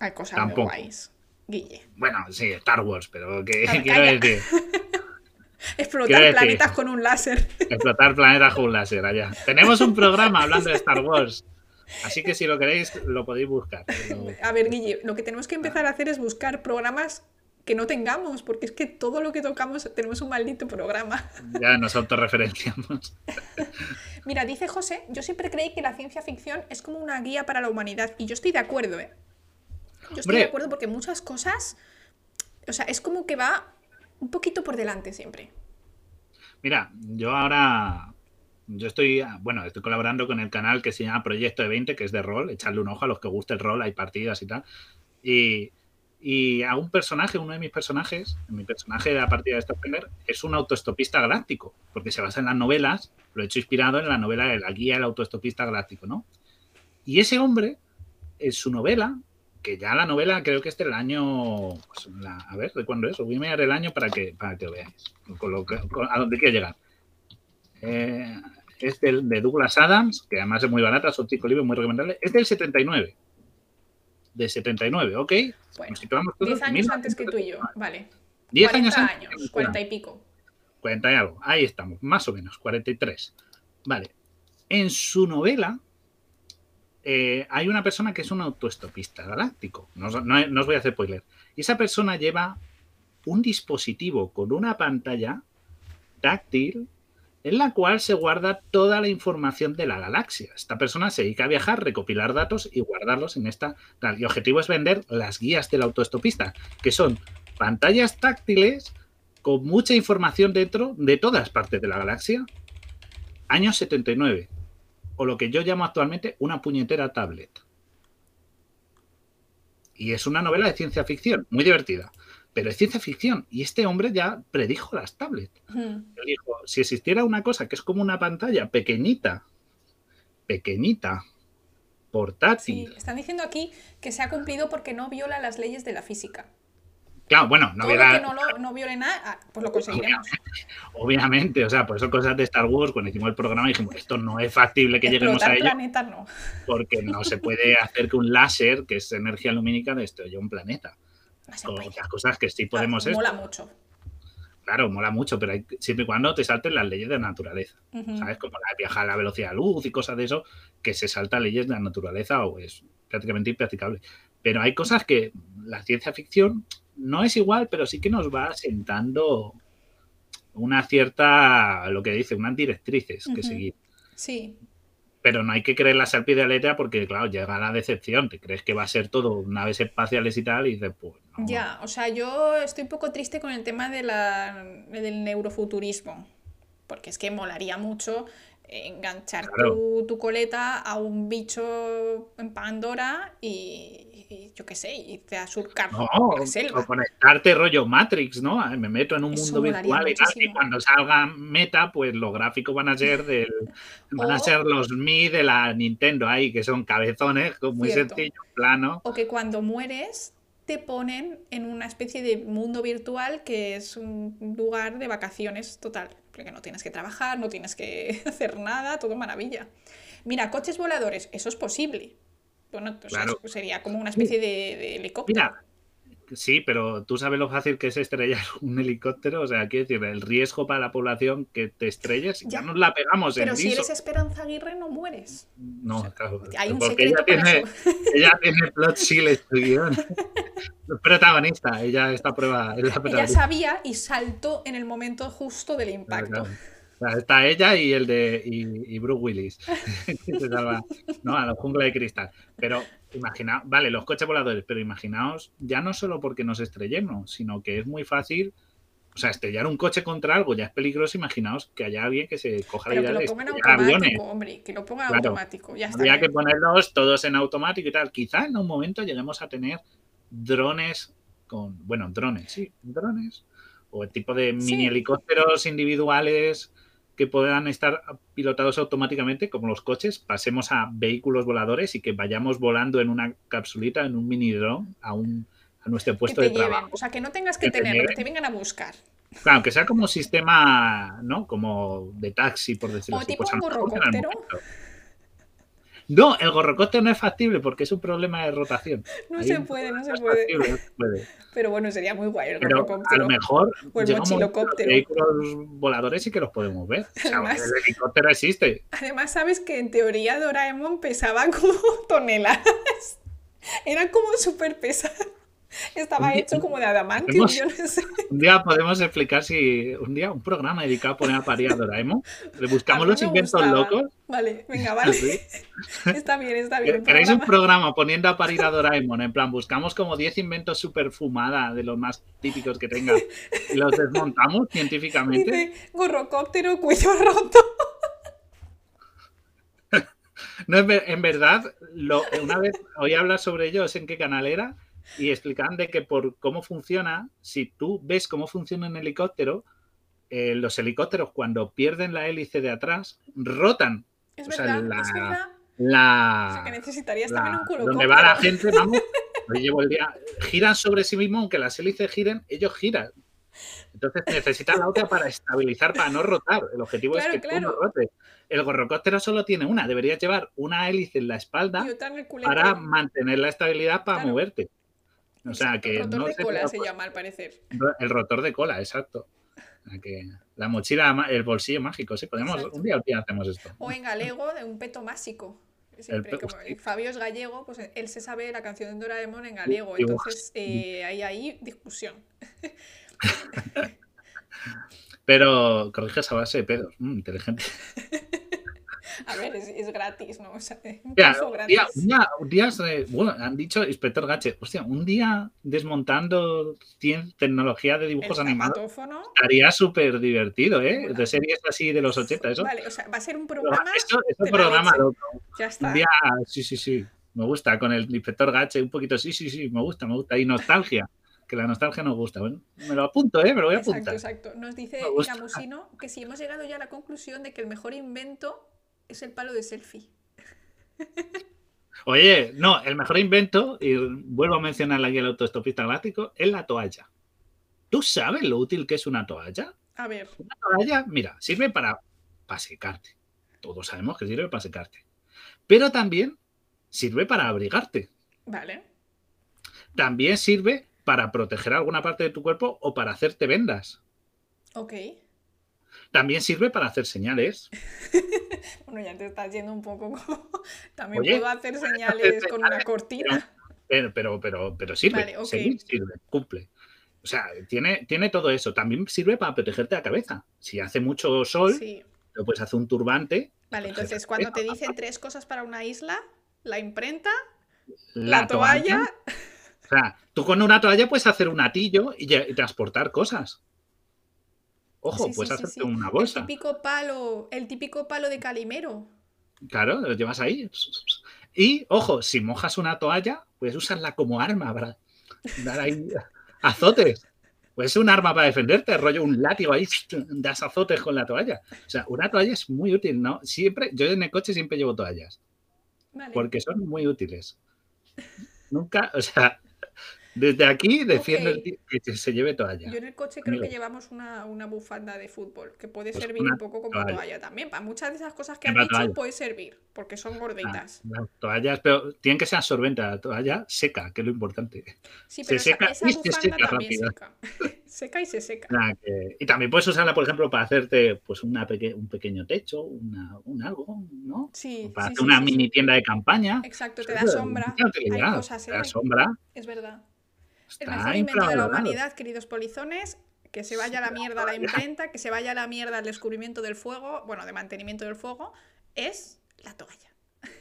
Hay cosas Tampoco. muy guays. Guille. Bueno, sí, Star Wars, pero que quiero calla. decir. Explotar planetas con un láser. Explotar planetas con un láser allá. Tenemos un programa hablando de Star Wars. Así que si lo queréis, lo podéis buscar. Pero- A ver, Guille, lo que tenemos que empezar a hacer es buscar programas que no tengamos, porque es que todo lo que tocamos tenemos un maldito programa. Ya nos autorreferenciamos. Mira, dice José, yo siempre creí que la ciencia ficción es como una guía para la humanidad, y yo estoy de acuerdo, ¿eh? Yo estoy Hombre. de acuerdo porque muchas cosas, o sea, es como que va un poquito por delante siempre. Mira, yo ahora. Yo estoy, bueno, estoy colaborando con el canal que se llama Proyecto de 20, que es de rol. Echarle un ojo a los que guste el rol, hay partidas y tal. Y, y a un personaje, uno de mis personajes, mi personaje de la partida de Starfinder, es un autoestopista galáctico, porque se basa en las novelas, lo he hecho inspirado en la novela de la guía del autoestopista galáctico, ¿no? Y ese hombre, en su novela, que ya la novela creo que es del año, pues, la- a ver, ¿de cuándo es? Voy a mirar el año para que, para que lo veáis, con lo que- con- a dónde quiero llegar. Eh, es del, de Douglas Adams, que además es muy barata, son cinco libros muy recomendables, es del 79. De 79, ¿ok? Bueno, Nos situamos todos 10 en años antes que tú y yo, 1979. vale. 10 40 años antes. años, 40 y pico. 40 y algo. Ahí estamos, más o menos, 43. Vale. En su novela eh, hay una persona que es un autoestopista galáctico. No, no- no os voy a hacer spoiler. Y esa persona lleva un dispositivo con una pantalla táctil en la cual se guarda toda la información de la galaxia. Esta persona se dedica a viajar, recopilar datos y guardarlos en esta. Y objetivo es vender las guías del autoestopista, que son pantallas táctiles con mucha información dentro de todas partes de la galaxia. Año 79. O lo que yo llamo actualmente una puñetera tablet. Y es una novela de ciencia ficción, muy divertida. Pero es ciencia ficción. Y este hombre ya predijo las tablets. Dijo, si existiera una cosa que es como una pantalla pequeñita, pequeñita, portátil. Sí, están diciendo aquí que se ha cumplido porque no viola las leyes de la física. Claro, bueno, no Todo lo que no, lo, no viole nada, ah, pues lo conseguiremos. obviamente, o sea, por eso cosas de Star Wars, cuando hicimos el programa dijimos, esto no es factible que lleguemos a ello, planetas no. porque no se puede hacer que un láser, que es energía lumínica, destruya un planeta. Con otras cosas que sí podemos es, Mola mucho. claro, mola mucho, pero hay- siempre y cuando te salten las leyes de la naturaleza. ¿sabes? Como la de viajar a la velocidad de la luz y cosas de eso, que se salta leyes de la naturaleza o es prácticamente impracticable. Pero hay cosas que la ciencia ficción no es igual, pero sí que nos va asentando una cierta, lo que dice, unas directrices que seguir. Sí, Pero no hay que creerlas al pie de la letra porque, claro, llega la decepción. Te crees que va a ser todo naves espaciales y tal y dices, pues no. ya. O sea, yo estoy un poco triste con el tema de la, del neurofuturismo. Porque es que molaría mucho enganchar Claro. tu, tu coleta a un bicho en Pandora y, y yo qué sé, irte a surcar No, la selva. o conectarte rollo Matrix, ¿no? Me meto en un Eso mundo virtual y tal, y muchísimo. cuando salga Meta, pues los gráficos van a ser del, van a O- ser los Mi de la Nintendo ahí, que son cabezones, muy Cierto. sencillo, plano. O que cuando mueres te ponen en una especie de mundo virtual que es un lugar de vacaciones total. Porque no tienes que trabajar, no tienes que hacer nada, todo maravilla. Mira, coches voladores, eso es posible. Bueno, pues Claro. sería como una especie de, de helicóptero. Mira, sí, pero tú sabes lo fácil que es estrellar un helicóptero, o sea, quiero decir, el riesgo para la población que te estrelles, ya, Ya. nos la pegamos en Pero si eres Esperanza Aguirre, no mueres. No, claro, Hay un porque secreto ella tiene, eso. ella tiene plot shield guion. protagonista, ella esta prueba es la Ella sabía y saltó en el momento justo del impacto. Claro, O sea, está ella y el de y, y Bruce Willis, que se salva, ¿no? A la jungla de cristal. Pero imaginaos, vale, los coches voladores, pero imaginaos, ya no solo porque nos estrellemos, sino que es muy fácil o sea, estrellar un coche contra algo ya es peligroso. Imaginaos que haya alguien que se coja Pero la que idea lo de pongan estrellar automático, aviones. hombre, que lo pongan Claro. automático. Ya. Habría que ponerlos todos en automático y tal. Quizá en un momento lleguemos a tener drones con, bueno, drones, sí, drones, o el tipo de Sí. mini helicópteros individuales que puedan estar pilotados automáticamente como los coches, pasemos a vehículos voladores y que vayamos volando en una capsulita, en un mini drone a un a nuestro Que puesto te de lleven. trabajo. O sea, que no tengas que Que te tenerlo, que lleven. te vengan a buscar. Claro, que sea como sistema, ¿no? Como de taxi, por decirlo O así. tipo Pues un lo mejor será el gorrocóptero. momento. No, el gorrocóptero no es factible porque es un problema de rotación. No Ahí se puede, no se puede. factible. Pero bueno, sería muy guay el Pero a lo mejor O el vehículos voladores sí que los podemos ver. O sea, Además- el helicóptero existe. Además, sabes que en teoría Doraemon pesaba como toneladas. Era como súper pesado. Estaba hecho como de adamantium, yo no sé. Un día podemos explicar si un día un programa dedicado a poner a parir a Doraemon. Le buscamos los inventos gustaba. locos. Vale, venga, vale. Sí. Está bien, está bien. ¿Queréis un programa. poniendo a parir a Doraemon? En plan, buscamos como 10 inventos super fumada de los más típicos que tenga y los desmontamos científicamente. Dice gorrocóptero, cuello roto. No, en ver- en verdad, lo- una vez oí hablar sobre ellos en qué canal era y explicaban de que por cómo funciona, si tú ves cómo funciona un helicóptero, eh, los helicópteros cuando pierden la hélice de atrás rotan Es O sea, la- es verdad. la, O sea, que necesitarías la- también un culo donde va la gente, vamos, hoy llevo el día, giran sobre sí mismo, aunque las hélices giren, ellos giran. Entonces necesitan la otra para estabilizar, para no rotar. El objetivo Claro, es que tú no rotes. El gorrocóptero solo tiene una, deberías llevar una hélice en la espalda para mantener la estabilidad para Claro. moverte. O sea que rotor no de se cola se llama al parecer. el rotor de cola, exacto. Que la mochila, el bolsillo mágico, sí, podemos, Exacto. un día, un día hacemos esto. O en galego de un peto másico. Siempre, pe- como hostia. Fabio es gallego, pues él se sabe la canción de Doraemon en gallego. y Entonces eh, hay ahí discusión. Pero corriges a base de pedos. Mm, inteligente. A ver, es, es gratis, ¿no? O sea, es un un gratis. día, un día- día bueno, han dicho Inspector Gache, hostia, un día desmontando tecnología de El dibujos animados estaría súper divertido, ¿eh? De series así de los 80, eso. Vale, o sea, va a ser un programa. Eso es un programa loco. Ya está. Un día, sí, sí, sí. Me gusta, con el Inspector Gache, un poquito, sí, sí, sí, me gusta, me gusta. Y nostalgia, que la nostalgia nos gusta. Bueno, me lo apunto, ¿eh? Me lo voy a Exacto, apuntar. exacto. Nos dice. Camusino que si hemos llegado ya a la conclusión de que el mejor invento es el palo de selfie. Oye, no, el mejor invento, y vuelvo a mencionar la guía del autoestopista galáctico, es la toalla. ¿Tú sabes lo útil que es una toalla? A ver, Una toalla, mira, sirve para, para secarte. Todos sabemos que sirve para secarte. Pero también sirve para abrigarte. vale. También sirve para proteger alguna parte de tu cuerpo o para hacerte vendas. Ok. También sirve para hacer señales. Bueno, ya te estás yendo un poco como... También Oye, puedo hacer señales con una cortina. Pero, pero, pero, pero sirve. Vale, seguir sirve, cumple. O sea, tiene, tiene todo eso. También sirve para protegerte la cabeza. Si hace mucho sol, Sí. lo puedes hacer un turbante. Vale, entonces cuando te dicen tres cosas para una isla, la imprenta, la, la, toalla, O sea, tú con una toalla puedes hacer un atillo y, y transportar cosas. Ojo, Sí, puedes sí, hacerte una el bolsa. típico palo, el típico palo de Calimero. Claro, lo llevas ahí. Y, ojo, si mojas una toalla, puedes usarla como arma para dar ahí azotes. Puede ser un arma para defenderte, rollo un látigo ahí, das azotes con la toalla. O sea, una toalla es muy útil, ¿no? Siempre, yo en el coche siempre llevo toallas, Vale. porque son muy útiles. Nunca, o sea, desde aquí defiendo Ok. el que se lleve toalla. Yo en el coche creo que llevamos una, una bufanda de fútbol, que puede Pues servir un poco como toalla. toalla también. Para muchas de esas cosas que has Una dicho toalla. puede servir, porque son gorditas. Las toallas, pero tienen que ser absorbentes, la toalla seca, que es lo importante. Sí, se pero esa, seca esa y se seca rápido. seca. seca y se seca. Que- y también puedes usarla, por ejemplo, para hacerte pues una peque- un pequeño techo, una, un algo, ¿no? Sí, O para sí, hacer sí, una sí, mini tienda de campaña. Exacto, te da sombra. Hay cosas, te da ¿eh? sombra. Es verdad. El Está mejor invento de la humanidad, queridos polizones, Que se vaya a la mierda la imprenta, que se vaya a la mierda el descubrimiento del fuego, bueno, de mantenimiento del fuego, es la toalla.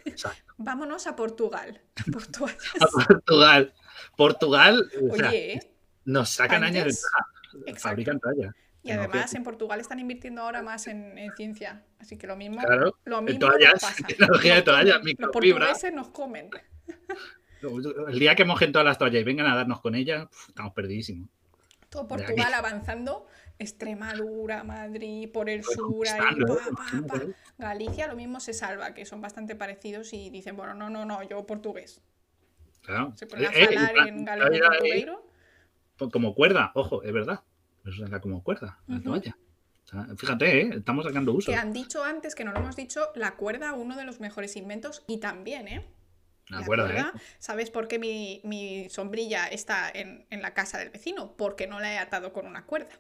Exacto. Vámonos a Portugal. A Portugal. Portugal o sea, Oye, ¿eh? nos sacan años de. Fabrican toallas. Y además en Portugal están invirtiendo ahora más en, en ciencia. Así que lo mismo, Claro, lo mismo toallas, pasa. tecnología de toallas, comen. Los microfibra. portugueses nos comen. El día que mojen todas las toallas y vengan a darnos con ellas, estamos perdidísimos. Todo Portugal avanzando. Extremadura, Madrid, por el sur, ahí, conquistando, ¿eh? pa, pa, pa. Galicia lo mismo se salva, que son bastante parecidos y dicen, bueno, no, no, no, yo portugués. Claro. Se ponen a Eh, eh, falar y en pa- portugueiro. pues como cuerda, ojo, es verdad. Eso era como cuerda, la Ujú. toalla. Fíjate, ¿eh? estamos sacando uso. Que han dicho antes, que no lo hemos dicho, la cuerda, uno de los mejores inventos, y también, ¿eh? Acuerdo, ¿eh? cuerda, ¿Sabes por qué mi, mi sombrilla está en, en la casa del vecino? Porque no la he atado con una cuerda.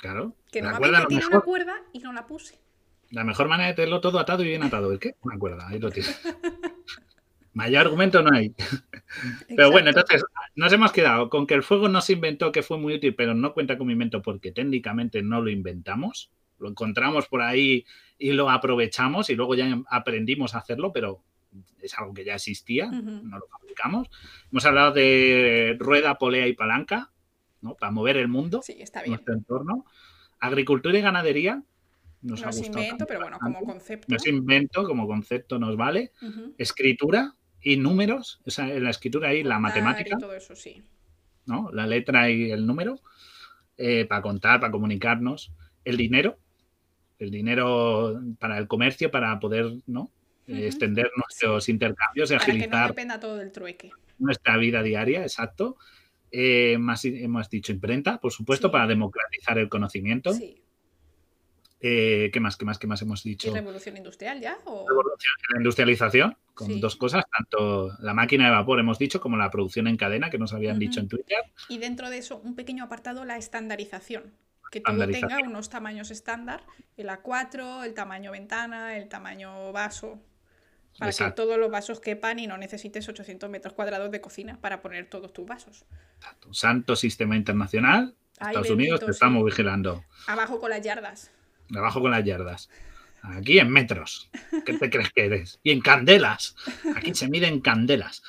Claro. Que normalmente tiene mejor, una cuerda y no la puse. la mejor manera de tenerlo todo atado y bien atado. ¿El qué? Una cuerda, ahí lo tienes. Mayor argumento no hay. Pero bueno, entonces nos hemos quedado con que el fuego no se inventó, que fue muy útil, pero no cuenta como invento porque técnicamente no lo inventamos. Lo encontramos por ahí y lo aprovechamos y luego ya aprendimos a hacerlo, pero es algo que ya existía, no lo fabricamos. Hemos hablado de rueda, polea y palanca, ¿no? Para mover el mundo, Sí, está bien. nuestro entorno. Agricultura y ganadería. Nos No ha es gustado invento, pero bueno, bastante. como concepto. No es invento, como concepto nos vale. Escritura y números, o sea, en la escritura y la matemática, Y todo eso, sí. ¿no? La letra y el número, eh, para contar, para comunicarnos. El dinero, el dinero para el comercio, para poder, ¿no? Eh, extender nuestros intercambios y Para que no agilizar dependa todo del trueque. nuestra vida diaria, exacto. Eh, más, hemos dicho imprenta, por supuesto, Sí. para democratizar el conocimiento. Sí. Eh, ¿Qué más? ¿Qué más? ¿Qué más hemos ¿Y dicho? revolución industrial ya? ¿O... revolución la industrialización, con Sí. dos cosas, tanto la máquina de vapor, hemos dicho, como la producción en cadena, que nos habían dicho en Twitter. Y dentro de eso, un pequeño apartado, la estandarización. Que todo tenga unos tamaños estándar, el A4, el tamaño ventana, el tamaño vaso, para Exacto. que todos los vasos quepan y no necesites 800 metros cuadrados de cocina para poner todos tus vasos. Exacto. Santo sistema internacional, Ay, Estados Unidos, te sí. estamos vigilando. Abajo con las yardas. Abajo con las yardas. Aquí en metros. ¿Qué te crees que eres? Y en candelas. Aquí se mide en candelas.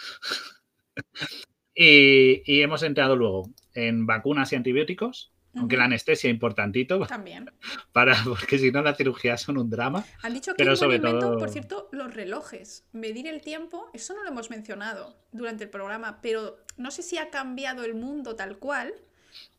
Y, y hemos entrado luego en vacunas y antibióticos, aunque la anestesia importantito, También. para, porque si no las cirugías son un drama. Han dicho que Pero sobre invento, todo- por cierto, los relojes. Medir el tiempo, eso no lo hemos mencionado durante el programa, pero no sé si ha cambiado el mundo tal cual,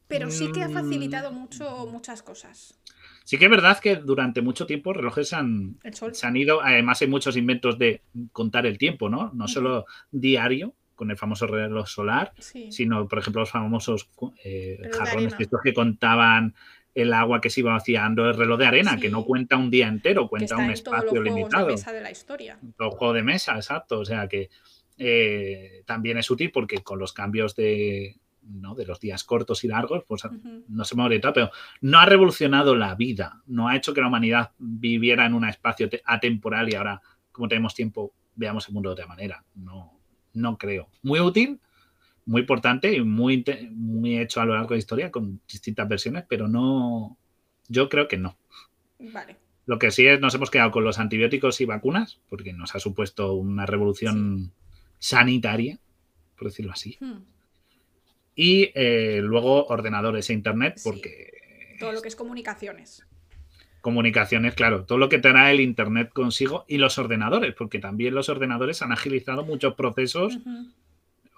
pero sí que ha Mm. facilitado mucho muchas cosas. Sí que es verdad que durante mucho tiempo relojes han, se han ido, además hay muchos inventos de contar el tiempo, ¿no? No solo diario, con el famoso reloj solar, Sí. sino, por ejemplo, los famosos eh, jarrones arena. estos que contaban el agua que se iba vaciando, el reloj de arena, que no cuenta un día entero, que cuenta un los espacio limitado. de mesa de la historia. Los juegos de mesa, exacto. O sea que eh, también es útil porque con los cambios de, ¿no? de los días cortos y largos, pues no se me orientado, pero no ha revolucionado la vida, no ha hecho que la humanidad viviera en un espacio te- atemporal y ahora, como tenemos tiempo, veamos el mundo de otra manera. No, no creo. Muy útil, muy importante y muy, muy hecho a lo largo de la historia con distintas versiones, pero no, yo creo que no. Vale. Lo que sí es, nos hemos quedado con los antibióticos y vacunas, porque nos ha supuesto una revolución sanitaria, por decirlo así. Hmm. Y eh, luego ordenadores e internet, Sí. porque Todo lo que es comunicaciones. Comunicaciones, claro, todo lo que trae el internet consigo y los ordenadores, porque también los ordenadores han agilizado muchos procesos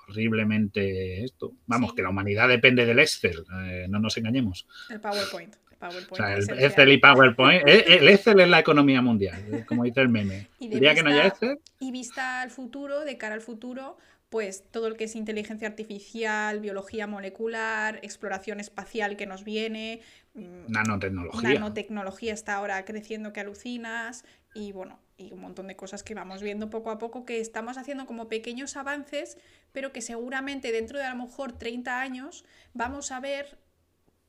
horriblemente esto. Vamos, Sí. que la humanidad depende del Excel, eh, no nos engañemos. El PowerPoint. PowerPoint O sea, el. Excel y PowerPoint, eh, el Excel es la economía mundial, eh, como dice el meme. Y de El día que no haya vista- Excel, Y vista al futuro, de cara al futuro, pues todo lo que es inteligencia artificial, biología molecular, exploración espacial que nos viene, mm, nanotecnología. nanotecnología está ahora creciendo que alucinas y bueno, y un montón de cosas que vamos viendo poco a poco que estamos haciendo como pequeños avances, pero que seguramente dentro de a lo mejor 30 años vamos a ver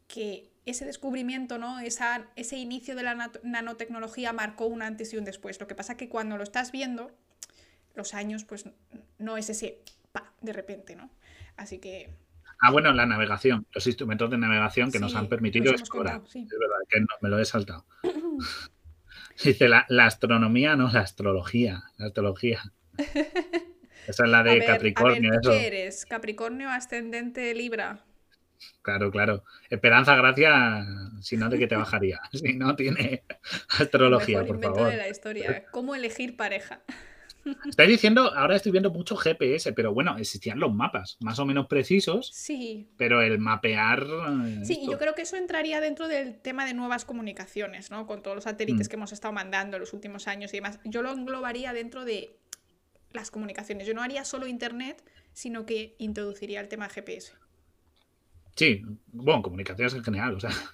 que ese descubrimiento, ¿no? Esa, ese inicio de la nanotecnología marcó un antes y un después. Lo que pasa que cuando lo estás viendo, los años, pues no es ese pa de repente, ¿no? Así que Ah, bueno, la navegación, los instrumentos de navegación que nos han permitido explorar. contado, sí. Es verdad que no, me lo he saltado. Dice la, la astronomía, no, la astrología. La astrología. Esa es la A de ver, a ver, Capricornio, ¿tú eso. qué eres? ¿Capricornio ascendente Libra? Claro, claro. Esperanza, gracia, si no, ¿de qué te bajaría? Si no, tiene astrología, Mejor por favor. de la historia. ¿Cómo elegir pareja? Estoy diciendo, ahora estoy viendo mucho GPS, pero bueno, existían los mapas, más o menos precisos, Sí. pero el mapear. eh, Sí, esto- yo creo que eso entraría dentro del tema de nuevas comunicaciones, ¿no? Con todos los satélites Mm. que hemos estado mandando en los últimos años y demás. Yo lo englobaría dentro de las comunicaciones. Yo no haría solo internet, sino que introduciría el tema GPS. Sí, bueno, comunicaciones en general, o sea,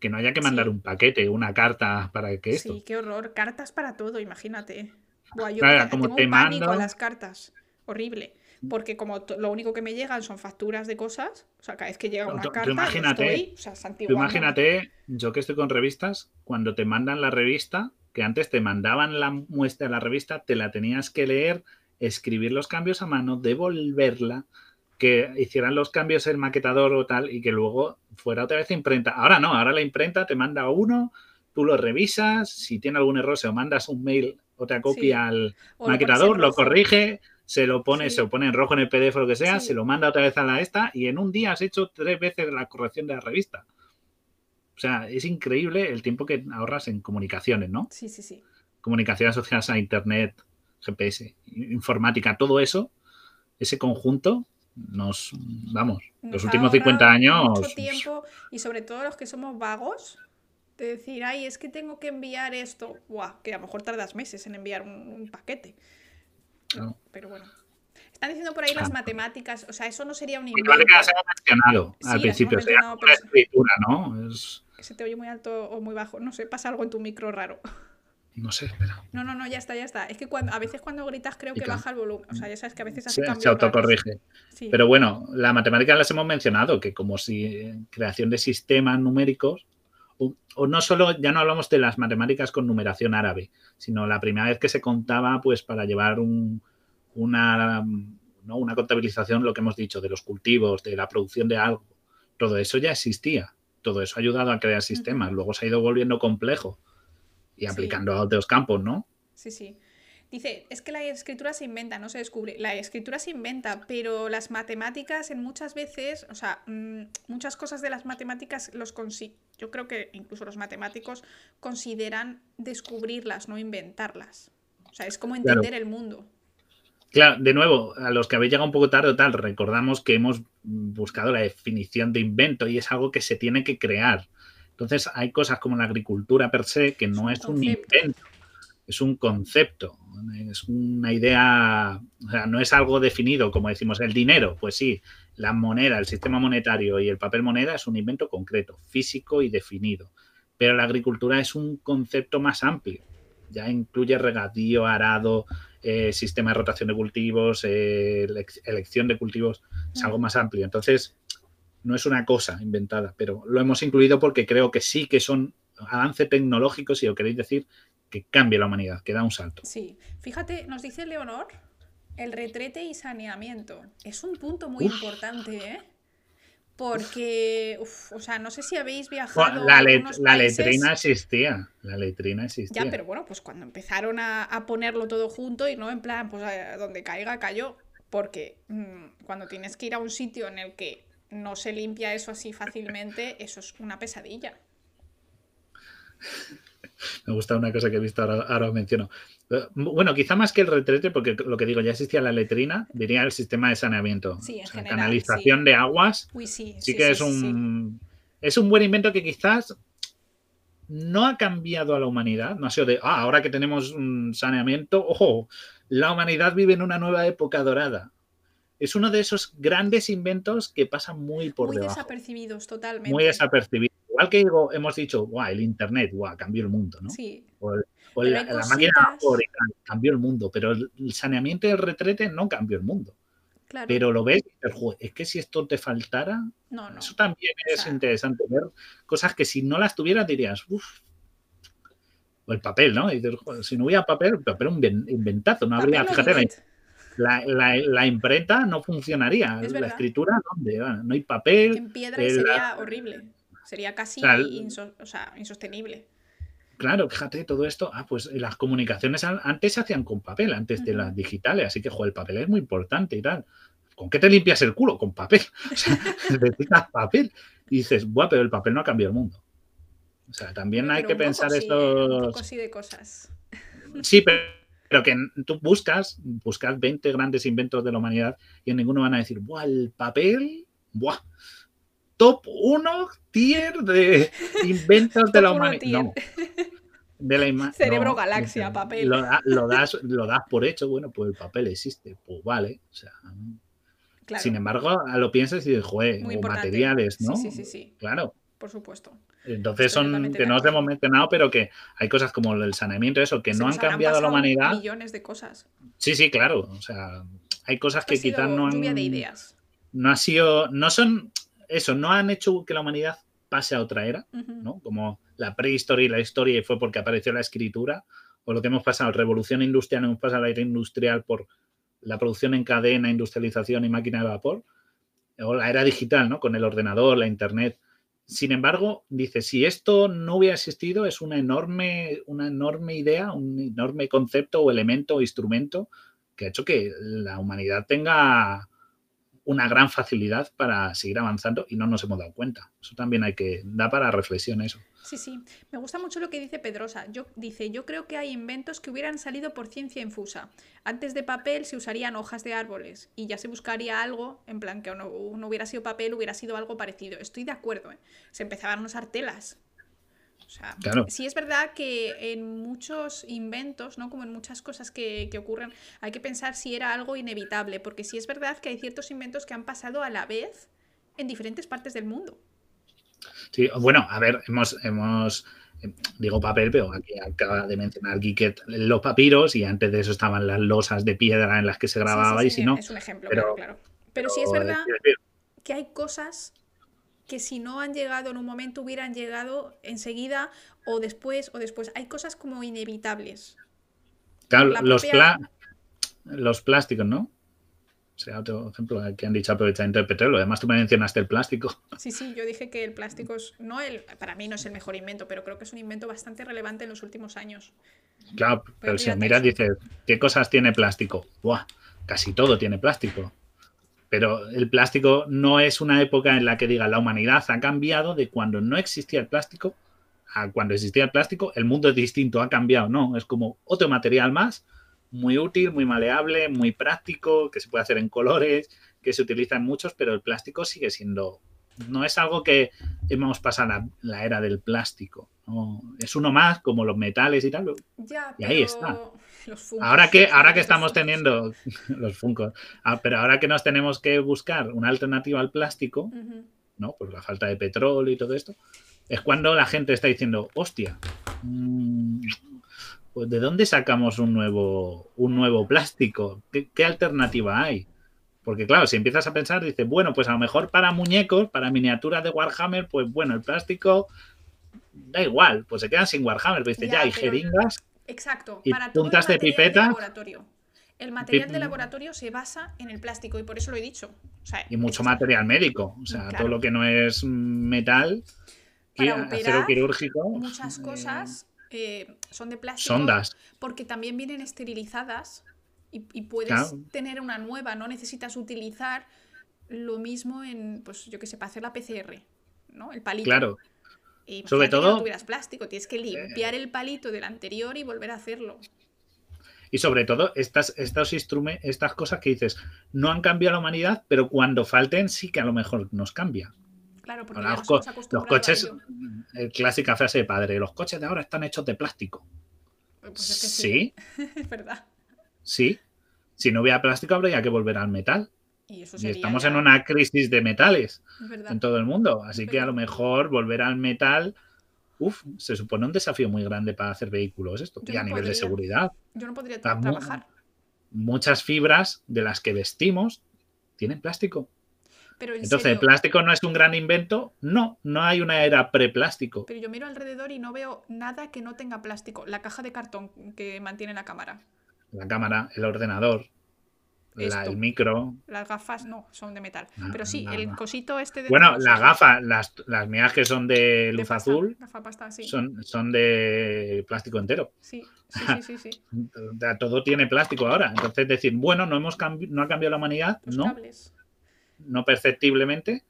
que no haya que mandar Sí. un paquete, una carta para que esto. Sí, qué horror. Cartas para todo, imagínate. Buah, yo Claro, como tengo te un pánico a mando- las cartas. Horrible. Porque como lo único que me llegan son facturas de cosas, o sea, cada vez que llega una tú carta, imagínate, estoy, o sea, Tú imagínate, yo que estoy con revistas, cuando te mandan la revista, que antes te mandaban la muestra de la revista, te la tenías que leer, escribir los cambios a mano, devolverla, que hicieran los cambios el maquetador o tal, y que luego fuera otra vez imprenta. Ahora no, ahora la imprenta te manda uno, tú lo revisas, si tiene algún error, se lo mandas un mail, otra copia Sí. al lo maquetador, lo corrige, se lo pone, Sí. se lo pone en rojo en el PDF o lo que sea, Sí. se lo manda otra vez a la esta y en un día has hecho tres veces la corrección de la revista. O sea, es increíble el tiempo que ahorras en comunicaciones, ¿no? Sí, sí, sí. Comunicaciones asociadas a Internet, GPS, informática, todo eso, ese conjunto, nos, vamos, Nos los últimos 50 ahorrado años, Mucho tiempo y sobre todo los que somos vagos, de decir, ay, es que tengo que enviar esto. Buah, que a lo mejor tardas meses en enviar un, un paquete. Claro. Pero bueno. Están diciendo por ahí las matemáticas, o sea, eso no sería un invento. que las hemos mencionado Sí, al principio, sea pero- escritura, ¿no? Es, Que se te oye muy alto o muy bajo. No sé, pasa algo en tu micro raro. no sé, espera. No, no, no, ya está, ya está. Es que cuando, a veces cuando gritas creo que baja el volumen. O sea, ya sabes que a veces hace Se, cambios se autocorrige. Sí. Pero bueno, la matemática las hemos mencionado, que como si en creación de sistemas numéricos, o, no solo, ya no hablamos de las matemáticas con numeración árabe, sino la primera vez que se contaba, pues para llevar un- una, ¿no? una contabilización, lo que hemos dicho, de los cultivos, de la producción de algo, todo eso ya existía. Todo eso ha ayudado a crear sistemas. Luego se ha ido volviendo complejo y Sí. aplicando a otros campos, ¿no? Sí, sí. Dice, es que la escritura se inventa, no se descubre. La escritura se inventa, pero las matemáticas en muchas veces, o sea, mm, muchas cosas de las matemáticas los consi yo creo que incluso los matemáticos consideran descubrirlas, no inventarlas. O sea, es como Claro. entender el mundo. Claro, de nuevo, a los que habéis llegado un poco tarde o tal, recordamos que hemos buscado la definición de invento y es algo que se tiene que crear. Entonces, hay cosas como la agricultura per se que no es un invento, es un concepto, es una idea, o sea, no es algo definido, como decimos, el dinero, pues sí, la moneda, el sistema monetario y el papel moneda es un invento concreto, físico y definido. Pero la agricultura es un concepto más amplio. Ya incluye regadío, arado, eh, sistema de rotación de cultivos, eh, elec- elección de cultivos, es algo más amplio. Entonces, no es una cosa inventada, pero lo hemos incluido porque creo que sí que son avances tecnológicos, si lo queréis decir, que cambia la humanidad, que da un salto. Sí. Fíjate, nos dice Leonor, el retrete y saneamiento. Es un punto muy Uf. importante, ¿eh? Porque, uf, o sea, no sé si habéis viajado la, let- letrina existía, la letrina existía. Ya, pero bueno, pues cuando empezaron a, a ponerlo todo junto y no en plan, pues a donde caiga, cayó. Porque mm, cuando tienes que ir a un sitio en el que no se limpia eso así fácilmente, eso es una pesadilla. Me gusta una cosa que he visto ahora, ahora os menciono. Eh, Bueno, quizá más que el retrete, porque lo que digo, ya existía la letrina, diría el sistema de saneamiento. Sí, en O sea, general, canalización de aguas Uy, sí. sí que es sí. un es un buen invento que quizás no ha cambiado a la humanidad, no ha sido de, ah, ahora que tenemos un saneamiento, ojo, la humanidad vive en una nueva época dorada. Es uno de esos grandes inventos que pasan muy por Muy debajo, desapercibidos, totalmente. muy desapercibidos. Igual que digo, hemos dicho, guau, el internet, guau, cambió el mundo, ¿no? Sí, O, el- o la, la máquina cambió el mundo, pero el, saneamiento y el retrete no cambió el mundo. claro. Pero lo ves, y dices, "Joder, es que si esto te faltara, no, no. eso también es interesante ver cosas que si no las tuvieras dirías, uff. O el papel, ¿no? Y dices, "Joder, si no hubiera papel, el papel un inven- inventazo, no habría, fíjate, la, la, la- la imprenta no funcionaría. Es La verdad. escritura, ¿dónde? Ah, No hay papel. En piedra eh, sería horrible. Sería casi inso- o sea, insostenible. Claro, fíjate, todo esto. Ah, pues las comunicaciones an- antes se hacían con papel, antes de las digitales. Así que, joder, el papel es muy importante y tal. ¿Con qué te limpias el culo? Con papel. O sea, necesitas papel. Y dices, buah, pero el papel no ha cambiado el mundo. O sea, también hay Pero que un pensar sí, ¿eh? Un estos. poco sí de cosas. Sí, pero, pero que tú buscas, buscas 20 grandes inventos de la humanidad y en ninguno van a decir, ¡buah, el papel! ¡Buah! Top 1 tier de inventos de la humanidad. No. De la ima- Cerebro no, galaxia, dices, papel. Lo, da- lo das, lo das por hecho, bueno, pues el papel existe, pues vale. O sea, Claro, sin embargo, lo piensas y dices, joder, muy o importante. materiales, ¿no? Sí, sí, sí, sí, Claro. por supuesto. Entonces Estoy son que no os hemos mencionado, pero que hay cosas como el saneamiento, eso, que Se no han cambiado a la humanidad. Millones de cosas. Sí, sí, claro. O sea, hay cosas que quizás no han. de ideas. No ha sido. No son. Eso, no han hecho que la humanidad pase a otra era. ¿no? Como la prehistoria y la historia y fue porque apareció la escritura, o lo que hemos pasado, revolución industrial, hemos pasado a la era industrial por la producción en cadena, industrialización y máquina de vapor, o la era digital, ¿no? Con el ordenador, la internet. Sin embargo, dice, si esto no hubiera existido, es una enorme, una enorme idea, un enorme concepto o elemento o instrumento que ha hecho que la humanidad tenga una gran facilidad para seguir avanzando y no nos hemos dado cuenta. Eso también hay que da para reflexión eso. Sí, sí. Me gusta mucho lo que dice Pedrosa. Yo, dice, yo creo que hay inventos que hubieran salido por ciencia infusa. Antes de papel se usarían hojas de árboles y ya se buscaría algo, en plan que no, no hubiera sido papel, hubiera sido algo parecido. Estoy de acuerdo, ¿eh? Se empezaban a usar telas. O sea, Claro. sí es verdad que en muchos inventos, ¿no? Como en muchas cosas que, que ocurren, hay que pensar si era algo inevitable, porque sí es verdad que hay ciertos inventos que han pasado a la vez en diferentes partes del mundo. Sí, bueno, a ver, hemos, hemos eh, digo papel, pero aquí acaba de mencionar Geeket los papiros y antes de eso estaban las losas de piedra en las que se Sí, sí, grababa sí, y si no, es un ejemplo, pero- claro, claro. Pero sí es pero, verdad decir, que hay cosas que si no han llegado en un momento hubieran llegado enseguida o después o después. Hay cosas como inevitables. claro, la los, propia- pla- los plásticos, ¿no? Sea, otro ejemplo que han dicho aprovechamiento del petróleo. Además, tú me mencionaste el plástico. Sí, sí, yo dije que el plástico es, no el, para mí no es el mejor invento, pero creo que es un invento bastante relevante en los últimos años. Claro, pero si olvídate miras, dices, ¿qué cosas tiene plástico? Buah, casi todo tiene plástico. Pero el plástico no es una época en la que diga la humanidad ha cambiado de cuando no existía el plástico a cuando existía el plástico, el mundo es distinto, ha cambiado, no, es como otro material más, muy útil, muy maleable, muy práctico, que se puede hacer en colores, que se utiliza en muchos, pero el plástico sigue siendo, no es algo que hemos pasado la, la era del plástico, ¿no? es uno más, como los metales y tal, Ya, Y ahí está. Los Ahora que, ahora que estamos teniendo los Funkos, ah, pero ahora que nos tenemos que buscar una alternativa al plástico, Ujú. ¿no? Por la falta de petróleo y todo esto, es cuando la gente está diciendo, hostia, mm, pues ¿de dónde sacamos un nuevo, un nuevo plástico? ¿Qué, qué alternativa hay? Porque claro, si empiezas a pensar, dices, bueno, pues a lo mejor para muñecos, para miniaturas de Warhammer, pues bueno, el plástico da igual, pues se quedan sin Warhammer, pero dices, Ya, ya, hay pero- jeringas, Exacto, Y para todo el puntas de pipetas. laboratorio. El material de laboratorio se basa en el plástico y por eso lo he dicho. O sea, y mucho material médico, o sea, Claro. todo lo que no es metal, Para operar, acero quirúrgico, Muchas eh, cosas eh, son de plástico sondas. porque también vienen esterilizadas y, y puedes Claro. tener una nueva, no necesitas utilizar lo mismo en, pues yo que sé, para hacer la PCR, ¿no? El palito. Claro, Y Sobre que todo- no tuvieras plástico, tienes que limpiar el palito del anterior y volver a hacerlo. Y sobre todo, estas, estos instrumentos, estas cosas que dices, no han cambiado la humanidad, pero cuando falten sí que a lo mejor nos cambia. Claro, porque Ahora los, co- los coches, ello. eh, clásica frase de padre, los coches de ahora están hechos de plástico. Pues es que sí, es verdad. sí. Si no hubiera plástico, habría que volver al metal. Y eso Y sería estamos ya- en una crisis de metales en todo el mundo. Así que a lo mejor volver al metal, uff, se supone un desafío muy grande para hacer vehículos esto. Yo y a nivel de seguridad. Yo no podría tra- trabajar. muchas fibras de las que vestimos tienen plástico. Pero en Entonces, ¿el plástico no es un gran invento? No, no hay una era preplástico. pero yo miro alrededor y no veo nada que no tenga plástico. La caja de cartón que mantiene la cámara. La cámara, el ordenador. La- esto. el micro. Las gafas no, son de metal. Ah, Pero sí, el cosito este de. Bueno, las gafas, las, las mías que son de de luz pasta, azul, Gafa pasta, sí. son, son de plástico entero. Sí, sí, sí, sí. sí. Todo tiene plástico ahora. Entonces, decir, bueno, no, hemos cambi- no ha cambiado la humanidad, Los no, cables. no perceptiblemente,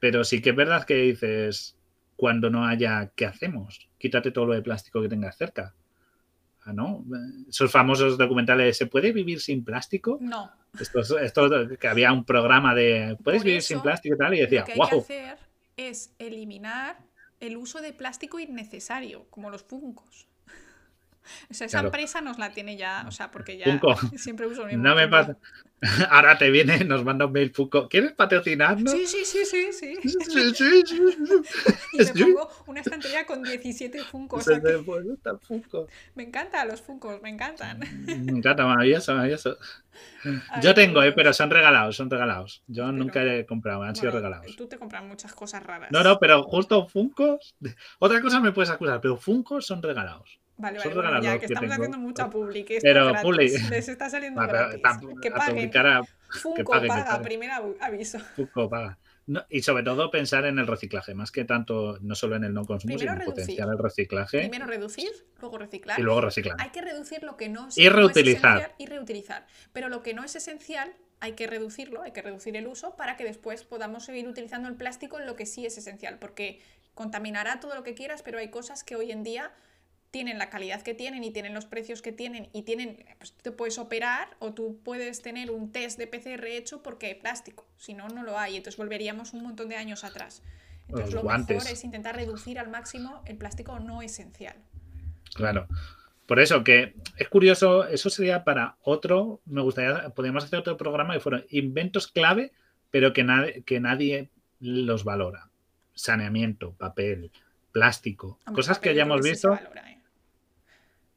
pero sí que es verdad que dices, cuando no haya, ¿qué hacemos? Quítate todo lo de plástico que tengas cerca. Ah, ¿no? Esos famosos documentales, ¿se puede vivir sin plástico? No. Estos que había un programa de, ¿puedes vivir sin plástico y tal? Y decía, Lo que hay que hacer es eliminar el uso de plástico innecesario, como los funcos. O sea, esa Claro. empresa nos la tiene ya, o sea, porque ya Funko. siempre uso mismo. no me Funko. pasa. Ahora te viene, nos manda un mail Fuco. ¿Quieres patrocinarnos? Sí, sí, sí, sí, sí. Sí, sí, sí, sí. Y me pongo una estantería con 17 funcos. Me Funko. Encantan los funcos, me encantan. Me encanta, maravilloso, maravilloso. Ay, Yo tengo, eh, pero son regalados, son regalados. Yo Pero- nunca he comprado, han sido regalados. Tú te compras muchas cosas raras. No, no, pero justo Funkos. Otra cosa me puedes acusar, pero Funkos son regalados. Vale, vale, bueno, ya que que estamos tengo. haciendo mucha public. esto Pero, gratis, public. Les está saliendo A, gratis. que paguen. a Funko paguen, que paga, primer avi- aviso. Funko paga. No, y sobre todo pensar en el reciclaje, más que tanto, no solo en el no consumo, Primero sino en reducir. potenciar el reciclaje Primero reducir, luego reciclar. y luego reciclar. Hay que reducir lo que no, es- Y no es reutilizar. esencial y reutilizar. Pero lo que no es esencial hay que reducirlo, hay que reducir el uso para que después podamos seguir utilizando el plástico en lo que sí es esencial. Porque contaminará todo lo que quieras, pero hay cosas que hoy en día tienen la calidad que tienen y tienen los precios que tienen y tienen, pues te puedes operar o tú puedes tener un test de PCR hecho porque hay plástico, si no, no lo hay, entonces volveríamos un montón de años atrás. Entonces Los lo guantes. mejor es intentar reducir al máximo el plástico no esencial. Claro. Por eso que es curioso, eso sería para otro, me gustaría, podríamos hacer otro programa que fueron inventos clave, pero que, nadie que nadie los valora. Saneamiento, papel, plástico, Hombre, cosas que papel hayamos visto. valora, ¿eh?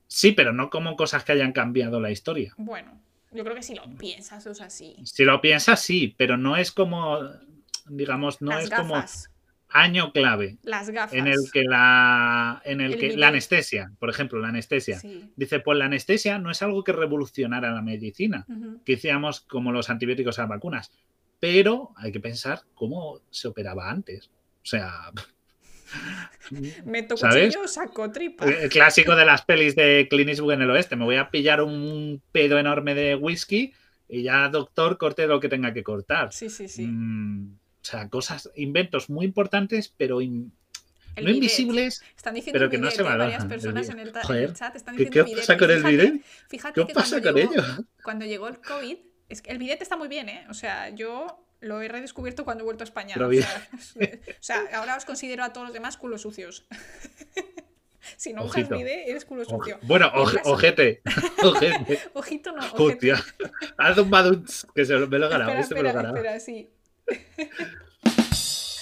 Sí, pero no como cosas que hayan cambiado la historia. Bueno, yo creo que si lo piensas es así. Si lo piensas, sí, pero no es como, digamos, no las es gafas, como año clave las gafas. en el que la, en el El que la anestesia, por ejemplo, la anestesia. Sí. Dice, pues la anestesia no es algo que revolucionara la medicina, que hiciéramos como los antibióticos a las vacunas, pero hay que pensar cómo se operaba antes. O sea, Meto ¿Sabes? cuchillo, saco tripa. el clásico de las pelis de Clint Eastwood en el oeste, me voy a pillar un pedo enorme de whisky y ya, doctor, corte lo que tenga que cortar. Sí, sí, sí. Mm, o sea, cosas, inventos muy importantes, pero in- no bidet. invisibles, Están diciendo pero que no se ¿eh? valoran. Varias personas en el, en el chat están ¿qué- diciendo qué bidet. pasa con el bidet? Fíjate ¿Qué que pasa cuando con llegó, ello? Cuando llegó el COVID, es que el bidet está muy bien, ¿eh? O sea, yo lo he redescubierto cuando he vuelto a España. O, sea, o sea, ahora os considero a todos los demás culos sucios. si no usas Ojito. bidet, eres culo Oje- sucio. Bueno, oje- ojete. ojete. Ojito no, ojete. Hostia. Haz un badunts, que se lo, me lo he ganado. Espera, este me lo he espera, ganado. espera, sí.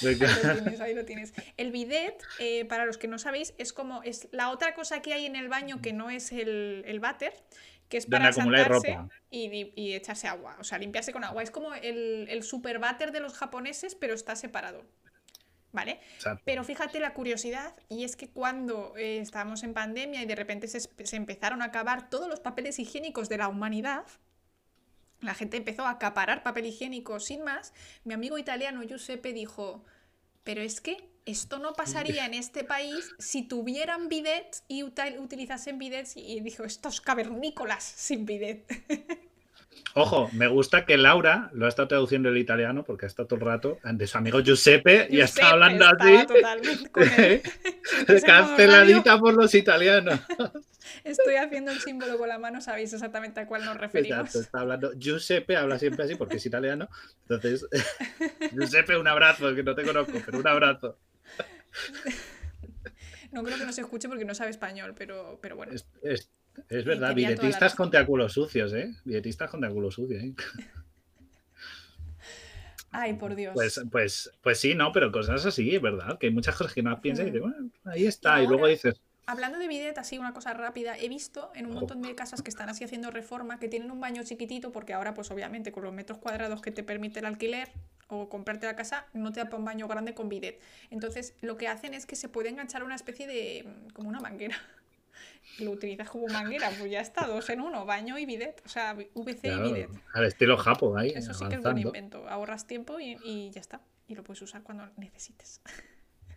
Venga. Ahí lo tienes, ahí lo tienes. El bidet, eh, para los que no sabéis, es como es la otra cosa que hay en el baño que no es el, el váter, que es para ropa. y, y- y echarse agua, o sea, limpiarse con agua. Es como el, el super váter de los japoneses, pero está separado. ¿Vale? Exacto. Pero fíjate la curiosidad, y es que cuando eh, estábamos en pandemia y de repente se, se empezaron a acabar todos los papeles higiénicos de la humanidad, la gente empezó a acaparar papel higiénico sin más, mi amigo italiano Giuseppe dijo, pero es que esto no pasaría en este país si tuvieran bidets y util- utilizasen bidets y dijo, estos cavernícolas sin bidet. Ojo, me gusta que Laura lo ha estado traduciendo el italiano porque ha estado todo el rato de su amigo Giuseppe y está hablando así. Canceladita por los italianos. Estoy haciendo el símbolo con la mano, sabéis exactamente a cuál nos referimos. Exacto, está hablando. Giuseppe habla siempre así porque es italiano. Entonces, Giuseppe, un abrazo, que no te conozco, pero un abrazo. No creo que nos escuche porque no sabe español, pero, pero bueno. Es, es- es verdad, billetistas con triángulos sucios, ¿eh? Billetistas con triángulos sucios, ¿eh? Ay, por Dios. Pues, pues, pues sí, no, pero cosas así, es verdad, que hay muchas cosas que no piensas y dices, bueno, ahí está, Y y luego dices, Hablando de bidet, así una cosa rápida, he visto en un montón de casas que están así haciendo reforma que tienen un baño chiquitito porque ahora pues obviamente con los metros cuadrados que te permite el alquiler o comprarte la casa no te da para un baño grande con bidet. Entonces lo que hacen es que se puede enganchar una especie de mm, como una manguera lo utilizas como manguera, pues ya está, dos en uno, baño y bidet, o sea, VC Claro, y bidet. al estilo Japo ahí. Eso sí que es buen invento, ahorras tiempo y, y ya está, y lo puedes usar cuando necesites.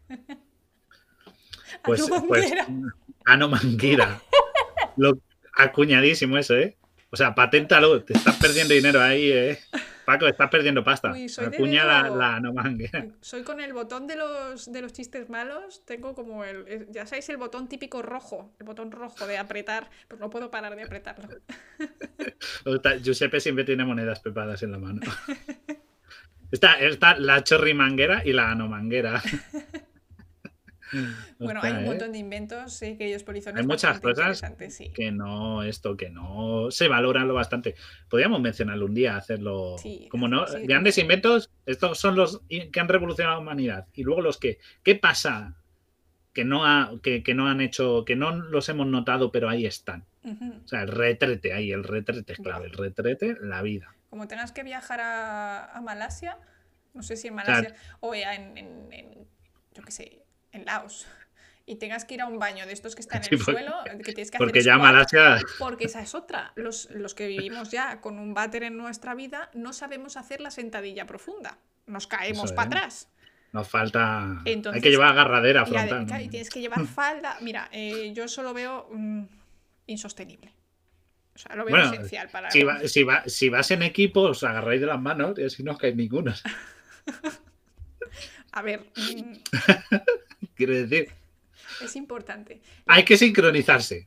Pues, Ano pues manguera. Ano Manguera. Lo, acuñadísimo eso, ¿eh? O sea, paténtalo, te estás perdiendo dinero ahí, ¿eh? Paco, estás perdiendo pasta. Uy, soy Acuña la, la Manguera. Soy con el botón de los, de los chistes malos, tengo como el, ya sabéis, el botón típico rojo, el botón rojo de apretar, pues no puedo parar de apretarlo. Giuseppe siempre tiene monedas preparadas en la mano. Está, está la chorrimanguera y la anomanguera. Bueno, hay un montón de inventos, eh, queridos polizones. Hay muchas cosas sí. que no, esto, que no se valoran lo bastante. Podríamos mencionarlo un día, hacerlo. Sí, como no, sí. grandes inventos, estos son los que han revolucionado la humanidad. Y luego los que, ¿qué pasa? Que no, ha, que, que no han hecho, que no los hemos notado, pero ahí están. O sea, el retrete ahí, el retrete es clave, el retrete, la vida. Como tengas que viajar a, a Malasia, no sé si en Malasia o en- en, yo qué sé, en Laos, y tengas que ir a un baño de estos que están en Sí, el porque- suelo, que tienes que Porque hacer ya Malasia, Porque esa es otra. Los, los que vivimos ya con un váter en nuestra vida no sabemos hacer la sentadilla profunda. Nos caemos Eso para es. atrás. nos falta. hay que llevar agarradera frontal. y tienes que llevar falda. Mira, eh, yo eso lo veo mm, insostenible. O sea, lo veo Bueno, esencial para. Si, va- si, va- si vas en equipo, os agarráis de las manos y así no os cae ninguno. A ver, mm, Quiero decir, es importante. hay que sincronizarse.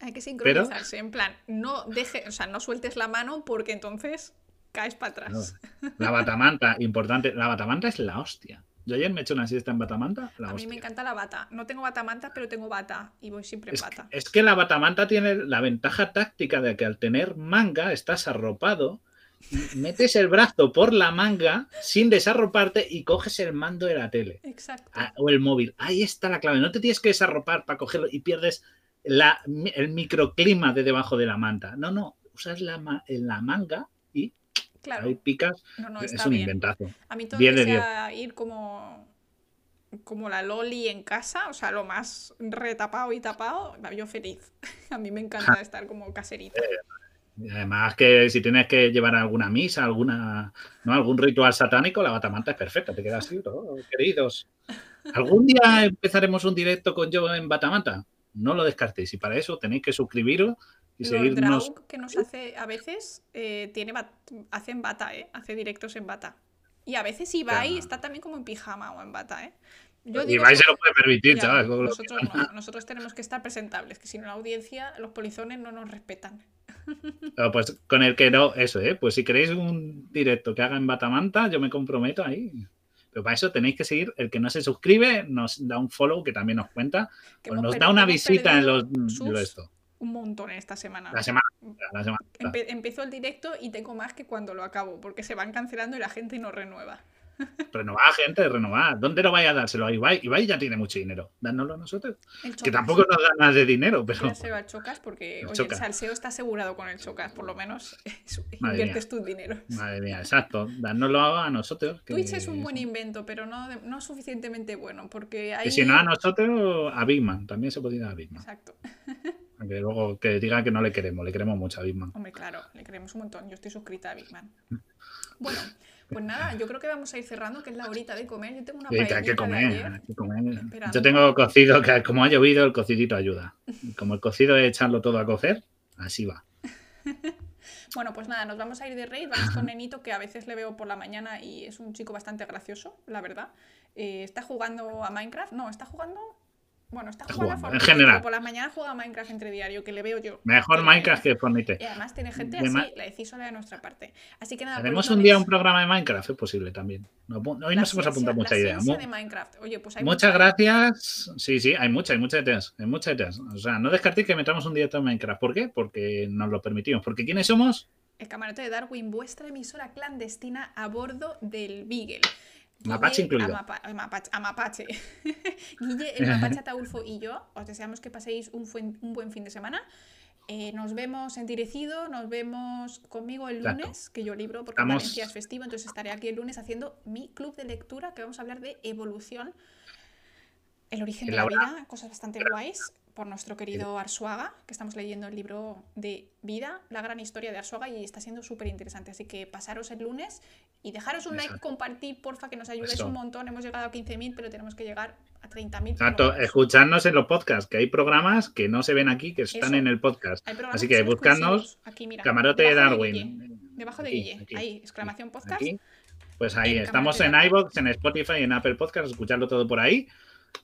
Hay que sincronizarse. En plan, no deje, o sea, no sueltes la mano porque entonces caes para atrás. La batamanta, importante. La batamanta es la hostia. Yo ayer me he hecho una siesta en batamanta. La A mí me encanta la bata. No tengo batamanta, pero tengo bata y voy siempre en Es, bata. es que la batamanta tiene la ventaja táctica de que al tener manga estás arropado, metes el brazo por la manga sin desarroparte y coges el mando de la tele Exacto. Ah, o el móvil. Ahí está la clave. No te tienes que desarropar para cogerlo y pierdes la- el microclima de debajo de la manta. No, no. Usas la, la manga y Claro. ahí picas. No, no, es un bien. inventazo. A mí todo 10 que de 10. sea ir como, como la Loli en casa, o sea, lo más retapado y tapado, yo feliz. A mí me encanta estar como caserita. Además que si tienes que llevar alguna misa, alguna, ¿no? algún ritual satánico, la batamanta es perfecta. Te queda así, "Oh, queridos. ¿Algún día empezaremos un directo con yo en batamanta? No lo descartéis. Y para eso tenéis que suscribiros y Lord seguirnos. Que nos hace a veces, eh, tiene bat- hace en bata, ¿eh? Hace directos en bata. Y a veces Ibai Claro. está también como en pijama o en bata, ¿eh? Yo digo vais se lo puede permitir, Ya, lo que- nosotros no, nosotros tenemos que estar presentables, que si no la audiencia, los polizones no nos respetan. Ah, Pues con el que no, eso, ¿eh? Pues si queréis un directo que haga en Batamanta, yo me comprometo ahí. Pero para eso tenéis que seguir. El que no se suscribe, nos da un follow que también nos cuenta. Que nos da una visita en los. esto. Un montón esta semana. La semana. La semana. Empe- empiezo el directo y tengo más que cuando lo acabo, porque se van cancelando y la gente no renueva. Renovar, gente, renovar. ¿Dónde lo vais a dárselo a Ibai? Ibai ya tiene mucho dinero. Dánoslo a nosotros. Que tampoco nos da nada de dinero, pero. Dárselo al Chocas porque, El oye, Chocas. el salseo está asegurado con el Chocas, por lo menos es- Madre mía. inviertes tu dinero. Madre mía, exacto. Dánoslo a nosotros. Que, Twitch es un buen invento, pero no, no suficientemente bueno, porque hay... que si no a nosotros, a Bigman. También se podría dar a Bigman. Exacto. Aunque luego que diga que no le queremos. Le queremos mucho a Bigman. Hombre, claro, le queremos un montón. Yo estoy suscrita a Big Man. Bueno, pues nada, yo creo que vamos a ir cerrando, que es la horita de comer. Yo tengo una Sí, que hay que comer, ayer. hay que comer. Yo tengo cocido, que como ha llovido, el cocidito ayuda. Como el cocido es echarlo todo a cocer, así va. Bueno, pues nada, nos vamos a ir de raid. Vamos con Nenito, que a veces le veo por la mañana y es un chico bastante gracioso, la verdad. Eh, está jugando a Minecraft. No, está jugando. Bueno, está jugando, jugando, a en general. Por la mañana juega Minecraft entre diario, que le veo yo. Mejor Minecraft que Fortnite. Y además tiene gente De así, la decisola de nuestra parte. Así que nada, Haremos polizones, un día un programa de Minecraft, es posible también. No, Hoy nos hemos apuntado mucha idea. de Minecraft. Oye, pues hay Muchas mucha- gracias. Sí, sí, hay muchas, hay muchas ideas. Hay muchas ideas. O sea, no descartéis que metamos un directo en Minecraft. ¿Por qué? Porque nos lo permitimos. Porque ¿quiénes somos? El camarote de Darwin, vuestra emisora clandestina a bordo del Beagle. Mapache incluido. Amapa- eh, mapache, a Mapache. Guille, el Mapache Ataulfo y yo os deseamos que paséis un, fuen- un buen fin de semana. Eh, nos vemos en Direcido, nos vemos conmigo el Exacto. lunes, que yo libro porque Estamos- Valencia es festivo, entonces estaré aquí el lunes haciendo mi club de lectura, que vamos a hablar de evolución, el origen de la vida, cosas bastante guays. Por nuestro querido Arsuaga, que estamos leyendo el libro de vida, la gran historia de Arsuaga, y está siendo súper interesante. Así que pasaros el lunes y dejaros un like, compartir, porfa, que nos ayudéis Eso. un montón. Hemos llegado a 15.000, pero tenemos que llegar a 30.000. por lo Exacto, menos. escuchadnos en los podcasts, que hay programas que no se ven aquí, que están Eso. en el podcast. Así que son buscadnos exclusivos. Aquí, mira, Camarote de Guille. Darwin. Debajo de Guille, aquí, ahí, exclamación podcast. Aquí. Pues ahí, En estamos en iVoox, en Spotify, en Apple Podcast, escucharlo todo por ahí.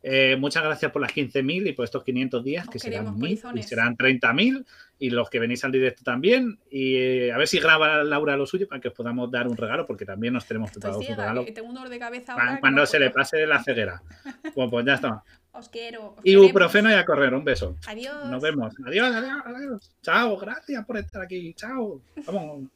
Eh, muchas gracias por las 15.000 y por estos 500 días, Os que serán 1.000 y serán 30.000, y los que venís al directo también. Y eh, a ver si graba Laura lo suyo para que os podamos dar un regalo, porque también nos tenemos Estoy preparado un regalo que tengo un dolor de cabeza cuando, ahora. cuando no se le pase la ceguera. Bueno, pues ya está. Os quiero. os y queremos. a correr. Un beso. Adiós. Nos vemos. Adiós, adiós, adiós. Chao, gracias por estar aquí. Chao. Vamos.